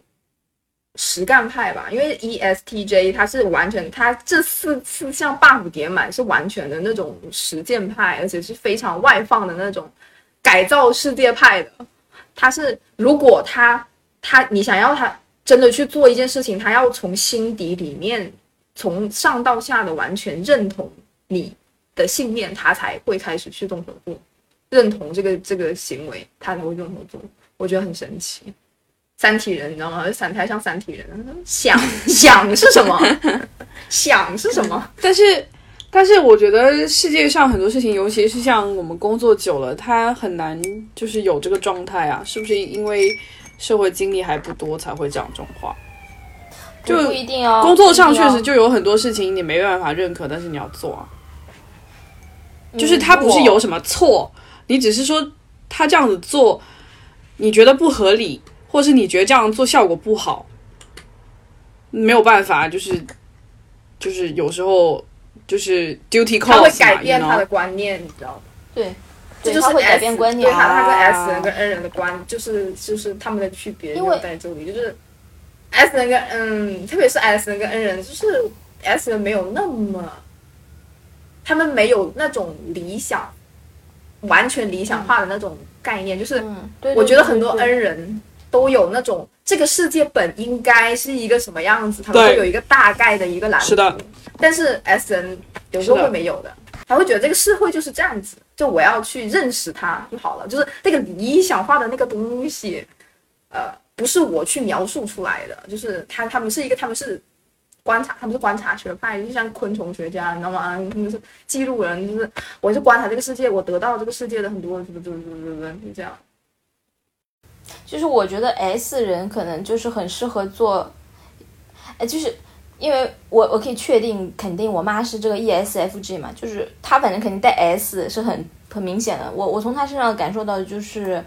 实干派吧，因为 E S T J 他是完全，他这四四项 buff 叠满是完全的那种实践派，而且是非常外放的那种改造世界派的。他是如果他他你想要他真的去做一件事情，他要从心底里面从上到下的完全认同你的信念，他才会开始去动手做。认同这个这个行为，他才会动手做。我觉得很神奇。三体人，你知道吗？散台像三体人，想 想是什么？想是什么？但是，但是我觉得世界上很多事情，尤其是像我们工作久了，他很难就是有这个状态啊，是不是？因为社会经历还不多，才会讲这种话。就不一定哦。工作上确实就有很多事情你没办法认可，但是你要做啊。嗯就是他不是有什么错，你只是说他这样子做，你觉得不合理，或是你觉得这样做效果不好，没有办法，就是就是有时候就是 duty call，他会改变他的观念，你知道吗？对，这就是对他会改 S- 变观念。对他他跟啊。S 人跟 N 人的观，就是就是他们的区别因为就在这里，就是 S 人跟嗯，特别是 S 人跟 N 人，就是 S 人没有那么，他们没有那种理想，完全理想化的那种概念，就是我觉得很多 N 人都有那种这个世界本应该是一个什么样子，他们对会有一个大概的一个蓝图。是的，但是 S N 有时候会没有的，他会觉得这个社会就是这样子，就我要去认识它就好了，就是那个理想化的那个东西，呃，不是我去描述出来的，就是他他们是一个他们是。观察，他们是观察学派，就像昆虫学家，你知道吗？他们是记录人，就是我是观察这个世界，我得到这个世界的很多，怎么怎么怎么怎么就这样。就是我觉得 S 人可能就是很适合做，哎，就是因为我我可以确定肯定我妈是这个 ESFG 嘛，就是她反正肯定带 S 是很很明显的。我我从她身上感受到的就是，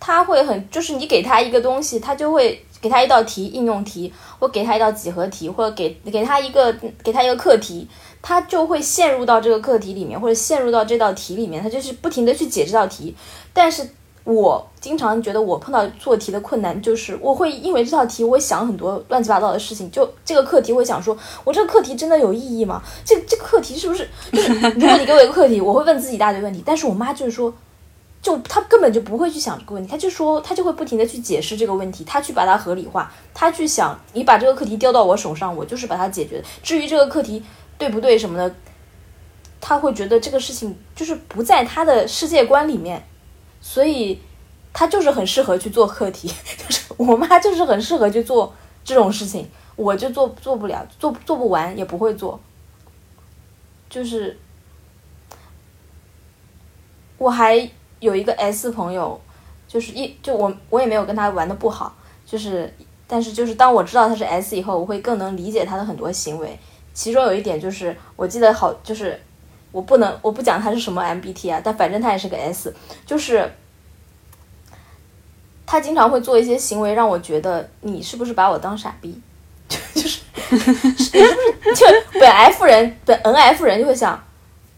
她会很就是你给她一个东西，她就会给她一道题应用题，或给她一道几何题，或者给给她一个给她一个课题，她就会陷入到这个课题里面，或者陷入到这道题里面，她就是不停的去解这道题，但是。我经常觉得我碰到做题的困难，就是我会因为这道题，我想很多乱七八糟的事情。就这个课题，会想说，我这个课题真的有意义吗？这这个课题是不是 就是如果你给我一个课题，我会问自己一大堆问题。但是我妈就是说，就她根本就不会去想这个问题，她就说她就会不停的去解释这个问题，她去把它合理化，她去想你把这个课题丢到我手上，我就是把它解决。至于这个课题对不对什么的，她会觉得这个事情就是不在她的世界观里面。所以，他就是很适合去做课题，就是我妈就是很适合去做这种事情，我就做做不了，做做不完，也不会做。就是我还有一个 S 朋友，就是一就我我也没有跟他玩的不好，就是但是就是当我知道他是 S 以后，我会更能理解他的很多行为。其中有一点就是，我记得好就是。我不能，我不讲他是什么 MBTI，但反正他也是个 S，就是他经常会做一些行为，让我觉得你是不是把我当傻逼？就 是你是不是就本 F 人本 NF 人就会想，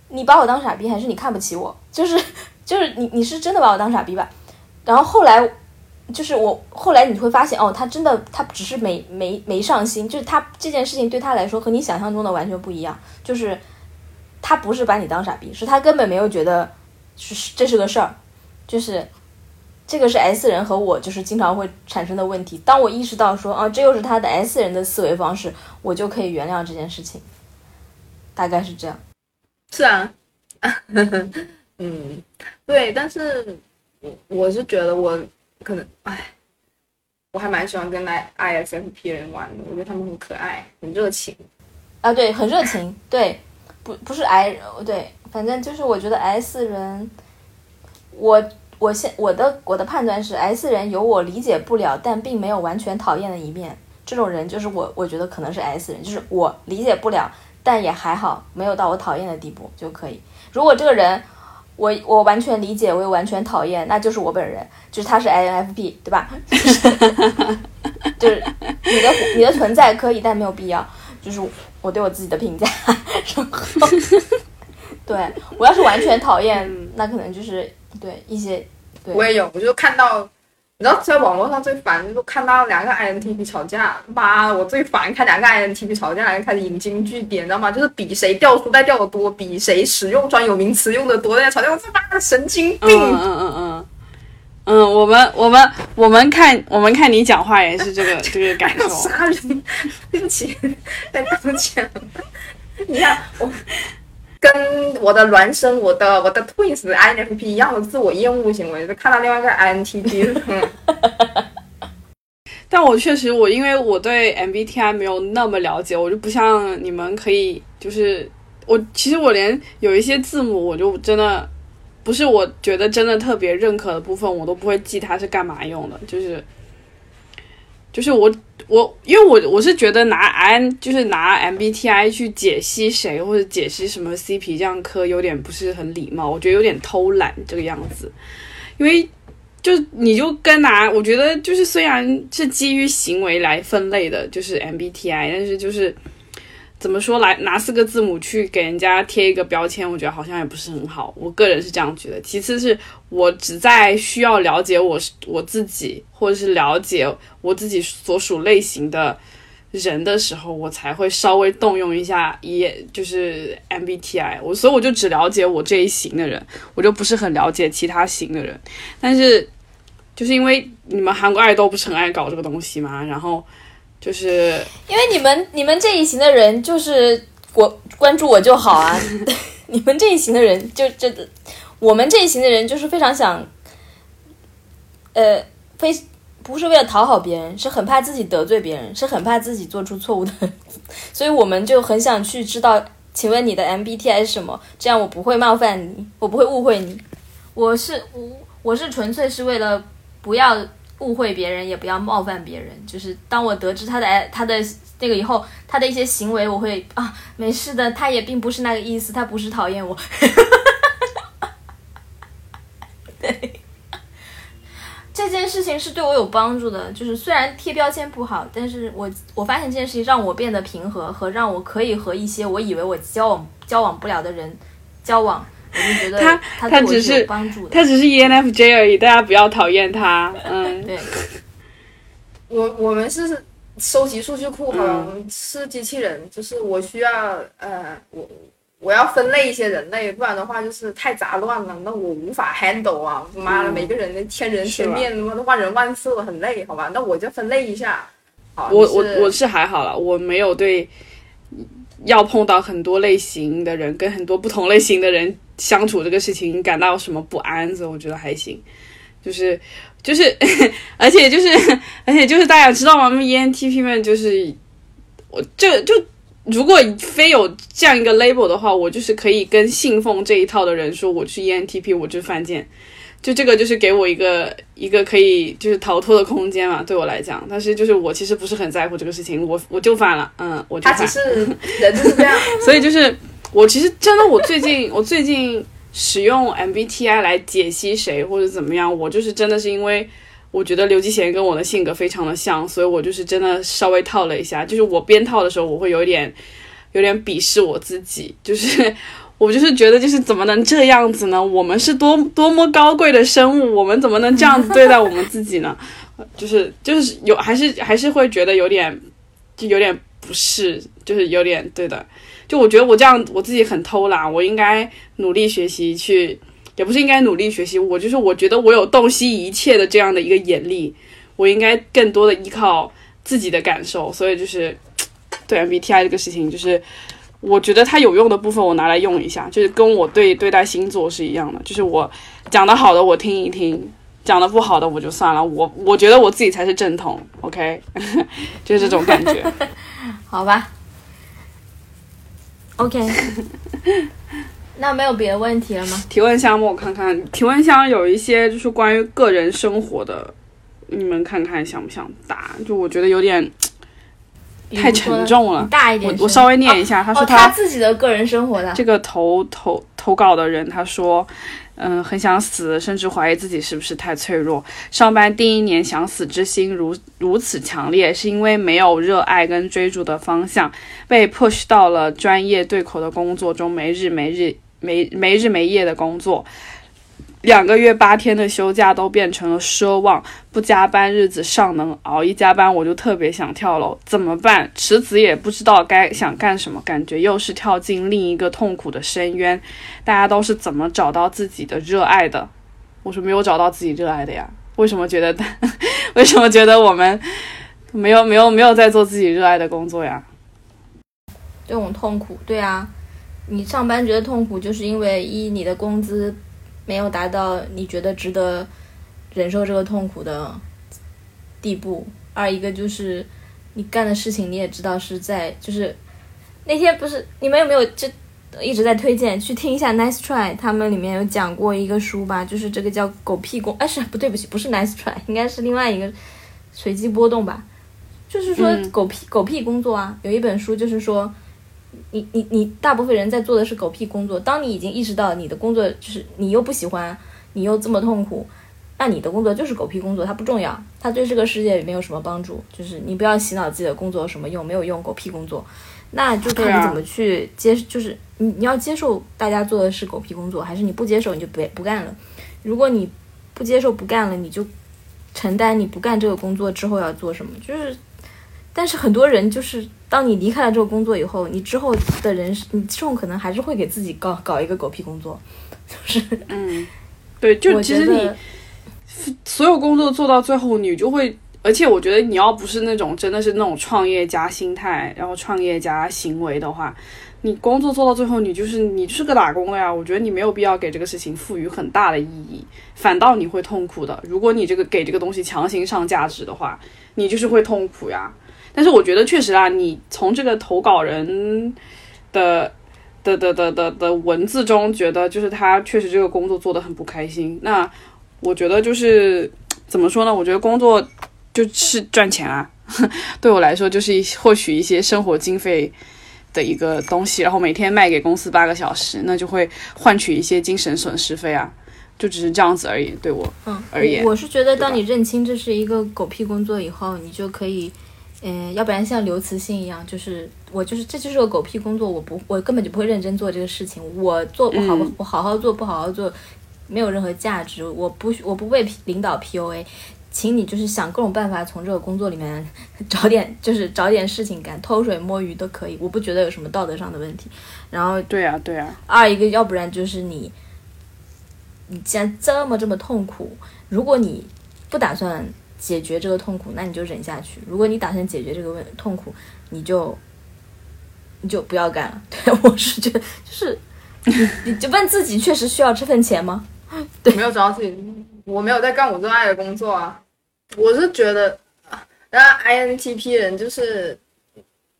你把我当傻逼，还是你看不起我？就是就是你你是真的把我当傻逼吧？然后后来就是我后来你会发现，哦，他真的他只是没没没上心，就是他这件事情对他来说和你想象中的完全不一样，就是。他不是把你当傻逼，是他根本没有觉得是这是个事儿，就是这个是 S 人和我就是经常会产生的问题。当我意识到说啊，这又是他的 S 人的思维方式，我就可以原谅这件事情。大概是这样。是啊，嗯，对，但是我我是觉得我可能，哎，我还蛮喜欢跟 I ISFP 人玩的，我觉得他们很可爱，很热情。啊，对，很热情，对。不不是 I 对，反正就是我觉得 S 人，我我现我的我的判断是 S 人有我理解不了但并没有完全讨厌的一面，这种人就是我我觉得可能是 S 人，就是我理解不了但也还好，没有到我讨厌的地步就可以。如果这个人我我完全理解，我又完全讨厌，那就是我本人，就是他是 INFP 对吧？就是你的你的存在可以，但没有必要。就是我对我自己的评价，然后，对我要是完全讨厌，那可能就是对一些，我也有，我就看到，你知道在网络上最烦就是看到两个 INTP 吵架，妈，我最烦看两个 INTP 吵架，然后开始引经据典，你知道吗？就是比谁掉书袋掉的多，比谁使用专有名词用的多在吵架，我他妈的神经病！嗯嗯嗯嗯。嗯，我们我们我们看我们看你讲话也是这个 这个感受。杀人，对不起，再道歉。你看我跟我的孪生，我的我的 twins INFP 一样的自我厌恶行为，就看到另外一个 INTP。但我确实，我因为我对 MBTI 没有那么了解，我就不像你们可以，就是我其实我连有一些字母，我就真的。不是我觉得真的特别认可的部分，我都不会记它是干嘛用的。就是，就是我我，因为我我是觉得拿 N 就是拿 MBTI 去解析谁或者解析什么 CP 这样科有点不是很礼貌，我觉得有点偷懒这个样子。因为就你就跟拿，我觉得就是虽然是基于行为来分类的，就是 MBTI，但是就是。怎么说来拿四个字母去给人家贴一个标签，我觉得好像也不是很好。我个人是这样觉得。其次是我只在需要了解我我自己，或者是了解我自己所属类型的人的时候，我才会稍微动用一下，也就是 MBTI。我所以我就只了解我这一型的人，我就不是很了解其他型的人。但是就是因为你们韩国爱豆不是很爱搞这个东西嘛，然后。就是因为你们你们这一行的人就是我关注我就好啊，你们这一行的人就这个，我们这一行的人就是非常想，呃，非不是为了讨好别人，是很怕自己得罪别人，是很怕自己做出错误的，所以我们就很想去知道，请问你的 MBTI 是什么？这样我不会冒犯你，我不会误会你，我是我我是纯粹是为了不要。误会别人也不要冒犯别人，就是当我得知他的他的那个以后，他的一些行为，我会啊，没事的，他也并不是那个意思，他不是讨厌我。对，这件事情是对我有帮助的，就是虽然贴标签不好，但是我我发现这件事情让我变得平和，和让我可以和一些我以为我交往交往不了的人交往，我就觉得他他只是帮助的。他只是 E ENFJ 而已，大家不要讨厌他。嗯，对，我我们是收集数据库，好吧，嗯是机器人，就是我需要呃，我我要分类一些人类，不然的话就是太杂乱了，那我无法 handle 啊！妈的，嗯每个人的千人千面，他妈的万人万色，很累，好吧？那我就分类一下。好，我我我是还好了，我没有对要碰到很多类型的人，跟很多不同类型的人相处这个事情感到什么不安，所以我觉得还行。就是就是，而且就是 而且就是大家知道吗？我们 ENTP 们就是我这就如果非有这样一个 label 的话，我就是可以跟信奉这一套的人说我是 ENTP，我就是犯贱。就这个就是给我一个一个可以就是逃脱的空间嘛，对我来讲。但是就是我其实不是很在乎这个事情，我我就犯了，嗯，我就犯他只。是人就是这样，所以就是我其实真的，我最近 我最近使用 MBTI 来解析谁或者怎么样，我就是真的是因为我觉得刘基贤跟我的性格非常的像，所以我就是真的稍微套了一下。就是我编套的时候，我会有点有点鄙视我自己，就是。我就是觉得，就是怎么能这样子呢？我们是多多么高贵的生物，我们怎么能这样子对待我们自己呢？就是就是有还是还是会觉得有点就有点不适，就是有点对的。就我觉得我这样我自己很偷懒，我应该努力学习去，也不是应该努力学习，我就是我觉得我有洞悉一切的这样的一个眼力，我应该更多的依靠自己的感受，所以就是对 MBTI 这个事情，就是我觉得它有用的部分我拿来用一下，就是跟我对对待星座是一样的，就是我讲的好的我听一听。讲的不好的我就算了，我我觉得我自己才是正统，OK，就是这种感觉。好吧。OK，那没有别的问题了吗？提问箱我看看，提问箱有一些就是关于个人生活的，你们看看想不想答？就我觉得有点太沉重了。大一点。我我稍微念一下，他说哦，他自己的个人生活的。这个投投投稿的人他说，嗯，很想死，甚至怀疑自己是不是太脆弱。上班第一年想死之心如如此强烈，是因为没有热爱跟追逐的方向，被 push 到了专业对口的工作中，没日没日没没日没夜的工作。两个月八天的休假都变成了奢望，不加班日子尚能熬，一加班我就特别想跳楼，怎么办？辞职也不知道该想干什么，感觉又是跳进另一个痛苦的深渊。大家都是怎么找到自己的热爱的？我是没有找到自己热爱的呀。为什么觉得？为什么觉得我们没有没有没有在做自己热爱的工作呀？这种痛苦，对啊，你上班觉得痛苦，就是因为一你的工资没有达到你觉得值得忍受这个痛苦的地步；二一个就是你干的事情你也知道是在就是那天不是你们有没有就一直在推荐去听一下 Nice Try，他们里面有讲过一个书吧，就是这个叫狗屁工，哎是不对不起，不是 Nice Try，应该是另外一个随机波动吧。就是说嗯狗屁、狗屁工作啊，有一本书就是说，你你你大部分人在做的是狗屁工作。当你已经意识到你的工作就是你又不喜欢，你又这么痛苦，那你的工作就是狗屁工作，它不重要，它对这个世界也没有什么帮助。就是你不要洗脑自己的工作有什么用，没有用，狗屁工作。那就看你怎么去接，就是你你要接受大家做的是狗屁工作，还是你不接受你就别不干了。如果你不接受不干了，你就承担你不干这个工作之后要做什么。就是，但是很多人就是，当你离开了这个工作以后，你之后的人，你之后可能还是会给自己搞搞一个狗屁工作。就是嗯，对，就其实你所有工作做到最后，你就会，而且我觉得你要不是那种真的是那种创业家心态，然后创业家行为的话，你工作做到最后，你就是你就是个打工的呀。我觉得你没有必要给这个事情赋予很大的意义，反倒你会痛苦的。如果你这个给这个东西强行上价值的话，你就是会痛苦呀。但是我觉得确实啊，你从这个投稿人的的的的的的文字中，觉得就是他确实这个工作做得很不开心。那我觉得就是怎么说呢？我觉得工作就是赚钱啊，对我来说就是一获取一些生活经费的一个东西，然后每天卖给公司八个小时，那就会换取一些精神损失费啊，就只是这样子而已。对我，嗯，而言我我是觉得，当你认清这是一个狗屁工作以后，你就可以嗯，要不然像刘慈欣一样，就是我就是这就是个狗屁工作，我不我根本就不会认真做这个事情，我做不好，嗯。我好好做不好好做，没有任何价值，我不我不被领导 PUA，请你就是想各种办法从这个工作里面 找点就是找点事情干，偷水摸鱼都可以，我不觉得有什么道德上的问题。然后对啊，对啊，二一个，要不然就是你，你既然这么这么痛苦，如果你不打算解决这个痛苦，那你就忍下去；如果你打算解决这个问痛苦，你就你就不要干了。对我是觉得，就是你你就问自己，确实需要这份钱吗？对没有找到自己，我没有在干我热爱的工作啊。我是觉得，啊然后 INTP 人就是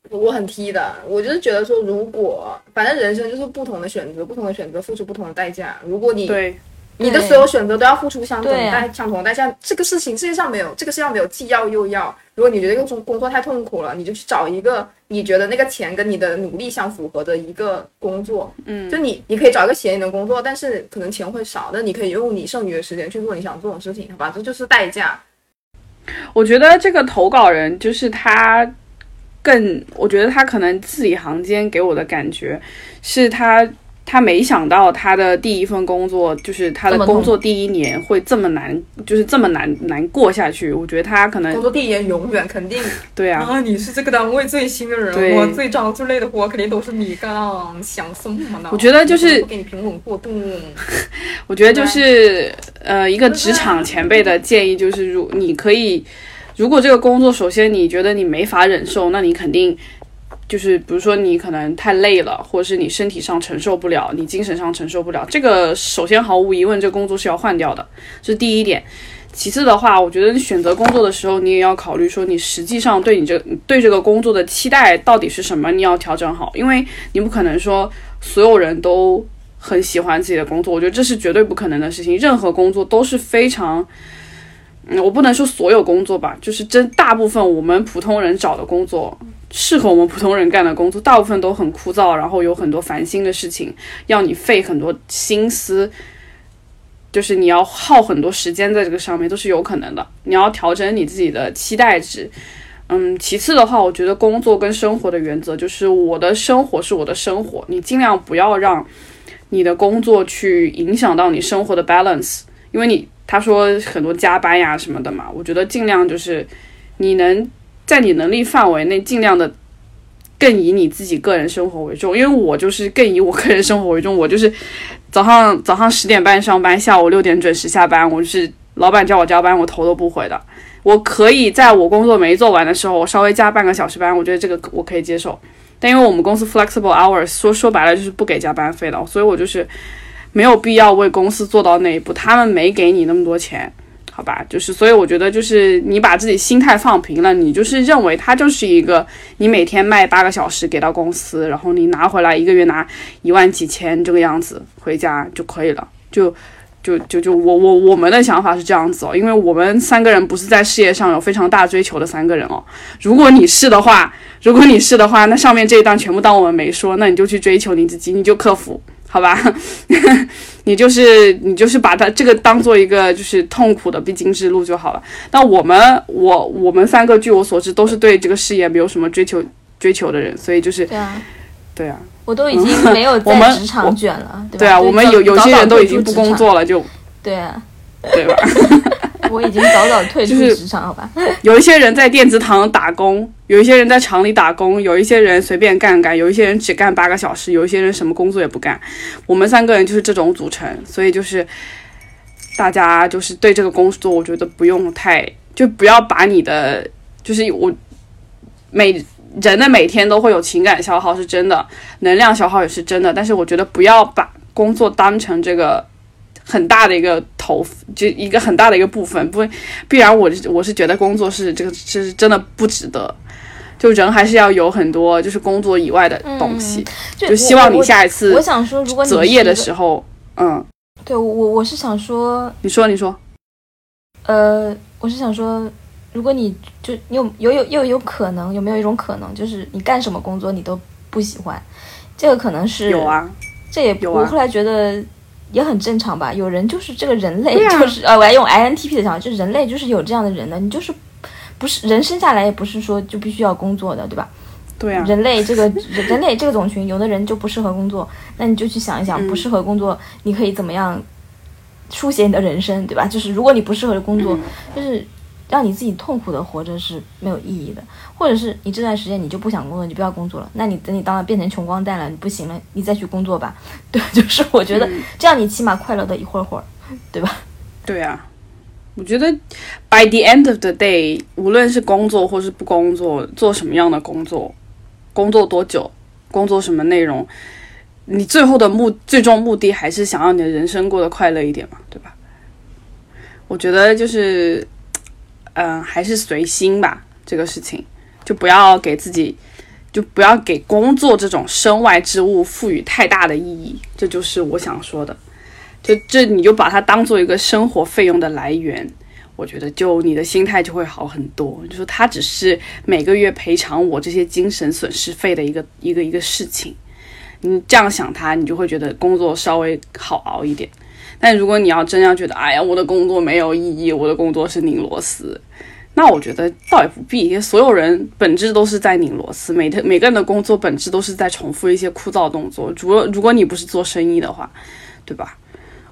我很 T 的，我就是觉得说，如果反正人生就是不同的选择，不同的选择付出不同的代价。如果你对，你的所有选择都要付出相同代、相同的代价，这个事情世界上没有，这个世界上没有既要又要。如果你觉得这个工工作太痛苦了，你就去找一个你觉得那个钱跟你的努力相符合的一个工作。嗯就你你可以找一个闲的工作，但是可能钱会少，但你可以用你剩余的时间去做你想做的事情，好吧？这就是代价。我觉得这个投稿人就是他更，我觉得他可能字里行间给我的感觉是他。他没想到他的第一份工作，就是他的工作第一年会这么难，就是这么难难过下去。我觉得他可能工作第一年永远肯定对啊，啊，你是这个单位最新的人，对我最脏最累的活肯定都是你干，想什么呢？我觉得就是不给你平稳过渡。我觉得就是呃，一个职场前辈的建议就是，如你可以，如果这个工作首先你觉得你没法忍受，那你肯定就是比如说你可能太累了，或者是你身体上承受不了，你精神上承受不了，这个首先毫无疑问，这个工作是要换掉的，这是第一点。其次的话，我觉得你选择工作的时候，你也要考虑说你实际上对你这对这个工作的期待到底是什么，你要调整好，因为你不可能说所有人都很喜欢自己的工作，我觉得这是绝对不可能的事情。任何工作都是非常，嗯，我不能说所有工作吧，就是真大部分我们普通人找的工作，适合我们普通人干的工作，大部分都很枯燥，然后有很多烦心的事情，要你费很多心思。就是你要耗很多时间在这个上面，都是有可能的。你要调整你自己的期待值，嗯，其次的话，我觉得工作跟生活的原则就是我的生活是我的生活，你尽量不要让你的工作去影响到你生活的 balance，因为你他说很多加班呀什么的嘛，我觉得尽量就是你能在你能力范围内尽量的更以你自己个人生活为重，因为我就是更以我个人生活为重，我就是早上早上十点半上班，下午六点准时下班，我就是老板叫我加班，我头都不回的。我可以在我工作没做完的时候，我稍微加半个小时班，我觉得这个我可以接受。但因为我们公司 flexible hours，说说白了就是不给加班费的，所以我就是没有必要为公司做到那一步，他们没给你那么多钱，好吧？就是所以我觉得就是你把自己心态放平了，你就是认为它就是一个你每天卖八个小时给到公司，然后你拿回来一个月拿一万几千这个样子回家就可以了，就。就就就我我我们的想法是这样子哦，因为我们三个人不是在事业上有非常大追求的三个人哦。如果你是的话，如果你是的话，那上面这一段全部当我们没说，那你就去追求你自己，你就克服，好吧？你就是你就是把它这个当做一个就是痛苦的必经之路就好了。那我们我我们三个据我所知都是对这个事业没有什么追求追求的人，所以就是对啊，对啊，我都已经没有在 职场卷了，对吧？对啊，我们有有些人都已经不工作。作了，就对啊，对吧？我已经早早退出职场，好吧？有一些人在电子厂打工，有一些人在厂里打工，有一些人随便干干，有一些人只干八个小时，有一些人什么工作也不干。我们三个人就是这种组成，所以就是大家就是对这个工作，我觉得不用太，就不要把你的，就是我每人的每天都会有情感消耗是真的，能量消耗也是真的，但是我觉得不要把工作当成这个。很大的一个头，就一个很大的一个部分，不，必然我我是觉得工作是这个是真的不值得，就人还是要有很多就是工作以外的东西，就就希望你下一次我想说，如果你择业的时候，嗯，对我我我是想说，你说你说，呃，我是想说，如果你就你有有有又有可能有没有一种可能，就是你干什么工作你都不喜欢，这个可能是有，啊，这也有啊。我后来觉得也很正常吧。有人就是这个人类就是、呃，我要用 INTP 的想法，就是人类就是有这样的人的，你就是不是人生下来也不是说就必须要工作的，对吧？对啊，人类这个人人类这个种群，有的人就不适合工作，那你就去想一想，嗯不适合工作，你可以怎么样书写你的人生，对吧？就是如果你不适合工作，嗯就是让你自己痛苦的活着是没有意义的，或者是你这段时间你就不想工作，你就不要工作了，那你等你当了变成穷光蛋了，你不行了，你再去工作吧。对，就是我觉得嗯这样你起码快乐的一会儿会儿，对吧？对啊，我觉得 by the end of the day，无论是工作或是不工作，做什么样的工作，工作多久，工作什么内容，你最后的目最终目的还是想让你的人生过得快乐一点嘛，对吧？我觉得就是，嗯、还是随心吧，这个事情就不要给自己。就不要给工作这种身外之物赋予太大的意义，这就是我想说的。就这你就把它当做一个生活费用的来源，我觉得就你的心态就会好很多。就说它只是每个月赔偿我这些精神损失费的一个一个一个事情，你这样想它，你就会觉得工作稍微好熬一点。但如果你要真要觉得，哎呀，我的工作没有意义，我的工作是拧螺丝，那我觉得倒也不必。因为所有人本质都是在拧螺丝，每天每个人的工作本质都是在重复一些枯燥动作。如果如果你不是做生意的话，对吧？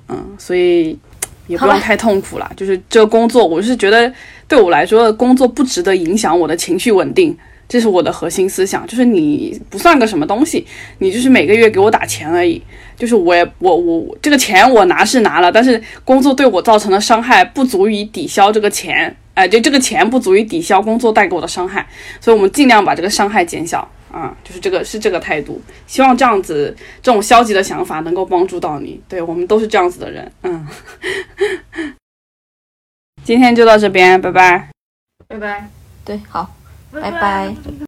嗯，所以也不用太痛苦啦。就是这个工作，我是觉得对我来说，工作不值得影响我的情绪稳定，这是我的核心思想。就是你不算个什么东西，你就是每个月给我打钱而已。就是我也我我我这个钱我拿是拿了，但是工作对我造成的伤害不足以抵消这个钱，哎、就这个钱不足以抵消工作带给我的伤害，所以我们尽量把这个伤害减小啊，就是这个是这个态度。希望这样子这种消极的想法能够帮助到你，对我们都是这样子的人，嗯。今天就到这边，拜拜。拜拜，对，好，拜拜。